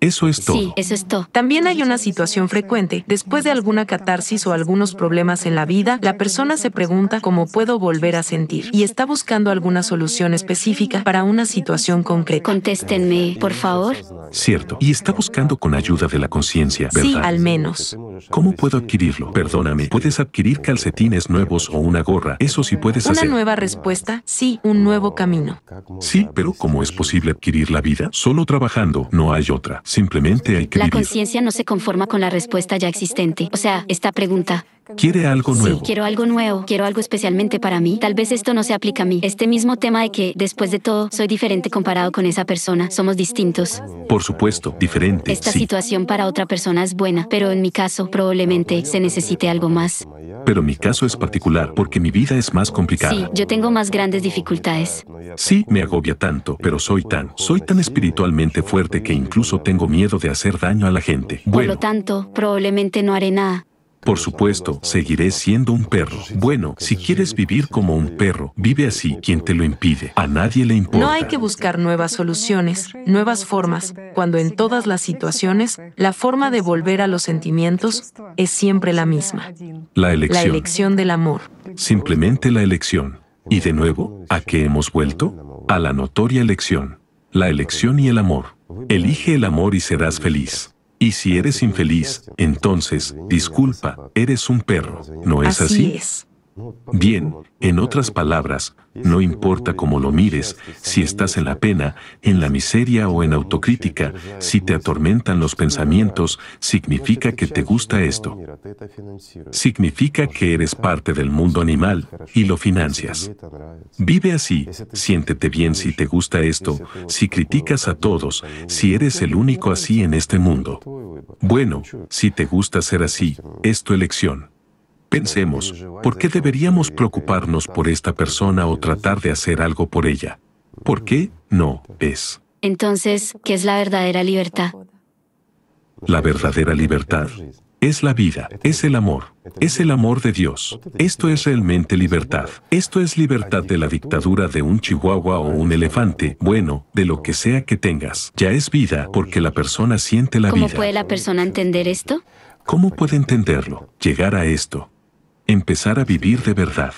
Eso es todo. Sí, eso es todo. También hay una situación frecuente. Después de alguna catarsis o algunos problemas en la vida, la persona se pregunta cómo puedo volver a sentir y está buscando alguna solución específica para una situación concreta. Contéstenme, por favor. Cierto. Y está buscando con ayuda de la conciencia, ¿verdad? Sí, al menos. ¿Cómo puedo adquirirlo? Perdóname, puedes adquirir calcetines nuevos o una gorra. Eso sí puedes Una hacer. nueva respuesta, sí, un nuevo camino. Sí, pero ¿cómo es posible adquirir la vida? Solo trabajando, no hay otra. Simplemente hay que La conciencia no se conforma con la respuesta ya existente. O sea, esta pregunta. Quiere algo Sí, nuevo. quiero algo nuevo, quiero algo especialmente para mí. Tal vez esto no se aplica a mí. Este mismo tema de que, después de todo, soy diferente comparado con esa persona. Somos distintos. Por supuesto, diferente. Esta sí. situación para otra persona es buena, pero en mi caso probablemente se necesite algo más. Pero mi caso es particular porque mi vida es más Sí, complicada. yo tengo más grandes dificultades. Sí, me agobia tanto, pero soy tan, soy tan espiritualmente fuerte que incluso tengo miedo de hacer daño a la gente. Por Bueno, lo tanto, probablemente no haré nada. Por supuesto, seguiré siendo un perro. Bueno, si quieres vivir como un perro, vive así. ¿Quién te lo impide? A nadie le importa. No hay que buscar nuevas soluciones, nuevas formas, cuando en todas las situaciones, la forma de volver a los sentimientos es siempre la misma. La La elección. elección del amor. Simplemente la elección. Y de nuevo, ¿a qué hemos vuelto? A la notoria elección. La elección y el amor. Elige el amor y serás feliz. Y si eres infeliz, entonces, disculpa, eres un perro. ¿No es así? Así es. Bien, en otras palabras, no importa cómo lo mires, si estás en la pena, en la miseria o en autocrítica, si te atormentan los pensamientos, significa que te gusta esto. Significa que eres parte del mundo animal y lo financias. Vive así, siéntete bien si te gusta esto, si criticas a todos, si eres el único así en este mundo. Bueno, si te gusta ser así, es tu elección. Pensemos, ¿por qué deberíamos preocuparnos por esta persona o tratar de hacer algo por ella? ¿Por qué? No, es. Entonces, ¿qué es la verdadera libertad? La verdadera libertad es la vida, es el amor, es el amor de Dios. Esto es realmente libertad. Esto es libertad de la dictadura de un chihuahua o un elefante, bueno, de lo que sea que tengas. Ya es vida porque la persona siente la ¿Cómo vida. puede la persona entender esto? ¿Cómo puede entenderlo? Llegar a esto. Empezar a vivir de verdad.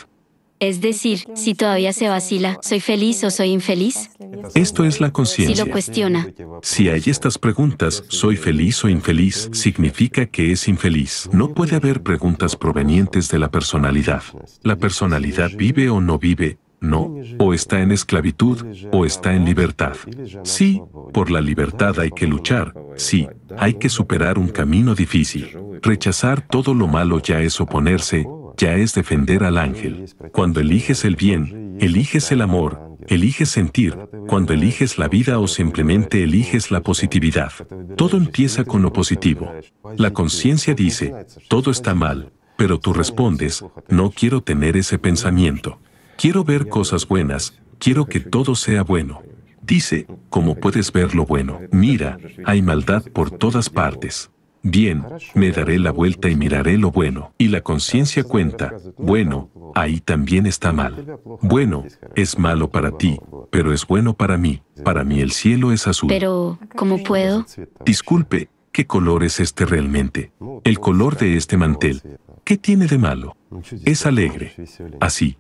Es decir, si todavía se vacila, ¿soy feliz o soy infeliz? Esto es la Si conciencia. lo cuestiona, Si hay estas preguntas, ¿soy feliz o infeliz? Significa que es infeliz. No puede haber preguntas provenientes de la personalidad. La personalidad vive o no vive, no, o está en esclavitud, o está en libertad. Sí, por la libertad hay que luchar, sí, hay que superar un camino difícil. Rechazar todo lo malo ya es oponerse, ya es defender al ángel. Cuando eliges el bien, eliges el amor, eliges sentir, cuando eliges la vida o simplemente eliges la positividad. Todo empieza con lo positivo. La conciencia dice, todo está mal, pero tú respondes, no quiero tener ese pensamiento. Quiero ver cosas buenas, quiero que todo sea bueno. Dice, ¿cómo puedes ver lo bueno? Mira, hay maldad por todas partes. Bien, me daré la vuelta y miraré lo bueno. Y la conciencia cuenta, bueno, ahí también está mal. Bueno, es malo para ti, pero es bueno para mí. Para mí el cielo es azul. pero ¿cómo puedo? Disculpe, ¿qué color es este realmente? El color de este mantel. ¿Qué tiene de malo? Es alegre. Así.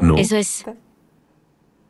No. Eso es,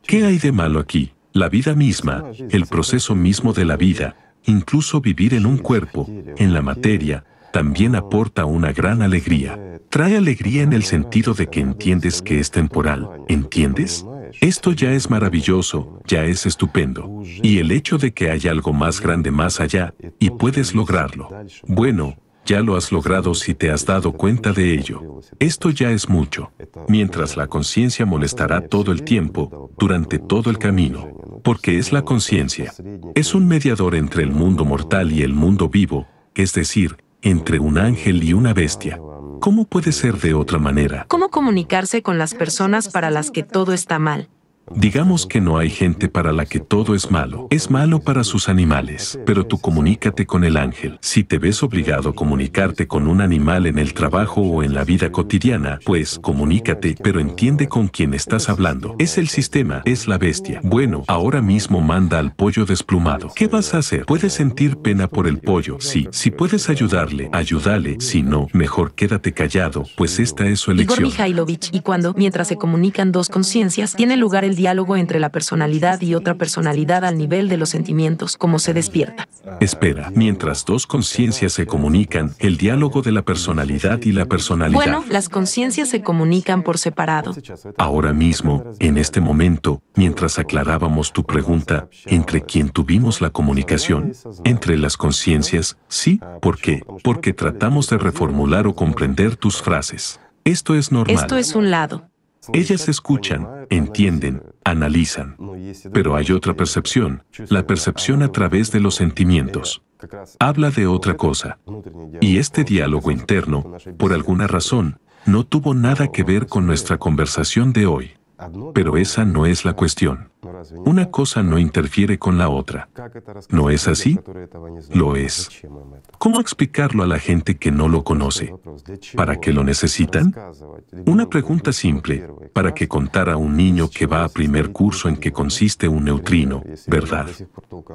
¿Qué hay de malo aquí? La vida misma, el proceso mismo de la vida, incluso vivir en un cuerpo, en la materia, también aporta una gran alegría. Trae alegría en el sentido de que entiendes que es temporal. ¿Entiendes? Esto ya es maravilloso, ya es estupendo. Y el hecho de que haya algo más grande más allá, y puedes lograrlo. Bueno, ya lo has logrado si te has dado cuenta de ello. Esto ya es mucho. Mientras la conciencia molestará todo el tiempo, durante todo el camino. porque es la conciencia. Es un mediador entre el mundo mortal y el mundo vivo, es decir, entre un ángel y una bestia. ¿Cómo puede ser de otra manera? ¿Cómo comunicarse con las personas para las que todo está mal? Digamos que no hay gente para la que todo es malo. Es malo para sus animales. Pero tú comunícate con el ángel. Si te ves obligado a comunicarte con un animal en el trabajo o en la vida cotidiana, pues comunícate, pero entiende con quién estás hablando. Es el sistema, es la bestia. Bueno, ahora mismo manda al pollo desplumado. ¿Qué vas a hacer? Puedes sentir pena por el pollo. Sí, si puedes ayudarle, ayúdale. Si no, mejor quédate callado, pues esta es su elección. Igor Mikhailovich, y cuando, mientras se comunican dos conciencias, tiene lugar el diálogo entre la personalidad y otra personalidad al nivel de los sentimientos, como se despierta. Espera, mientras dos conciencias se comunican, el diálogo de la personalidad y la personalidad. Bueno, las conciencias se comunican por separado. Ahora mismo, en este momento, mientras aclarábamos tu pregunta, ¿entre quién tuvimos la comunicación? Entre las conciencias, sí, ¿por qué? Porque tratamos de reformular o comprender tus frases. Esto es normal. Esto es un lado. Ellas escuchan, entienden, analizan. Pero hay otra percepción, la percepción a través de los sentimientos. Habla de otra cosa. Y este diálogo interno, por alguna razón, no tuvo nada que ver con nuestra conversación de hoy. Pero esa no es la cuestión. Una cosa no interfiere con la otra. ¿No es así? Lo es. ¿Cómo explicarlo a la gente que no lo conoce? ¿Para qué lo necesitan? Una pregunta simple, para que contara a un niño que va a primer curso en qué consiste un neutrino, ¿verdad?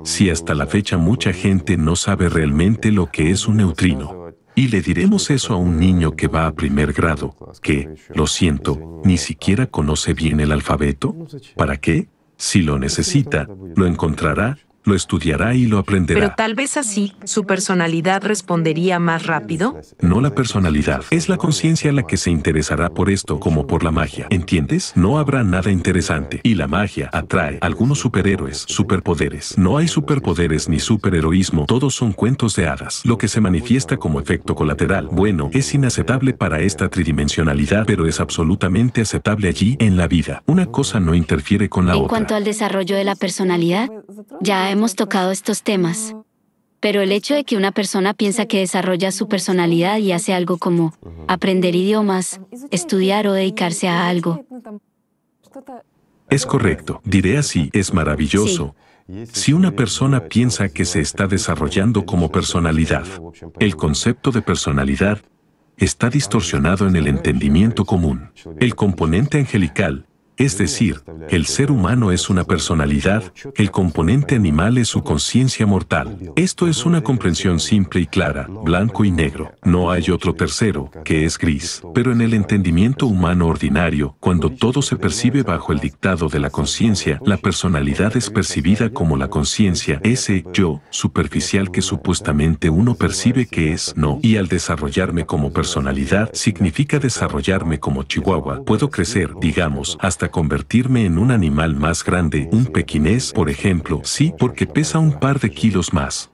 Si hasta la fecha mucha gente no sabe realmente lo que es un neutrino. Y le diremos eso a un niño que va a primer grado, que, lo siento, ni siquiera conoce bien el alfabeto. ¿Para qué? Si lo necesita, lo encontrará lo estudiará y lo aprenderá. Pero tal vez así, su personalidad respondería más rápido. No la personalidad, es la conciencia la que se interesará por esto como por la magia. ¿Entiendes? No habrá nada interesante. Y la magia atrae algunos superhéroes, superpoderes. No hay superpoderes ni superheroísmo, todos son cuentos de hadas. Lo que se manifiesta como efecto colateral, bueno, es inaceptable para esta tridimensionalidad, pero es absolutamente aceptable allí en la vida. Una cosa no interfiere con la otra. En cuanto al desarrollo de la personalidad, ya hemos tocado estos temas. Pero el hecho de que una persona piensa que desarrolla su personalidad y hace algo como aprender idiomas, estudiar o dedicarse a algo. Es correcto, diré así, es maravilloso. Si una persona piensa que se está desarrollando como personalidad, el concepto de personalidad está distorsionado en el entendimiento común. El componente angelical, es decir, el ser humano es una personalidad, el componente animal es su conciencia mortal. Esto es una comprensión simple y clara, blanco y negro. No hay otro tercero, que es gris. Pero en el entendimiento humano ordinario, cuando todo se percibe bajo el dictado de la conciencia, la personalidad es percibida como la conciencia, ese yo superficial que supuestamente uno percibe que es no. Y al desarrollarme como personalidad, significa desarrollarme como chihuahua. Puedo crecer, digamos, hasta convertirme en un animal más grande, un pequinés, por ejemplo, sí, porque pesa un par de kilos más.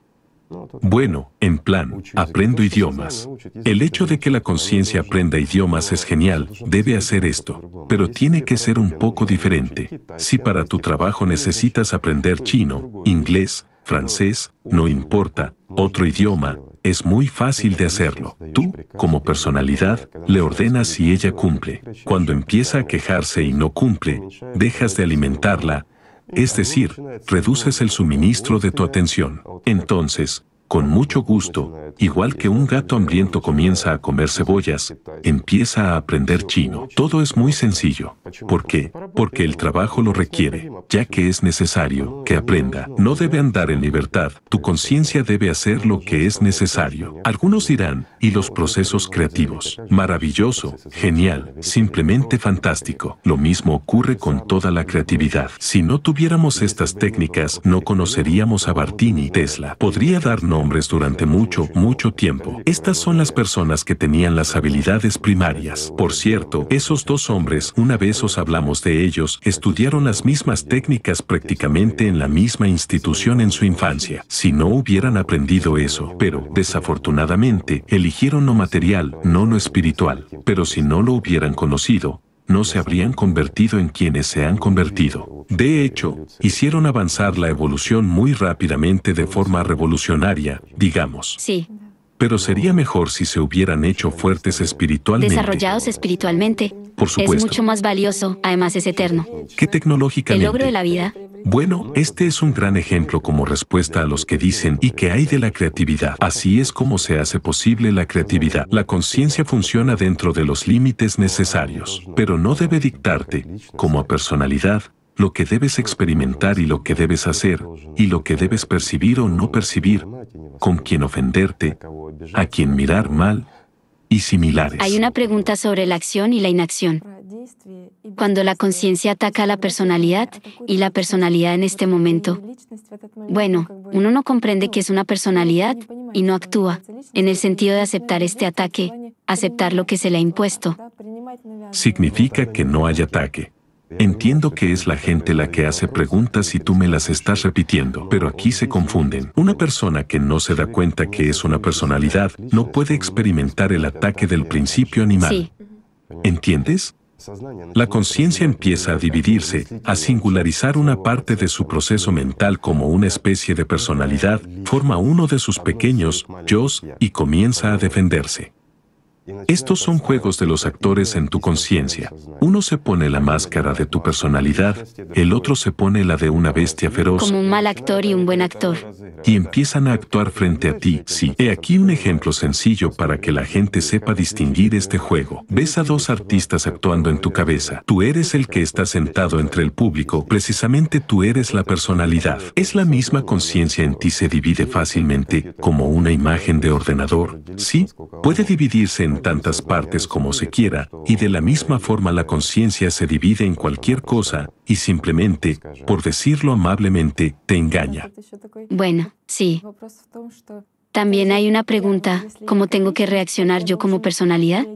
Bueno, en plan, aprendo idiomas. El hecho de que la conciencia aprenda idiomas es genial, debe hacer esto, pero tiene que ser un poco diferente. Si para tu trabajo necesitas aprender chino, inglés, francés, no importa, otro idioma, es muy fácil de hacerlo. Tú, como personalidad, le ordenas y ella cumple. Cuando empieza a quejarse y no cumple, dejas de alimentarla, es decir, reduces el suministro de tu atención. Entonces, con mucho gusto, igual que un gato hambriento comienza a comer cebollas, empieza a aprender chino. Todo es muy sencillo. ¿Por qué? Porque el trabajo lo requiere, ya que es necesario que aprenda. No debe andar en libertad, tu conciencia debe hacer lo que es necesario. Algunos dirán, ¿y los procesos creativos? Maravilloso, genial, simplemente fantástico. Lo mismo ocurre con toda la creatividad. Si no tuviéramos estas técnicas, no conoceríamos a Bartini Tesla. Podría darnos hombres durante mucho, mucho tiempo. Estas son las personas que tenían las habilidades primarias. Por cierto, esos dos hombres, una vez os hablamos de ellos, estudiaron las mismas técnicas prácticamente en la misma institución en su infancia. Si no hubieran aprendido eso, pero, desafortunadamente, eligieron lo material, no lo espiritual. Pero si no lo hubieran conocido, no se habrían convertido en quienes se han convertido. De hecho, hicieron avanzar la evolución muy rápidamente de forma revolucionaria, digamos. Sí. Pero sería mejor si se hubieran hecho fuertes espiritualmente. Desarrollados espiritualmente. Por supuesto. Es mucho más valioso, además es eterno. ¿Qué tecnológicamente? El logro de la vida. Bueno, este es un gran ejemplo como respuesta a los que dicen y que hay de la creatividad. Así es como se hace posible la creatividad. La conciencia funciona dentro de los límites necesarios, pero no debe dictarte, como a personalidad, lo que debes experimentar y lo que debes hacer, y lo que debes percibir o no percibir, con quién ofenderte, a quién mirar mal, y similares. Hay una pregunta sobre la acción y la inacción. Cuando la conciencia ataca a la personalidad y la personalidad en este momento, bueno, uno no comprende que es una personalidad y no actúa, en el sentido de aceptar este ataque, aceptar lo que se le ha impuesto. Significa que no hay ataque. Entiendo que es la gente la que hace preguntas y tú me las estás repitiendo, pero aquí se confunden. Una persona que no se da cuenta que es una personalidad no puede experimentar el ataque del principio animal. Sí. ¿Entiendes? La conciencia empieza a dividirse, a singularizar una parte de su proceso mental como una especie de personalidad, forma uno de sus pequeños yo y comienza a defenderse. Estos son juegos de los actores en tu conciencia. Uno se pone la máscara de tu personalidad, el otro se pone la de una bestia feroz. Como un mal actor y un buen actor. Y empiezan a actuar frente a ti. Sí, he aquí un ejemplo sencillo para que la gente sepa distinguir este juego. Ves a dos artistas actuando en tu cabeza. Tú eres el que está sentado entre el público. Precisamente tú eres la personalidad. Es la misma conciencia en ti se divide fácilmente, como una imagen de ordenador. Sí, puede dividirse en tantas partes como se quiera, y de la misma forma la conciencia se divide en cualquier cosa, y simplemente, por decirlo amablemente, te engaña. Bueno, sí. También hay una pregunta, ¿cómo tengo que reaccionar yo como personalidad?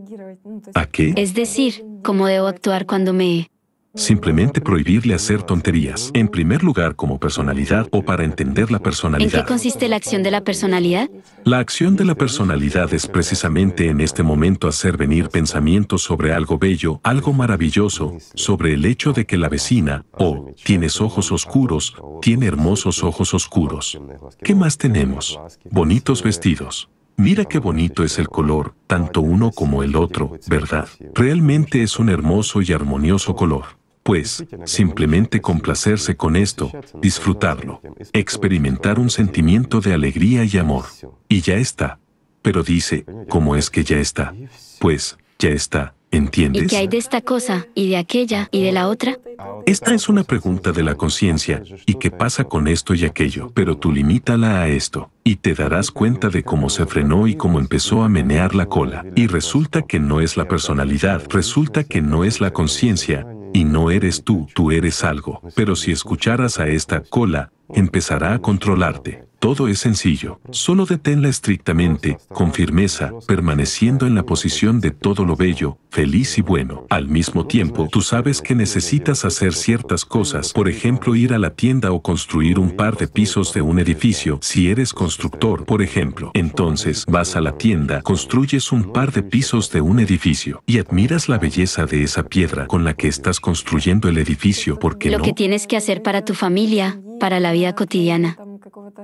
¿A qué? Es decir, ¿cómo debo actuar cuando me Simplemente prohibirle hacer tonterías. En primer lugar, como personalidad o para entender la ¿En personalidad. qué consiste la acción de la personalidad? La acción de la personalidad es precisamente en este momento hacer venir pensamientos sobre algo bello, algo maravilloso, sobre el hecho de que la vecina, oh, tienes ojos oscuros, tiene hermosos ojos oscuros. ¿Qué más tenemos? Bonitos vestidos. Mira qué bonito es el color, tanto uno como el otro, ¿verdad? Realmente es un hermoso y armonioso color. Pues, simplemente complacerse con esto, disfrutarlo, experimentar un sentimiento de alegría y amor. Y ya está. Pero dice, ¿cómo es que ya está? Pues, ya está, ¿Y ¿entiendes? qué hay de esta cosa, y de aquella, y de la otra? Esta es una pregunta de la conciencia, ¿y qué pasa con esto y aquello? Pero tú limítala a esto, y te darás cuenta de cómo se frenó y cómo empezó a menear la cola. Y resulta que no es la personalidad, resulta que no es la conciencia, y no eres tú, tú eres algo. Pero si escucharas a esta cola, empezará a controlarte. Todo es sencillo. Solo deténla estrictamente, con firmeza, permaneciendo en la posición de todo lo bello, feliz y bueno. Al mismo tiempo, tú sabes que necesitas hacer ciertas cosas, por ejemplo, ir a la tienda o construir un par de pisos de un edificio, si eres constructor, por ejemplo. Entonces, vas a la tienda, construyes un par de pisos de un edificio, y admiras la belleza de esa piedra con la que estás construyendo el edificio, porque Lo no? que tienes que hacer para tu familia, para la vida cotidiana.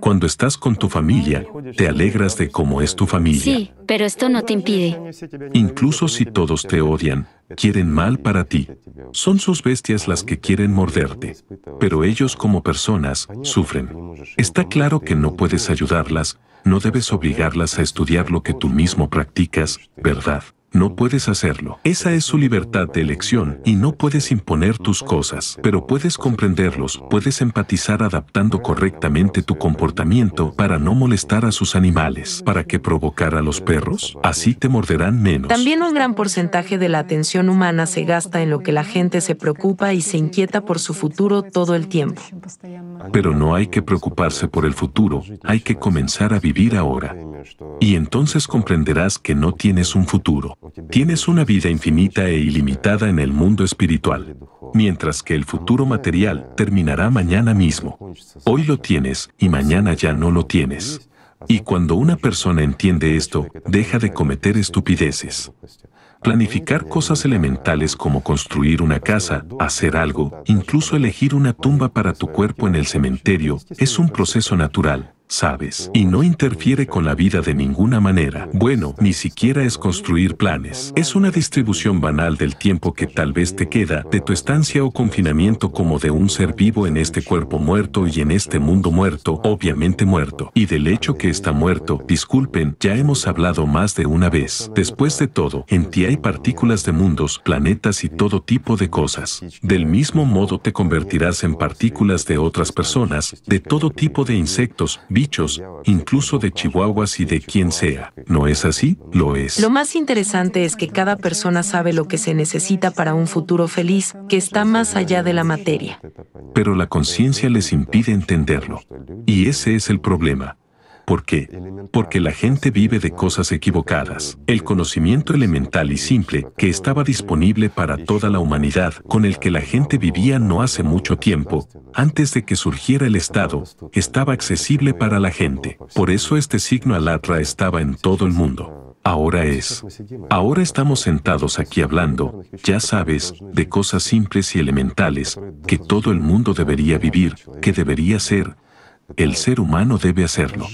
Cuando estás con tu familia, te alegras de cómo es tu familia. Sí, pero esto no te impide. Incluso si todos te odian, quieren mal para ti. Son sus bestias las que quieren morderte. Pero ellos como personas sufren. Está claro que no puedes ayudarlas, no debes obligarlas a estudiar lo que tú mismo practicas, ¿verdad? No puedes hacerlo. Esa es su libertad de elección y no puedes imponer tus cosas, pero puedes comprenderlos, puedes empatizar adaptando correctamente tu comportamiento para no molestar a sus animales. ¿Para qué provocar a los perros? Así te morderán menos. También un gran porcentaje de la atención humana se gasta en lo que la gente se preocupa y se inquieta por su futuro todo el tiempo. Pero no hay que preocuparse por el futuro, hay que comenzar a vivir ahora. Y entonces comprenderás que no tienes un futuro. Tienes una vida infinita e ilimitada en el mundo espiritual, mientras que el futuro material terminará mañana mismo. Hoy lo tienes y mañana ya no lo tienes. Y cuando una persona entiende esto, deja de cometer estupideces. Planificar cosas elementales como construir una casa, hacer algo, incluso elegir una tumba para tu cuerpo en el cementerio, es un proceso natural sabes, y no interfiere con la vida de ninguna manera. Bueno, ni siquiera es construir planes. Es una distribución banal del tiempo que tal vez te queda, de tu estancia o confinamiento como de un ser vivo en este cuerpo muerto y en este mundo muerto, obviamente muerto, y del hecho que está muerto, disculpen, ya hemos hablado más de una vez. Después de todo, en ti hay partículas de mundos, planetas y todo tipo de cosas. Del mismo modo te convertirás en partículas de otras personas, de todo tipo de insectos, bichos, incluso de chihuahuas y de quien sea. ¿No es así? Lo es. Lo más interesante es que cada persona sabe lo que se necesita para un futuro feliz, que está más allá de la materia. Pero la conciencia les impide entenderlo. Y ese es el problema. ¿Por qué? Porque la gente vive de cosas equivocadas. El conocimiento elemental y simple que estaba disponible para toda la humanidad, con el que la gente vivía no hace mucho tiempo, antes de que surgiera el Estado, estaba accesible para la gente. Por eso este signo alatra estaba en todo el mundo. Ahora es. Ahora estamos sentados aquí hablando, ya sabes, de cosas simples y elementales, que todo el mundo debería vivir, que debería ser, el ser humano debe hacerlo.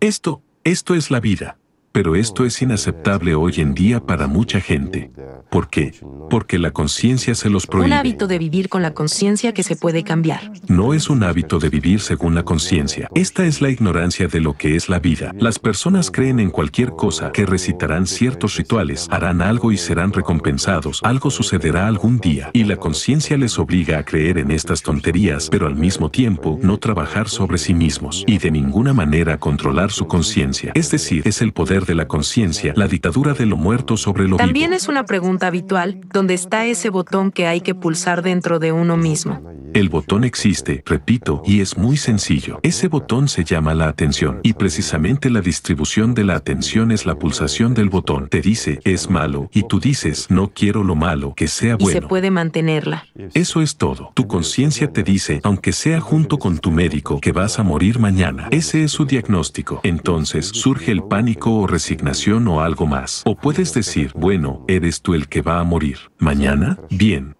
Esto, esto es la vida. Pero esto es inaceptable hoy en día para mucha gente. ¿Por qué? Porque la conciencia se los prohíbe. Un hábito de vivir con la conciencia que se puede cambiar. No es un hábito de vivir según la conciencia. Esta es la ignorancia de lo que es la vida. Las personas creen en cualquier cosa, que recitarán ciertos rituales, harán algo y serán recompensados, algo sucederá algún día. Y la conciencia les obliga a creer en estas tonterías, pero al mismo tiempo no trabajar sobre sí mismos y de ninguna manera controlar su conciencia. Es decir, es el poder de la conciencia, la dictadura de lo muerto sobre lo También es una pregunta habitual, ¿dónde está ese botón que hay que pulsar dentro de uno mismo? El botón existe, repito, y es muy sencillo. Ese botón se llama la atención, y precisamente la distribución de la atención es la pulsación del botón. Te dice, es malo, y tú dices, no quiero lo malo, que sea bueno. Y se puede mantenerla. Eso es todo. Tu conciencia te dice, aunque sea junto con tu médico, que vas a morir mañana. Ese es su diagnóstico. Entonces surge el pánico o resignación o algo más. O puedes decir, bueno, eres tú el que va a morir. ¿Mañana? Bien.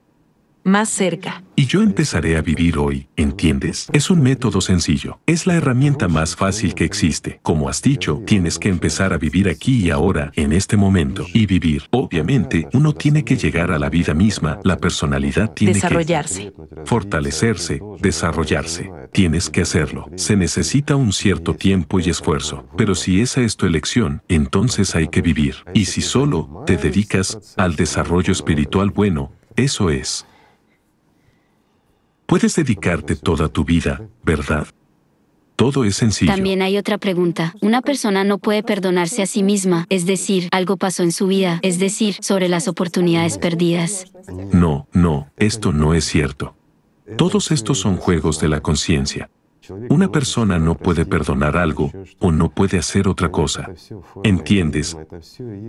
Más cerca. Y yo empezaré a vivir hoy, ¿entiendes? Es un método sencillo. Es la herramienta más fácil que existe. Como has dicho, tienes que empezar a vivir aquí y ahora, en este momento. Y vivir. Obviamente, uno tiene que llegar a la vida misma, la personalidad tiene desarrollarse. que fortalecerse, desarrollarse. Tienes que hacerlo. Se necesita un cierto tiempo y esfuerzo. Pero si esa es tu elección, entonces hay que vivir. Y si solo te dedicas al desarrollo espiritual bueno, eso es. Puedes dedicarte toda tu vida, ¿verdad? Todo es sencillo. También hay otra pregunta. Una persona no puede perdonarse a sí misma, es decir, algo pasó en su vida, es decir, sobre las oportunidades perdidas. No, no, esto no es cierto. Todos estos son juegos de la conciencia. Una persona no puede perdonar algo o no puede hacer otra cosa. ¿Entiendes?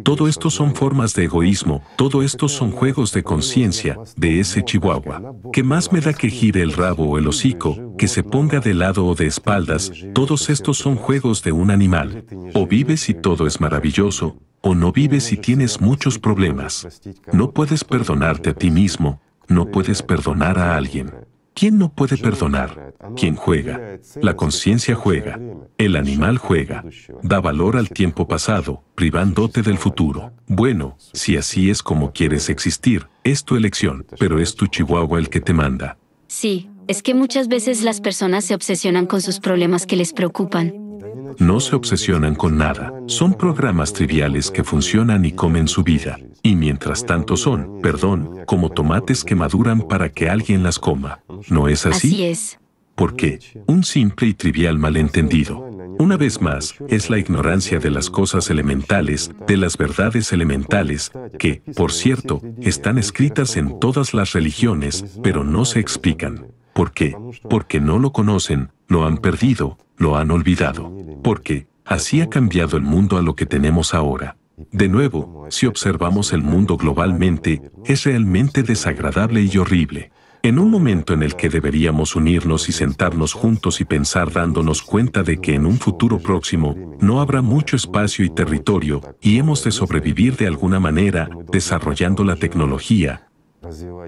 Todo esto son formas de egoísmo, todo esto son juegos de conciencia de ese chihuahua. ¿Qué más me da que gire el rabo o el hocico, que se ponga de lado o de espaldas? Todos estos son juegos de un animal. O vives y todo es maravilloso, o no vives y tienes muchos problemas. No puedes perdonarte a ti mismo, no puedes perdonar a alguien. ¿Quién no puede perdonar? ¿Quién juega? La conciencia juega. El animal juega. Da valor al tiempo pasado, privándote del futuro. Bueno, si así es como quieres existir, es tu elección, pero es tu chihuahua el que te manda. Sí, es que muchas veces las personas se obsesionan con sus problemas que les preocupan. No se obsesionan con nada. Son programas triviales que funcionan y comen su vida. Y mientras tanto son, perdón, como tomates que maduran para que alguien las coma. ¿No es así? Así es. ¿Por qué? Un simple y trivial malentendido. Una vez más, es la ignorancia de las cosas elementales, de las verdades elementales, que, por cierto, están escritas en todas las religiones, pero no se explican. ¿Por qué? Porque no lo conocen, lo han perdido, lo han olvidado. Porque, así ha cambiado el mundo a lo que tenemos ahora. De nuevo, si observamos el mundo globalmente, es realmente desagradable y horrible. En un momento en el que deberíamos unirnos y sentarnos juntos y pensar dándonos cuenta de que en un futuro próximo no habrá mucho espacio y territorio y hemos de sobrevivir de alguna manera desarrollando la tecnología,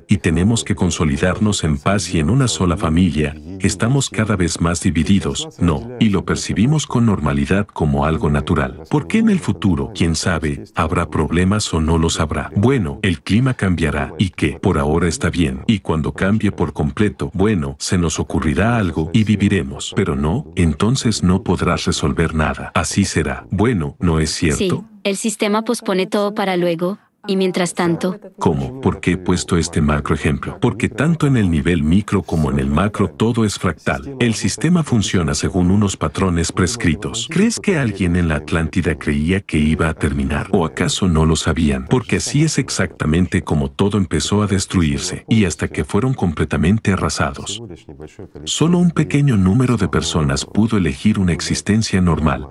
y tenemos que consolidarnos en paz y en una sola familia, estamos cada vez más divididos, no, y lo percibimos con normalidad como algo natural. ¿Por qué en el futuro, quién sabe, habrá problemas o no los habrá? Bueno, el clima cambiará y que por ahora está bien, y cuando cambie por completo, bueno, se nos ocurrirá algo y viviremos, pero no, entonces no podrás resolver nada. Así será. Bueno, ¿no es cierto? Sí, el sistema pospone todo para luego, y mientras tanto, ¿cómo? ¿Por qué he puesto este macro ejemplo? Porque tanto en el nivel micro como en el macro todo es fractal. El sistema funciona según unos patrones prescritos. ¿Crees que alguien en la Atlántida creía que iba a terminar? ¿O acaso no lo sabían? Porque así es exactamente como todo empezó a destruirse, y hasta que fueron completamente arrasados. Solo un pequeño número de personas pudo elegir una existencia normal,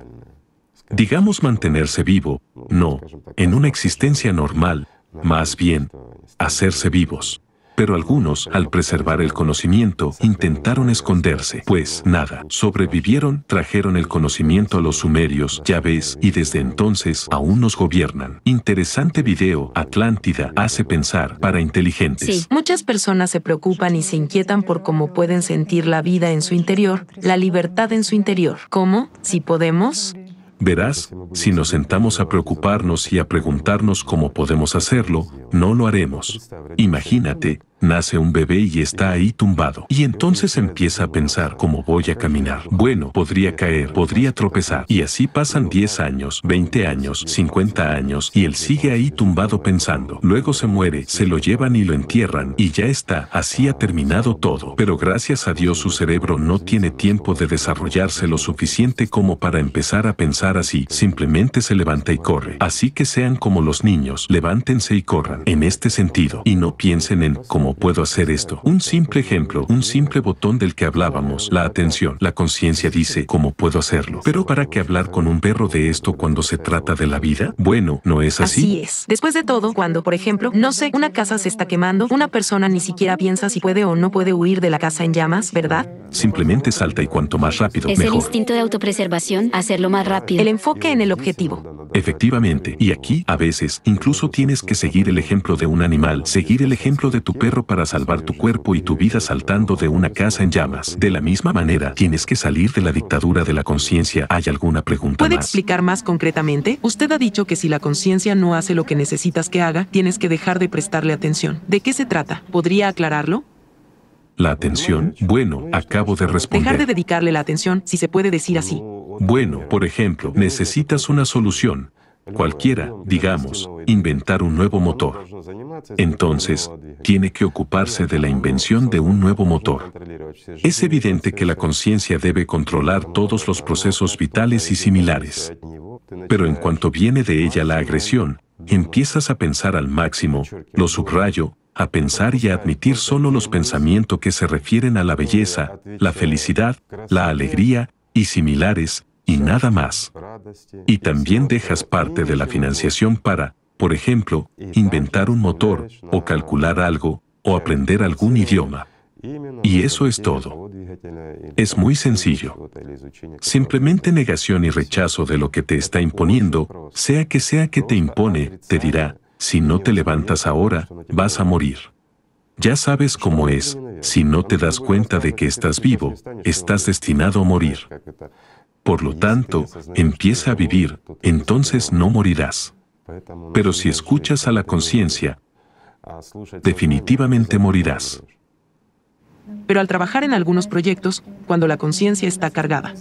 digamos mantenerse vivo, no, en una existencia normal, más bien, hacerse vivos. Pero algunos, al preservar el conocimiento, intentaron esconderse, pues nada, sobrevivieron, trajeron el conocimiento a los sumerios, ya ves, y desde entonces aún nos gobiernan. Interesante video, Atlántida hace pensar para inteligentes. Sí, muchas personas se preocupan y se inquietan por cómo pueden sentir la vida en su interior, la libertad en su interior. ¿Cómo? Si podemos, Verás, si nos sentamos a preocuparnos y a preguntarnos cómo podemos hacerlo, no lo haremos. Imagínate, nace un bebé y está ahí tumbado. Y entonces empieza a pensar cómo voy a caminar. Bueno, podría caer, podría tropezar. Y así pasan 10 años, 20 años, 50 años, y él sigue ahí tumbado pensando. Luego se muere, se lo llevan y lo entierran, y ya está, así ha terminado todo. Pero gracias a Dios su cerebro no tiene tiempo de desarrollarse lo suficiente como para empezar a pensar así. Simplemente se levanta y corre. Así que sean como los niños, levántense y corran. En este sentido, y no piensen en cómo puedo hacer esto? Un simple ejemplo, un simple botón del que hablábamos, la atención. La conciencia dice, ¿cómo puedo hacerlo? Pero ¿para qué hablar con un perro de esto cuando se trata de la vida? Bueno, ¿no es así? Así es. Después de todo, cuando, por ejemplo, no sé, una casa se está quemando, una persona ni siquiera piensa si puede o no puede huir de la casa en llamas, ¿verdad? Simplemente salta y cuanto más rápido, es mejor. el instinto de autopreservación, hacerlo más rápido. El enfoque en el objetivo. Efectivamente, y aquí, a veces, incluso tienes que seguir el ejemplo de un animal, seguir el ejemplo de tu perro para salvar tu cuerpo y tu vida saltando de una casa en llamas. De la misma manera, tienes que salir de la dictadura de la conciencia. ¿Hay alguna pregunta ¿Puede más? explicar más concretamente? Usted ha dicho que si la conciencia no hace lo que necesitas que haga, tienes que dejar de prestarle atención. ¿De qué se trata? ¿Podría aclararlo? La atención, bueno, acabo de Dejar de responder. dedicarle la atención, si se puede decir así. Bueno, por ejemplo, necesitas una solución. Cualquiera, digamos, inventar un nuevo motor. Entonces, tiene que ocuparse de la invención de un nuevo motor. Es evidente que la conciencia debe controlar todos los procesos vitales y similares. Pero en cuanto viene de ella la agresión, empiezas a pensar al máximo, lo subrayo, a pensar y a admitir solo los pensamientos que se refieren a la belleza, la felicidad, la alegría y similares, y nada más. Y también dejas parte de la financiación para, por ejemplo, inventar un motor, o calcular algo, o aprender algún idioma. Y eso es todo. Es muy sencillo. Simplemente negación y rechazo de lo que te está imponiendo, sea que sea que te impone, te dirá, si no te levantas ahora, vas a morir. Ya sabes cómo es, si no te das cuenta de que estás vivo, estás destinado a morir. Por lo tanto, empieza a vivir, entonces no morirás. Pero si escuchas a la conciencia, definitivamente morirás. Pero al trabajar en algunos proyectos, cuando la conciencia está cargada,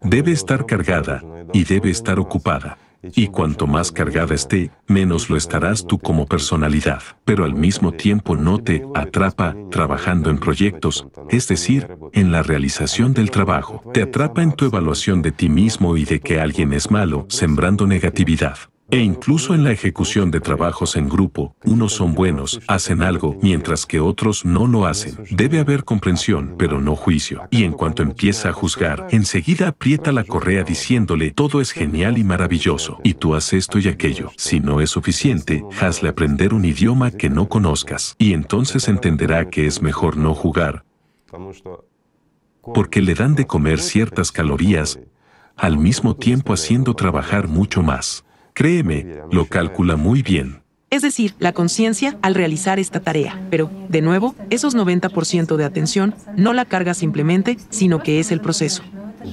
Debe estar cargada y debe estar ocupada. Y cuanto más cargada esté, menos lo estarás tú como personalidad. Pero al mismo tiempo no te atrapa trabajando en proyectos, es decir, en la realización del trabajo. Te atrapa en tu evaluación de ti mismo y de que alguien es malo, sembrando negatividad. E incluso en la ejecución de trabajos en grupo, unos son buenos, hacen algo, mientras que otros no lo hacen. Debe haber comprensión, pero no juicio. Y en cuanto empieza a juzgar, enseguida aprieta la correa diciéndole todo es genial y maravilloso, y tú haces esto y aquello. Si no es suficiente, hazle aprender un idioma que no conozcas, y entonces entenderá que es mejor no jugar, porque le dan de comer ciertas calorías, al mismo tiempo haciendo trabajar mucho más. Créeme, lo calcula muy bien. Es decir, la conciencia al realizar esta tarea. Pero, de nuevo, esos 90% de atención no la carga simplemente, sino que es el proceso.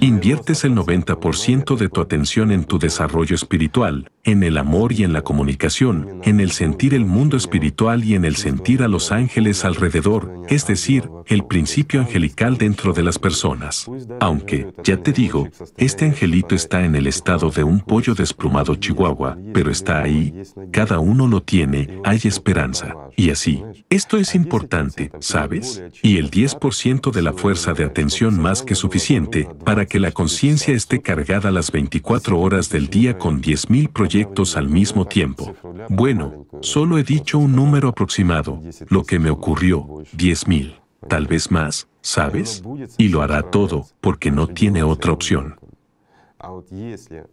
Inviertes el 90% de tu atención en tu desarrollo espiritual, en el amor y en la comunicación, en el sentir el mundo espiritual y en el sentir a los ángeles alrededor, es decir, el principio angelical dentro de las personas. Aunque, ya te digo, este angelito está en el estado de un pollo desplumado chihuahua, pero está ahí, cada uno lo tiene, hay esperanza. Y así, esto es importante, ¿sabes? Y el 10% de la fuerza de atención más que suficiente para que la conciencia esté cargada las 24 horas del día con 10.000 proyectos al mismo tiempo. Bueno, solo he dicho un número aproximado, lo que me ocurrió, 10.000, tal vez más, ¿sabes? Y lo hará todo, porque no tiene otra opción.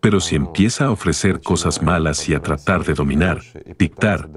Pero si empieza a ofrecer cosas malas y a tratar de dominar, dictar,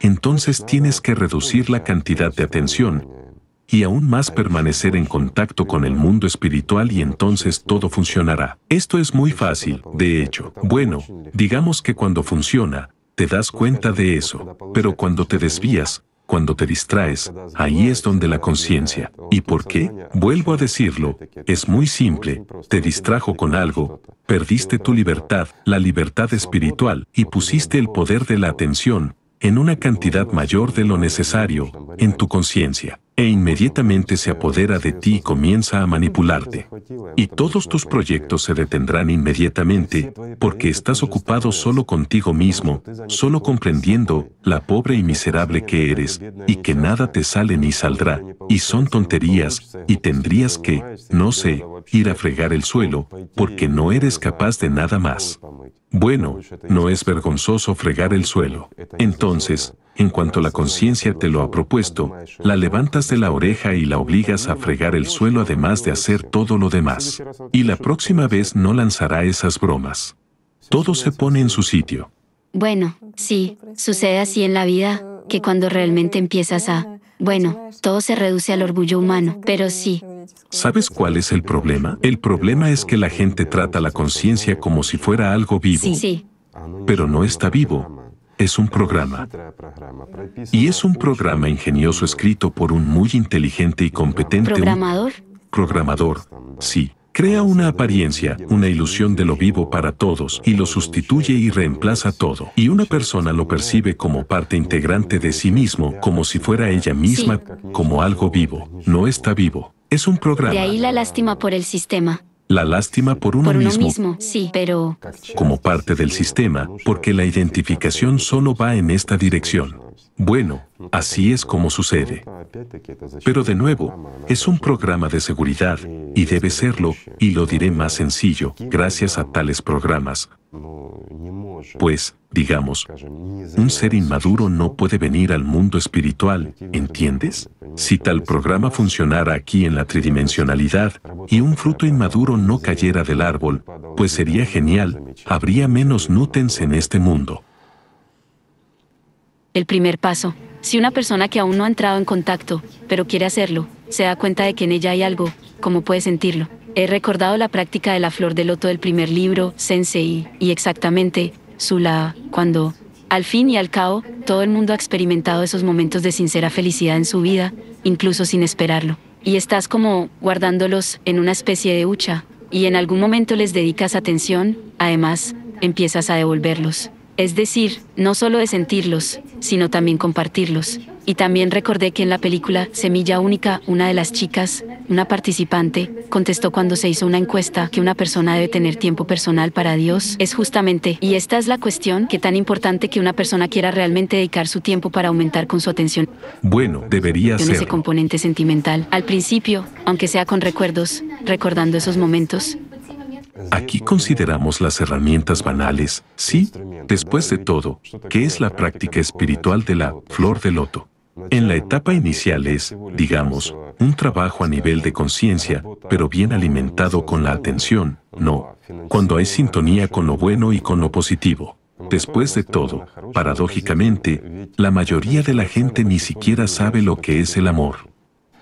entonces tienes que reducir la cantidad de atención y aún más permanecer en contacto con el mundo espiritual y entonces todo funcionará. Esto es muy fácil, de hecho. Bueno, digamos que cuando funciona, te das cuenta de eso, pero cuando te desvías, cuando te distraes, ahí es donde la conciencia. ¿Y por qué? Vuelvo a decirlo, es muy simple, te distrajo con algo, perdiste tu libertad, la libertad espiritual, y pusiste el poder de la atención, en una cantidad mayor de lo necesario, en tu conciencia e inmediatamente se apodera de ti y comienza a manipularte. Y todos tus proyectos se detendrán inmediatamente porque estás ocupado solo contigo mismo, solo comprendiendo la pobre y miserable que eres y que nada te sale ni saldrá, y son tonterías, y tendrías que, no sé, ir a fregar el suelo porque no eres capaz de nada más. Bueno, no es vergonzoso fregar el suelo. Entonces, en cuanto la conciencia te lo ha propuesto, la levantas de la oreja y la obligas a fregar el suelo además de hacer todo lo demás. Y la próxima vez no lanzará esas bromas. Todo se pone en su sitio. Bueno, sí, sucede así en la vida, que cuando realmente empiezas a... Bueno, todo se reduce al orgullo humano, pero sí. ¿Sabes cuál es el problema? El problema es que la gente trata la conciencia como si fuera algo vivo. Sí, sí. Pero no está vivo es un programa. Y es un programa ingenioso escrito por un muy inteligente y competente programador. Programador, sí. Crea una apariencia, una ilusión de lo vivo para todos y lo sustituye y reemplaza todo. Y una persona lo percibe como parte integrante de sí mismo, como si fuera ella misma, como algo vivo. No está vivo. Es un programa. De ahí la lástima por el sistema. La lástima por uno, mismo, Sí, pero... Como parte del sistema, porque la identificación solo va en esta dirección. Bueno, así es como sucede. Pero de nuevo, es un programa de seguridad, y debe serlo, y lo diré más sencillo, gracias a tales programas. Pues, digamos, un ser inmaduro no puede venir al mundo espiritual, ¿entiendes? Si tal programa funcionara aquí en la tridimensionalidad y un fruto inmaduro no cayera del árbol, pues sería genial, habría menos nutens en este mundo. El primer paso. Si una persona que aún no ha entrado en contacto, pero quiere hacerlo, se da cuenta de que en ella hay algo, ¿cómo puede sentirlo? He recordado la práctica de la flor de loto del primer libro, Sensei, y exactamente, Sula, cuando, al fin y al cabo, todo el mundo ha experimentado esos momentos de sincera felicidad en su vida, incluso sin esperarlo. Y estás como guardándolos en una especie de hucha, y en algún momento les dedicas atención, además, empiezas a devolverlos. Es decir, no solo de sentirlos, sino también compartirlos. Y también recordé que en la película Semilla Única, una de las chicas, una participante, contestó cuando se hizo una encuesta que una persona debe tener tiempo personal para Dios. Es justamente, y esta es la cuestión, que tan importante que una persona quiera realmente dedicar su tiempo para aumentar con su atención. Bueno, debería ser. ese componente sentimental. Al principio, aunque sea con recuerdos, recordando esos momentos, Aquí consideramos las herramientas banales, sí, después de todo, que es la práctica espiritual de la flor de loto. En la etapa inicial es, digamos, un trabajo a nivel de conciencia, pero bien alimentado con la atención, no, cuando hay sintonía con lo bueno y con lo positivo. Después de todo, paradójicamente, la mayoría de la gente ni siquiera sabe lo que es el amor.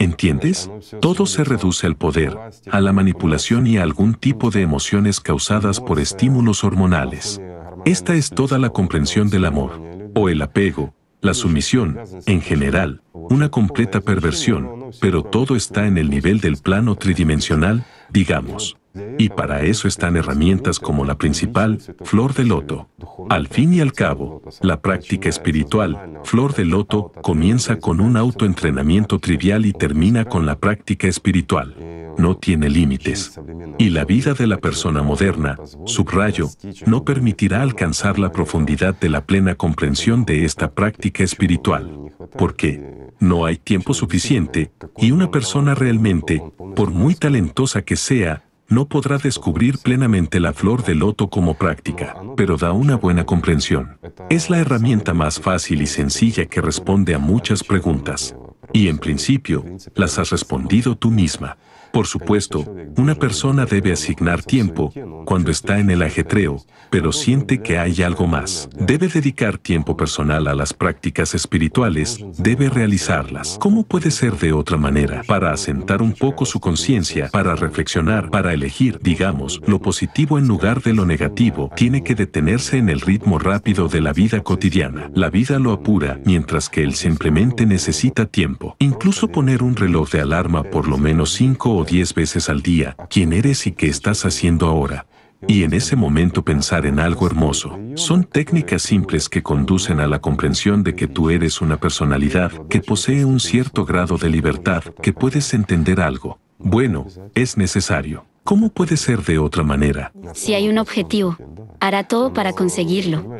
¿Entiendes? Todo se reduce al poder, a la manipulación y a algún tipo de emociones causadas por estímulos hormonales. Esta es toda la comprensión del amor, o el apego, la sumisión, en general, una completa perversión, pero todo está en el nivel del plano tridimensional, digamos. Y para eso están herramientas como la principal, flor de loto. Al fin y al cabo, la práctica espiritual, flor de loto, comienza con un autoentrenamiento trivial y termina con la práctica espiritual. No tiene límites. Y la vida de la persona moderna, subrayo, no permitirá alcanzar la profundidad de la plena comprensión de esta práctica espiritual. Porque no hay tiempo suficiente y una persona realmente, por muy talentosa que sea, no podrá descubrir plenamente la flor de loto como práctica, pero da una buena comprensión. Es la herramienta más fácil y sencilla que responde a muchas preguntas. Y en principio, las has respondido tú misma. Por supuesto, una persona debe asignar tiempo cuando está en el ajetreo, pero siente que hay algo más. Debe dedicar tiempo personal a las prácticas espirituales, debe realizarlas. ¿Cómo puede ser de otra manera? Para asentar un poco su conciencia, para reflexionar, para elegir, digamos, lo positivo en lugar de lo negativo, tiene que detenerse en el ritmo rápido de la vida cotidiana. La vida lo apura, mientras que él simplemente necesita tiempo. Incluso poner un reloj de alarma por lo menos 5 o diez veces al día quién eres y qué estás haciendo ahora. Y en ese momento pensar en algo hermoso. Son técnicas simples que conducen a la comprensión de que tú eres una personalidad que posee un cierto grado de libertad, que puedes entender algo. Bueno, es necesario. ¿Cómo puede ser de otra manera? Si hay un objetivo, hará todo para conseguirlo.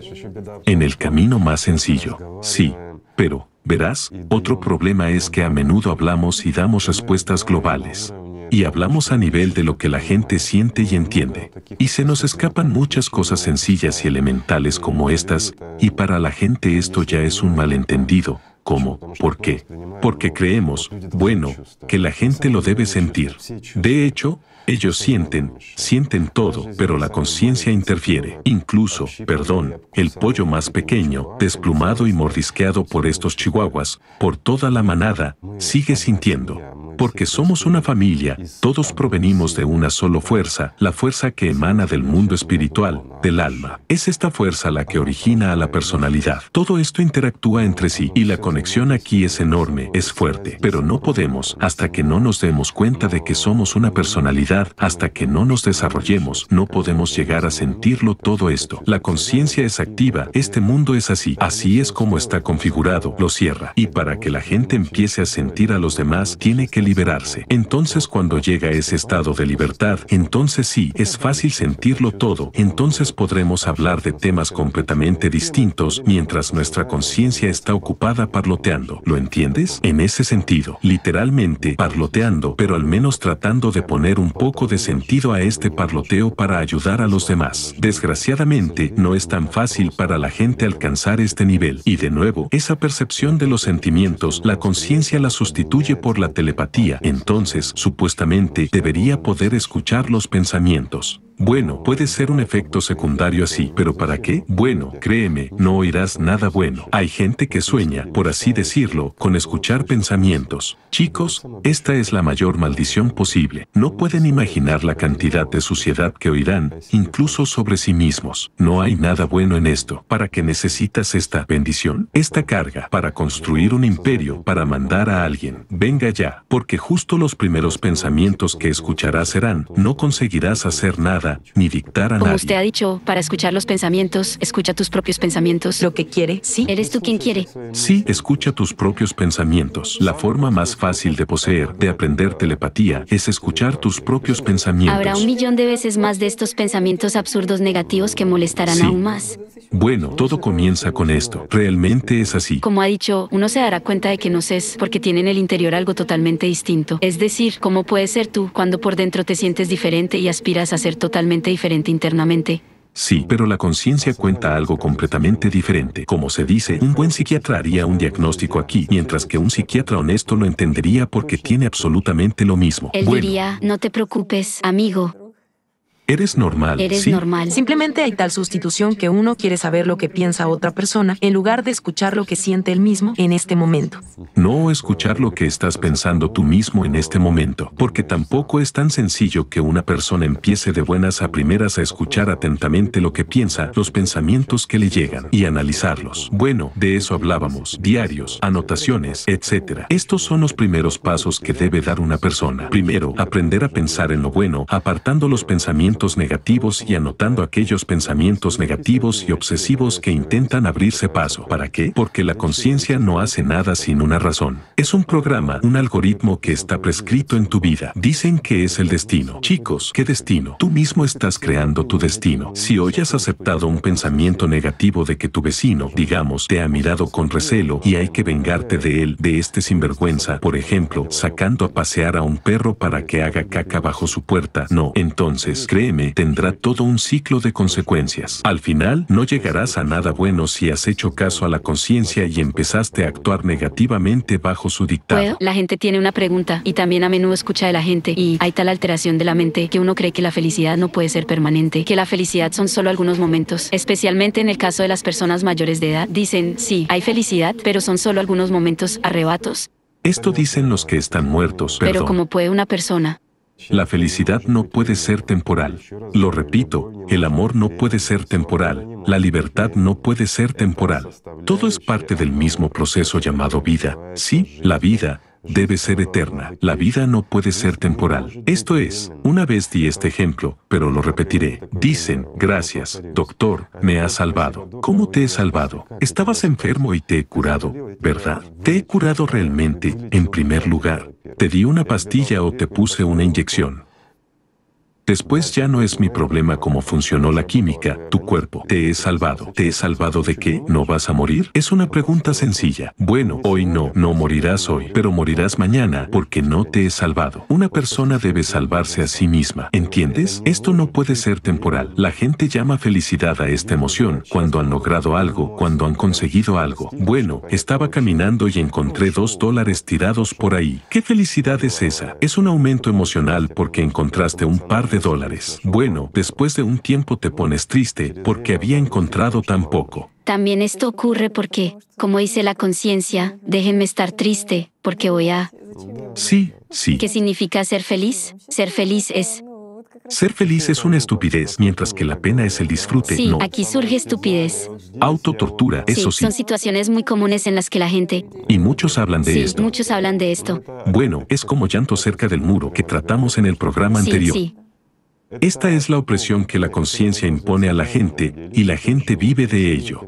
En el camino más sencillo, sí, pero, verás, otro problema es que a menudo hablamos y damos respuestas globales y hablamos a nivel de lo que la gente siente y entiende. Y se nos escapan muchas cosas sencillas y elementales como estas, y para la gente esto ya es un malentendido. ¿Cómo? ¿Por qué? Porque creemos, bueno, que la gente lo debe sentir. De hecho, ellos sienten, sienten todo, pero la conciencia interfiere. Incluso, perdón, el pollo más pequeño, desplumado y mordisqueado por estos chihuahuas, por toda la manada, sigue sintiendo. Porque somos una familia, todos provenimos de una sola fuerza, la fuerza que emana del mundo espiritual, del alma. Es esta fuerza la que origina a la personalidad. Todo esto interactúa entre sí y la conexión aquí es enorme, es fuerte, pero no podemos, hasta que no nos demos cuenta de que somos una personalidad, hasta que no nos desarrollemos, no podemos llegar a sentirlo todo esto. La conciencia es activa, este mundo es así, así es como está configurado, lo cierra. Y para que la gente empiece a sentir a los demás, tiene que liberarse. Entonces cuando llega ese estado de libertad, entonces sí, es fácil sentirlo todo, entonces podremos hablar de temas completamente distintos mientras nuestra conciencia está ocupada parloteando. ¿Lo entiendes? En ese sentido, literalmente parloteando, pero al menos tratando de poner un poco de sentido a este parloteo para ayudar a los demás. Desgraciadamente, no es tan fácil para la gente alcanzar este nivel. Y de nuevo, esa percepción de los sentimientos, la conciencia la sustituye por la telepatía entonces supuestamente debería poder escuchar los pensamientos. Bueno, puede ser un efecto secundario así, pero ¿para qué? Bueno, créeme, no oirás nada bueno. Hay gente que sueña, por así decirlo, con escuchar pensamientos. Chicos, esta es la mayor maldición posible. No pueden imaginar la cantidad de suciedad que oirán, incluso sobre sí mismos. No hay nada bueno en esto. ¿Para qué necesitas esta bendición? Esta carga, para construir un imperio, para mandar a alguien. Venga ya, porque justo los primeros pensamientos que escucharás serán, no conseguirás hacer nada ni dictar a Como usted ha dicho, para escuchar los pensamientos, escucha tus propios pensamientos. Lo que quiere, sí. Eres tú quien quiere. Sí, escucha tus propios pensamientos. La forma más fácil de poseer, de aprender telepatía, es escuchar tus propios pensamientos. Habrá un millón de veces más de estos pensamientos absurdos negativos que molestarán aún más. Bueno, todo comienza con esto. Realmente es así. Como ha dicho, uno se dará cuenta de que no es porque tiene en el interior algo totalmente distinto. Es decir, ¿cómo puedes ser tú cuando por dentro te sientes diferente y aspiras a ser totalmente totalmente diferente internamente. Sí, pero la conciencia cuenta algo completamente diferente. Como se dice, un buen psiquiatra haría un diagnóstico aquí, mientras que un psiquiatra honesto lo entendería porque tiene absolutamente lo mismo. Él diría, no te preocupes, amigo, Eres normal. Eres normal. Simplemente hay tal sustitución que uno quiere saber lo que piensa otra persona en lugar de escuchar lo que siente él mismo en este momento. No escuchar lo que estás pensando tú mismo en este momento, porque tampoco es tan sencillo que una persona empiece de buenas a primeras a escuchar atentamente lo que piensa, los pensamientos que le llegan y analizarlos. Bueno, de eso hablábamos, diarios, anotaciones, etc. Estos son los primeros pasos que debe dar una persona. Primero, aprender a pensar en lo bueno, apartando los pensamientos negativos y anotando aquellos pensamientos negativos y obsesivos que intentan abrirse paso. ¿Para qué? Porque la conciencia no hace nada sin una razón. Es un programa, un algoritmo que está prescrito en tu vida. Dicen que es el destino. Chicos, ¿qué destino? Tú mismo estás creando tu destino. Si hoy has aceptado un pensamiento negativo de que tu vecino, digamos, te ha mirado con recelo y hay que vengarte de él, de este sinvergüenza, por ejemplo, sacando a pasear a un perro para que haga caca bajo su puerta, no, entonces, tendrá todo un ciclo de consecuencias. Al final, no llegarás a nada bueno si has hecho caso a la conciencia y empezaste a actuar negativamente bajo su dictado. La gente tiene una pregunta y también a menudo escucha de la gente y hay tal alteración de la mente que uno cree que la felicidad no puede ser permanente, que la felicidad son solo algunos momentos, especialmente en el caso de las personas mayores de edad. Dicen, sí, hay felicidad, pero son solo algunos momentos, arrebatos. Esto dicen los que están muertos. Pero como puede una persona la felicidad no puede ser temporal. Lo repito, el amor no puede ser temporal, la libertad no puede ser temporal. Todo es parte del mismo proceso llamado vida. Sí, la vida, debe ser eterna. La vida no puede ser temporal. Esto es, una vez di este ejemplo, pero lo repetiré. Dicen, gracias, doctor, me has salvado. ¿Cómo te he salvado? Estabas enfermo y te he curado, ¿verdad? Te he curado realmente, en primer lugar. Te di una pastilla o te puse una inyección. Después ya no es mi problema cómo funcionó la química, tu cuerpo. Te he salvado. ¿Te he salvado de qué? ¿No vas a morir? Es una pregunta sencilla. Bueno, hoy no, no morirás hoy, pero morirás mañana porque no te he salvado. Una persona debe salvarse a sí misma. ¿Entiendes? Esto no puede ser temporal. La gente llama felicidad a esta emoción cuando han logrado algo, cuando han conseguido algo. Bueno, estaba caminando y encontré dos dólares tirados por ahí. ¿Qué felicidad es esa? Es un aumento emocional porque encontraste un par de dólares. Bueno, después de un tiempo te pones triste porque había encontrado tan poco. También esto ocurre porque, como dice la conciencia, déjenme estar triste, porque voy a... Sí, sí. ¿Qué significa ser feliz? Ser feliz es... Ser feliz es una estupidez, mientras que la pena es el disfrute. Sí, aquí surge estupidez. Autotortura, eso sí, Son situaciones muy comunes en las que la gente... Y muchos hablan de sí, esto. muchos hablan de esto. Bueno, es como llanto cerca del muro que tratamos en el programa anterior. Sí, Esta es la opresión que la conciencia impone a la gente, y la gente vive de ello.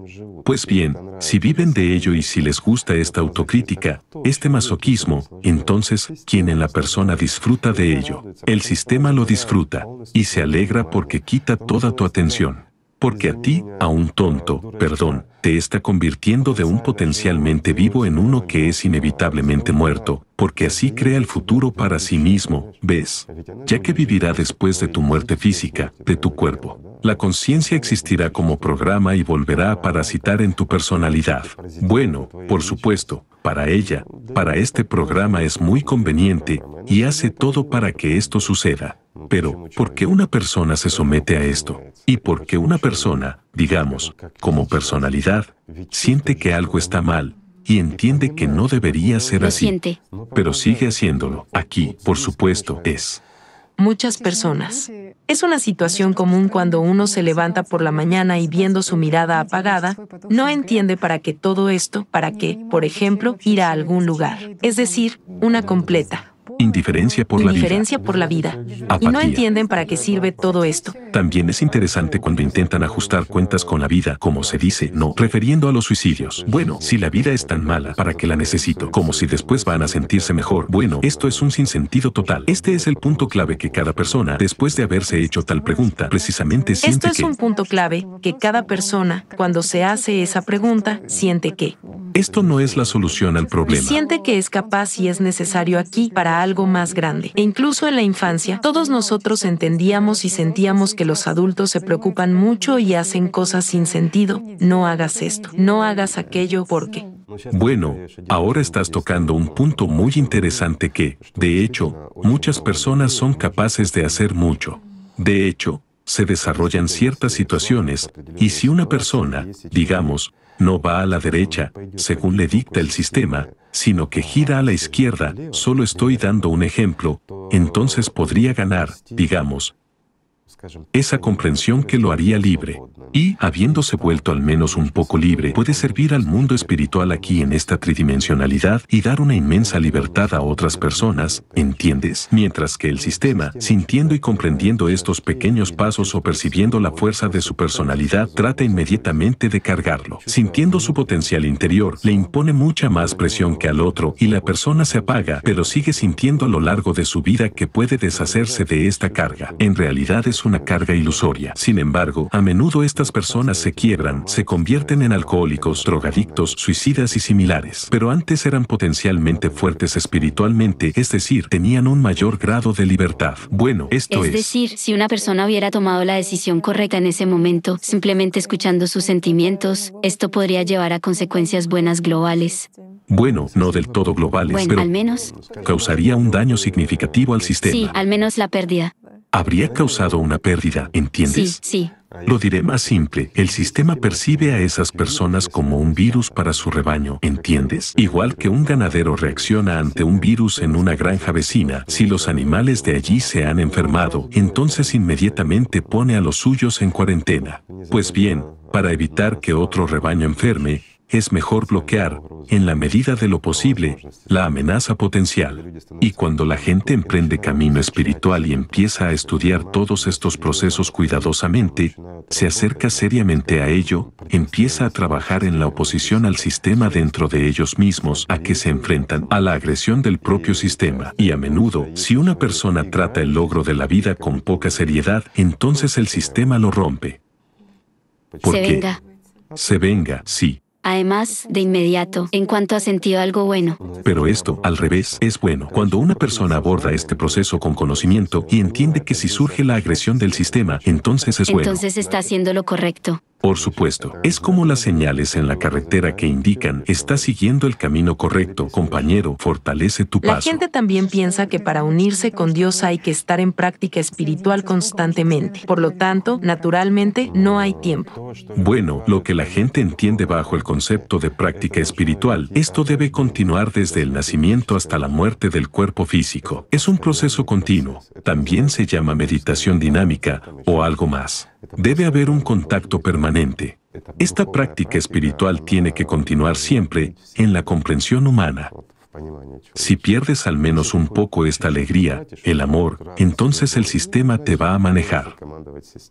Pues bien, si viven de ello y si les gusta esta autocrítica, este masoquismo, entonces, ¿quién en la persona disfruta de ello? El sistema lo disfruta, y se alegra porque quita toda tu atención. Porque a ti, a un tonto, perdón, te está convirtiendo de un potencialmente vivo en uno que es inevitablemente muerto, porque así crea el futuro para sí mismo, ¿ves? Ya que vivirá después de tu muerte física, de tu cuerpo. La conciencia existirá como programa y volverá a parasitar en tu personalidad. Bueno, por supuesto, para ella, para este programa es muy conveniente, y hace todo para que esto suceda. Pero, ¿por qué una persona se somete a esto? ¿Y por qué una persona, digamos, como personalidad, siente que algo está mal y entiende que no debería ser así? Pero sigue haciéndolo. Aquí, por supuesto, es. Muchas personas. Es una situación común cuando uno se levanta por la mañana y viendo su mirada apagada, no entiende para qué todo esto, para qué, por ejemplo, ir a algún lugar. Es decir, una completa Indiferencia por la vida. indiferencia por la vida. Y no Apatía. entienden para qué sirve todo esto. También es interesante cuando intentan ajustar cuentas con la vida, como se dice, no, refiriendo a los suicidios. Bueno, si la vida es tan mala, ¿para qué la necesito? Como si después van a sentirse mejor. Bueno, esto es un sinsentido total. Este es el punto clave que cada persona, después de haberse hecho tal pregunta, precisamente siente Esto es que un punto clave que cada persona, cuando se hace esa pregunta, siente que esto no es la solución al problema. siente que es capaz y es necesario aquí para algo más grande. E incluso en la infancia, todos nosotros entendíamos y sentíamos que los adultos se preocupan mucho y hacen cosas sin sentido. No hagas esto, no hagas aquello porque... Bueno, ahora estás tocando un punto muy interesante que, de hecho, muchas personas son capaces de hacer mucho. De hecho, se desarrollan ciertas situaciones, y si una persona, digamos, no va a la derecha, según le dicta el sistema, sino que gira a la izquierda, solo estoy dando un ejemplo, entonces podría ganar, digamos, esa comprensión que lo haría libre. Y, habiéndose vuelto al menos un poco libre, puede servir al mundo espiritual aquí en esta tridimensionalidad y dar una inmensa libertad a otras personas, ¿entiendes? Mientras que el sistema, sintiendo y comprendiendo estos pequeños pasos o percibiendo la fuerza de su personalidad, trata inmediatamente de cargarlo. Sintiendo su potencial interior, le impone mucha más presión que al otro y la persona se apaga, pero sigue sintiendo a lo largo de su vida que puede deshacerse de esta carga. En realidad es una carga ilusoria. Sin embargo, a menudo estas personas se quiebran, se convierten en alcohólicos, drogadictos, suicidas y similares. Pero antes eran potencialmente fuertes espiritualmente, es decir, tenían un mayor grado de libertad. Bueno, esto es... Es decir, si una persona hubiera tomado la decisión correcta en ese momento, simplemente escuchando sus sentimientos, esto podría llevar a consecuencias buenas globales. Bueno, no del todo globales, pero al menos causaría un daño significativo al sistema. Sí, al menos la pérdida habría causado una pérdida, ¿entiendes? Sí, sí. Lo diré más simple, el sistema percibe a esas personas como un virus para su rebaño, ¿entiendes? Igual que un ganadero reacciona ante un virus en una granja vecina, si los animales de allí se han enfermado, entonces inmediatamente pone a los suyos en cuarentena. Pues bien, para evitar que otro rebaño enferme, es mejor bloquear, en la medida de lo posible, la amenaza potencial. Y cuando la gente emprende camino espiritual y empieza a estudiar todos estos procesos cuidadosamente, se acerca seriamente a ello, empieza a trabajar en la oposición al sistema dentro de ellos mismos a que se enfrentan a la agresión del propio sistema. Y a menudo, si una persona trata el logro de la vida con poca seriedad, entonces el sistema lo rompe. ¿Por se venga. Se venga, sí. Además, de inmediato, en cuanto ha sentido algo bueno. Pero esto, al revés, es bueno. Cuando una persona aborda este proceso con conocimiento y entiende que si surge la agresión del sistema, entonces es bueno. Entonces está haciendo lo correcto. Por supuesto, es como las señales en la carretera que indican, está siguiendo el camino correcto, compañero, fortalece tu paso. La gente también piensa que para unirse con Dios hay que estar en práctica espiritual constantemente. Por lo tanto, naturalmente, no hay tiempo. Bueno, lo que la gente entiende bajo el concepto de práctica espiritual, esto debe continuar desde el nacimiento hasta la muerte del cuerpo físico. Es un proceso continuo. También se llama meditación dinámica o algo más. Debe haber un contacto permanente. Esta práctica espiritual tiene que continuar siempre en la comprensión humana. Si pierdes al menos un poco esta alegría, el amor, entonces el sistema te va a manejar.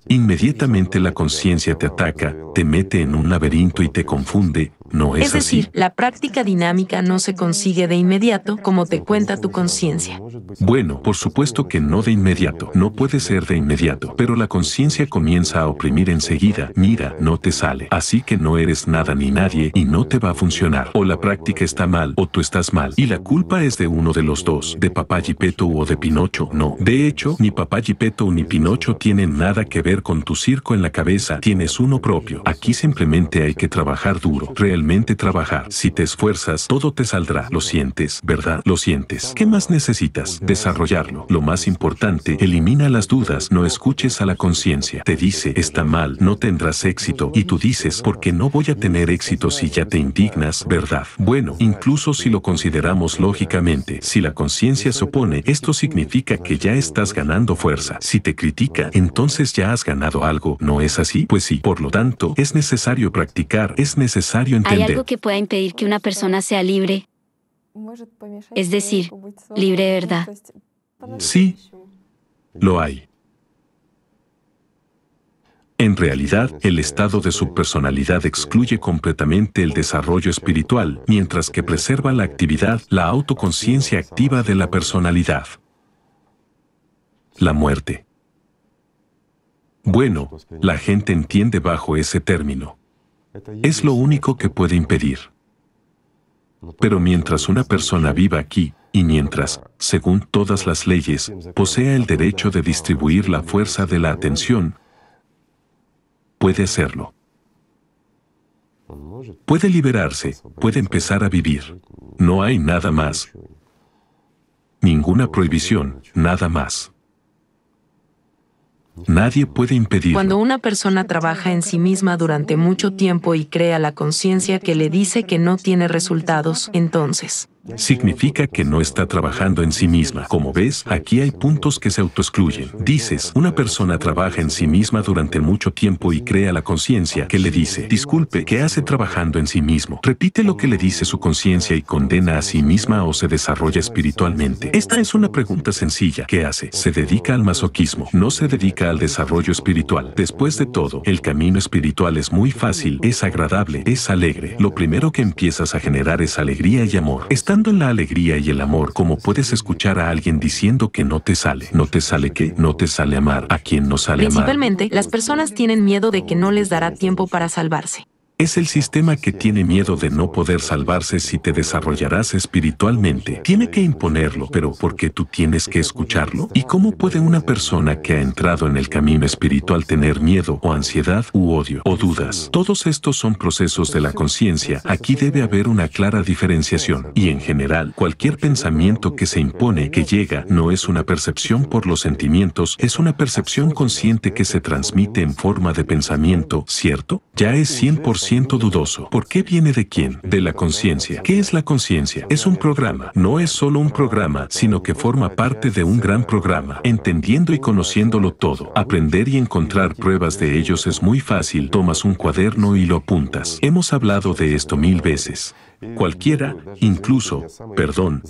Inmediatamente la conciencia te ataca, te mete en un laberinto y te confunde, ¿no es, es decir, la práctica dinámica no se consigue de inmediato como te cuenta tu conciencia. Bueno, por supuesto que no de inmediato, no puede ser de inmediato, pero la conciencia comienza a oprimir enseguida, mira, no te sale, así que no eres nada ni nadie y no te va a funcionar. O la práctica está mal o tú estás mal y la culpa es de uno de los dos, de papá Gepetto o de Pinocho. No. De hecho, ni papá Gepetto ni Pinocho tienen nada que ver con tu circo en la cabeza. Tienes uno propio. Aquí simplemente hay que trabajar duro. Realmente trabajar. Si te esfuerzas, todo te saldrá. Lo sientes, ¿verdad? Lo sientes. ¿Qué más necesitas? Desarrollarlo. Lo más importante, elimina las dudas. No escuches a la conciencia. Te dice, está mal, no tendrás éxito. Y tú dices, porque no voy a tener éxito si ya te indignas, ¿verdad? Bueno, incluso si lo consideras lógicamente, si la conciencia se opone, esto significa que ya estás ganando fuerza. Si te critica, entonces ya has ganado algo, ¿no es así? Pues sí, por lo tanto, es necesario practicar, es necesario entender. ¿Hay algo que pueda impedir que una persona sea libre? Es decir, libre de verdad. Sí, lo hay. En realidad, el estado de su personalidad excluye completamente el desarrollo espiritual, mientras que preserva la actividad, la autoconciencia activa de la personalidad. La muerte. Bueno, la gente entiende bajo ese término. Es lo único que puede impedir. Pero mientras una persona viva aquí, y mientras, según todas las leyes, posea el derecho de distribuir la fuerza de la atención, puede hacerlo. Puede liberarse, puede empezar a vivir. No hay nada más. Ninguna prohibición, nada más. Nadie puede impedir. Cuando una persona trabaja en sí misma durante mucho tiempo y crea la conciencia que le dice que no tiene resultados, entonces significa que no está trabajando en sí misma. Como ves, aquí hay puntos que se autoexcluyen. Dices, una persona trabaja en sí misma durante mucho tiempo y crea la conciencia que le dice, disculpe, ¿qué hace trabajando en sí mismo? Repite lo que le dice su conciencia y condena a sí misma o se desarrolla espiritualmente. Esta es una pregunta sencilla. ¿Qué hace? Se dedica al masoquismo, no se dedica al desarrollo espiritual. Después de todo, el camino espiritual es muy fácil, es agradable, es alegre. Lo primero que empiezas a generar es alegría y amor. Estando en la alegría y el amor, como puedes escuchar a alguien diciendo que no te sale, no te sale que, no te sale amar, a quien no sale amar. Principalmente, las personas tienen miedo de que no les dará tiempo para salvarse. Es el sistema que tiene miedo de no poder salvarse si te desarrollarás espiritualmente. Tiene que imponerlo, pero ¿por qué tú tienes que escucharlo? ¿Y cómo puede una persona que ha entrado en el camino espiritual tener miedo o ansiedad u odio o dudas? Todos estos son procesos de la conciencia. Aquí debe haber una clara diferenciación. Y en general, cualquier pensamiento que se impone, que llega, no es una percepción por los sentimientos, es una percepción consciente que se transmite en forma de pensamiento, ¿cierto? Ya es 100% dudoso. ¿Por qué viene de quién? De la conciencia. ¿Qué es la conciencia? Es un programa. No es solo un programa, sino que forma parte de un gran programa. Entendiendo y conociéndolo todo, aprender y encontrar pruebas de ellos es muy fácil. Tomas un cuaderno y lo apuntas. Hemos hablado de esto mil veces. Cualquiera, incluso, perdón,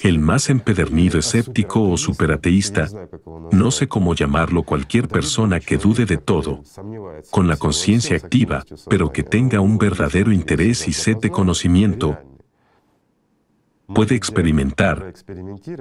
el más empedernido escéptico o superateísta, no sé cómo llamarlo cualquier persona que dude de todo, con la conciencia activa, pero que tenga un verdadero interés y sed de conocimiento, puede experimentar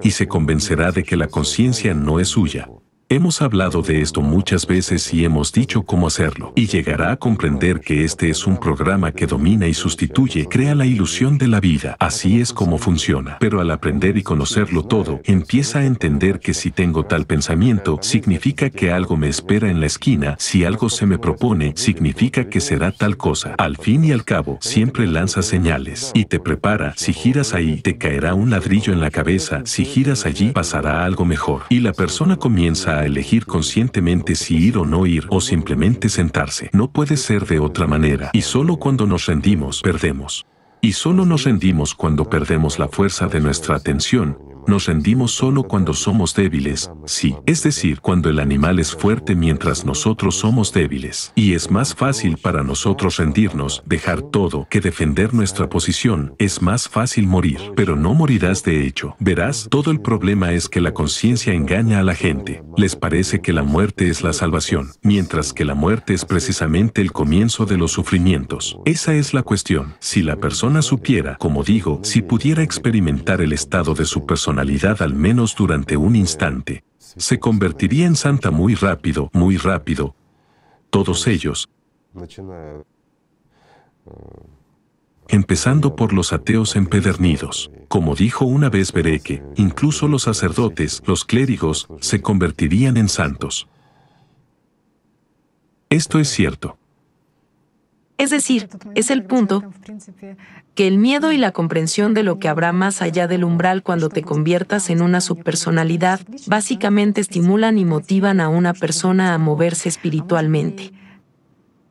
y se convencerá de que la conciencia no es suya. Hemos hablado de esto muchas veces y hemos dicho cómo hacerlo, y llegará a comprender que este es un programa que domina y sustituye, crea la ilusión de la vida. Así es como funciona. Pero al aprender y conocerlo todo, empieza a entender que si tengo tal pensamiento, significa que algo me espera en la esquina, si algo se me propone, significa que será tal cosa. Al fin y al cabo, siempre lanza señales y te prepara. Si giras ahí, te caerá un ladrillo en la cabeza, si giras allí, pasará algo mejor. Y la persona comienza a elegir conscientemente si ir o no ir o simplemente sentarse. No puede ser de otra manera. Y solo cuando nos rendimos, perdemos. Y solo nos rendimos cuando perdemos la fuerza de nuestra atención, nos rendimos solo cuando somos débiles, sí, es decir, cuando el animal es fuerte mientras nosotros somos débiles. Y es más fácil para nosotros rendirnos, dejar todo, que defender nuestra posición, es más fácil morir, pero no morirás de hecho. Verás, todo el problema es que la conciencia engaña a la gente. Les parece que la muerte es la salvación, mientras que la muerte es precisamente el comienzo de los sufrimientos. Esa es la cuestión. Si la persona supiera, como digo, si pudiera experimentar el estado de su personalidad, al menos durante un instante. Se convertiría en santa muy rápido, muy rápido. Todos ellos. Empezando por los ateos empedernidos. Como dijo una vez Bereke, incluso los sacerdotes, los clérigos, se convertirían en santos. Esto es cierto. Es decir, es el punto que el miedo y la comprensión de lo que habrá más allá del umbral cuando te conviertas en una subpersonalidad básicamente estimulan y motivan a una persona a moverse espiritualmente.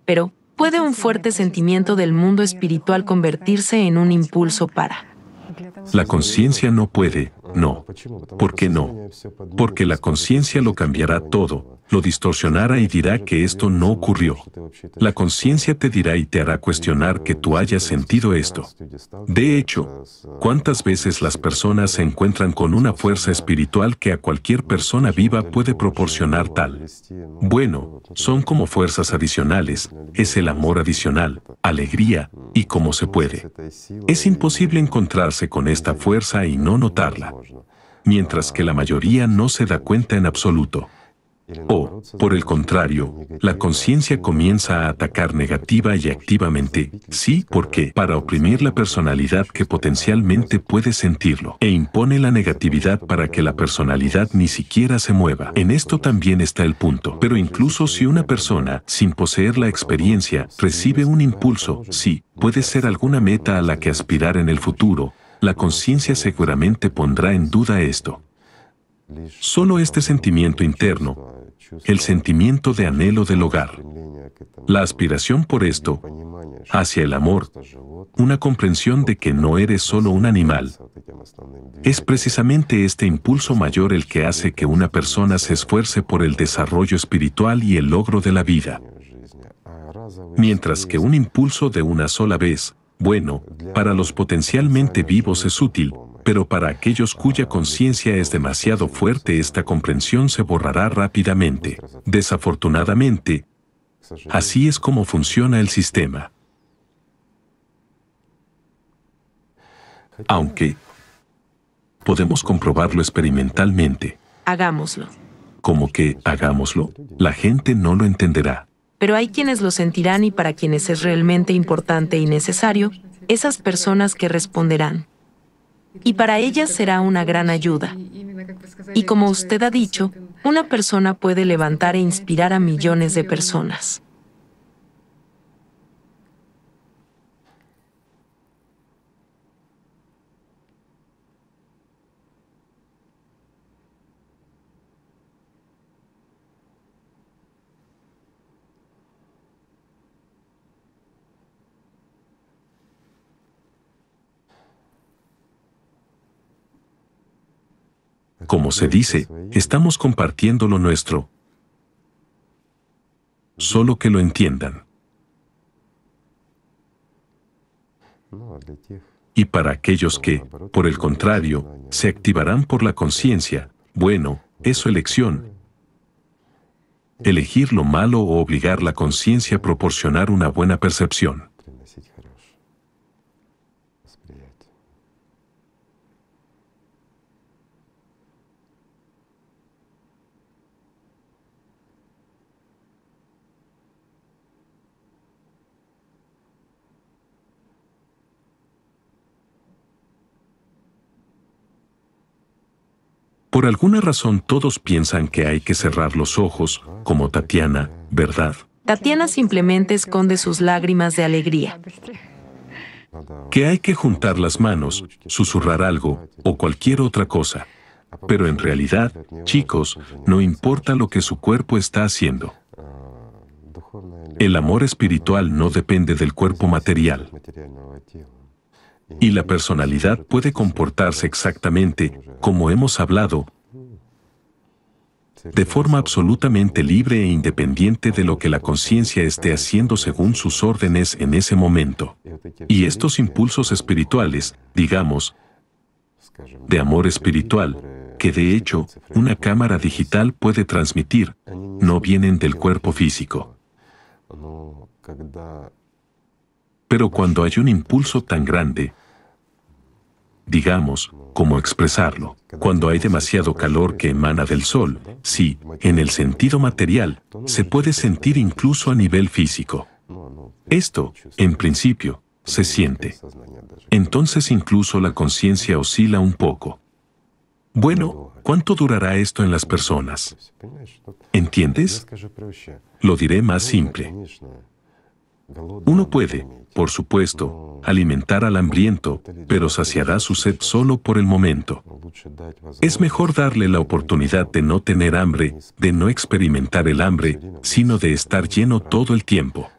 Pero, ¿puede un fuerte sentimiento del mundo espiritual convertirse en un impulso para la conciencia no puede, no. ¿Por qué no? Porque la conciencia lo cambiará todo, lo distorsionará y dirá que esto no ocurrió. La conciencia te dirá y te hará cuestionar que tú hayas sentido esto. De hecho, ¿cuántas veces las personas se encuentran con una fuerza espiritual que a cualquier persona viva puede proporcionar tal? Bueno, son como fuerzas adicionales, es el amor adicional, alegría, y cómo se puede. Es imposible encontrarse con esta fuerza y no notarla, mientras que la mayoría no se da cuenta en absoluto. O, por el contrario, la conciencia comienza a atacar negativa y activamente, sí, porque para oprimir la personalidad que potencialmente puede sentirlo, e impone la negatividad para que la personalidad ni siquiera se mueva. En esto también está el punto. Pero incluso si una persona, sin poseer la experiencia, recibe un impulso, sí, puede ser alguna meta a la que aspirar en el futuro, la conciencia seguramente pondrá en duda esto. Solo este sentimiento interno, el sentimiento de anhelo del hogar, la aspiración por esto, hacia el amor, una comprensión de que no eres solo un animal, es precisamente este impulso mayor el que hace que una persona se esfuerce por el desarrollo espiritual y el logro de la vida. Mientras que un impulso de una sola vez, bueno, para los potencialmente vivos es útil, pero para aquellos cuya conciencia es demasiado fuerte esta comprensión se borrará rápidamente. Desafortunadamente, así es como funciona el sistema. Aunque podemos comprobarlo experimentalmente. Hagámoslo. Como que, hagámoslo, la gente no lo entenderá. Pero hay quienes lo sentirán y para quienes es realmente importante y necesario, esas personas que responderán y para ellas será una gran ayuda. Y como usted ha dicho, una persona puede levantar e inspirar a millones de personas. Como se dice, estamos compartiendo lo nuestro. Solo que lo entiendan. Y para aquellos que, por el contrario, se activarán por la conciencia, bueno, es su elección. Elegir lo malo o obligar la conciencia a proporcionar una buena percepción. Por alguna razón todos piensan que hay que cerrar los ojos, como Tatiana, ¿verdad? Tatiana simplemente esconde sus lágrimas de alegría. Que hay que juntar las manos, susurrar algo, o cualquier otra cosa. Pero en realidad, chicos, no importa lo que su cuerpo está haciendo. El amor espiritual no depende del cuerpo material. Y la personalidad puede comportarse exactamente, como hemos hablado, de forma absolutamente libre e independiente de lo que la conciencia esté haciendo según sus órdenes en ese momento. Y estos impulsos espirituales, digamos, de amor espiritual, que de hecho una cámara digital puede transmitir, no vienen del cuerpo físico. Pero cuando hay un impulso tan grande, digamos, ¿cómo expresarlo? Cuando hay demasiado calor que emana del sol, sí, en el sentido material, se puede sentir incluso a nivel físico. Esto, en principio, se siente. Entonces incluso la conciencia oscila un poco. Bueno, ¿cuánto durará esto en las personas? ¿Entiendes? Lo diré más simple. Uno puede, por supuesto, alimentar al hambriento, pero saciará su sed solo por el momento. Es mejor darle la oportunidad de no tener hambre, de no experimentar el hambre, sino de estar lleno todo el tiempo.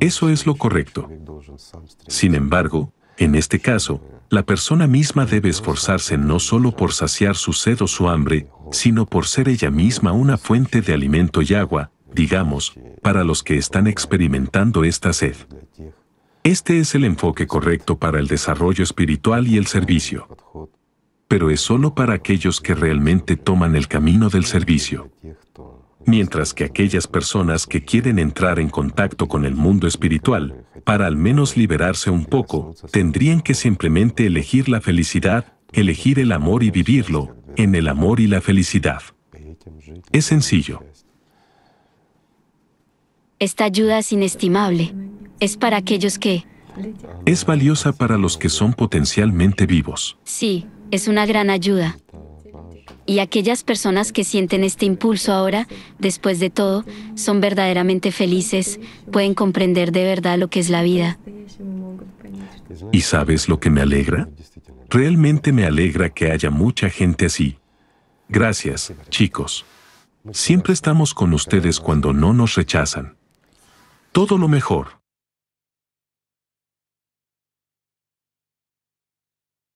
Eso es lo correcto. Sin embargo, en este caso, la persona misma debe esforzarse no solo por saciar su sed o su hambre, sino por ser ella misma una fuente de alimento y agua, digamos, para los que están experimentando esta sed. Este es el enfoque correcto para el desarrollo espiritual y el servicio. Pero es solo para aquellos que realmente toman el camino del servicio. Mientras que aquellas personas que quieren entrar en contacto con el mundo espiritual, para al menos liberarse un poco, tendrían que simplemente elegir la felicidad, elegir el amor y vivirlo, en el amor y la felicidad. Es sencillo. Esta ayuda es inestimable. Es para aquellos que... Es valiosa para los que son potencialmente vivos. Sí, es una gran ayuda. Y aquellas personas que sienten este impulso ahora, después de todo, son verdaderamente felices, pueden comprender de verdad lo que es la vida. ¿Y sabes lo que me alegra? Realmente me alegra que haya mucha gente así. Gracias, chicos. Siempre estamos con ustedes cuando no nos rechazan. Todo lo mejor.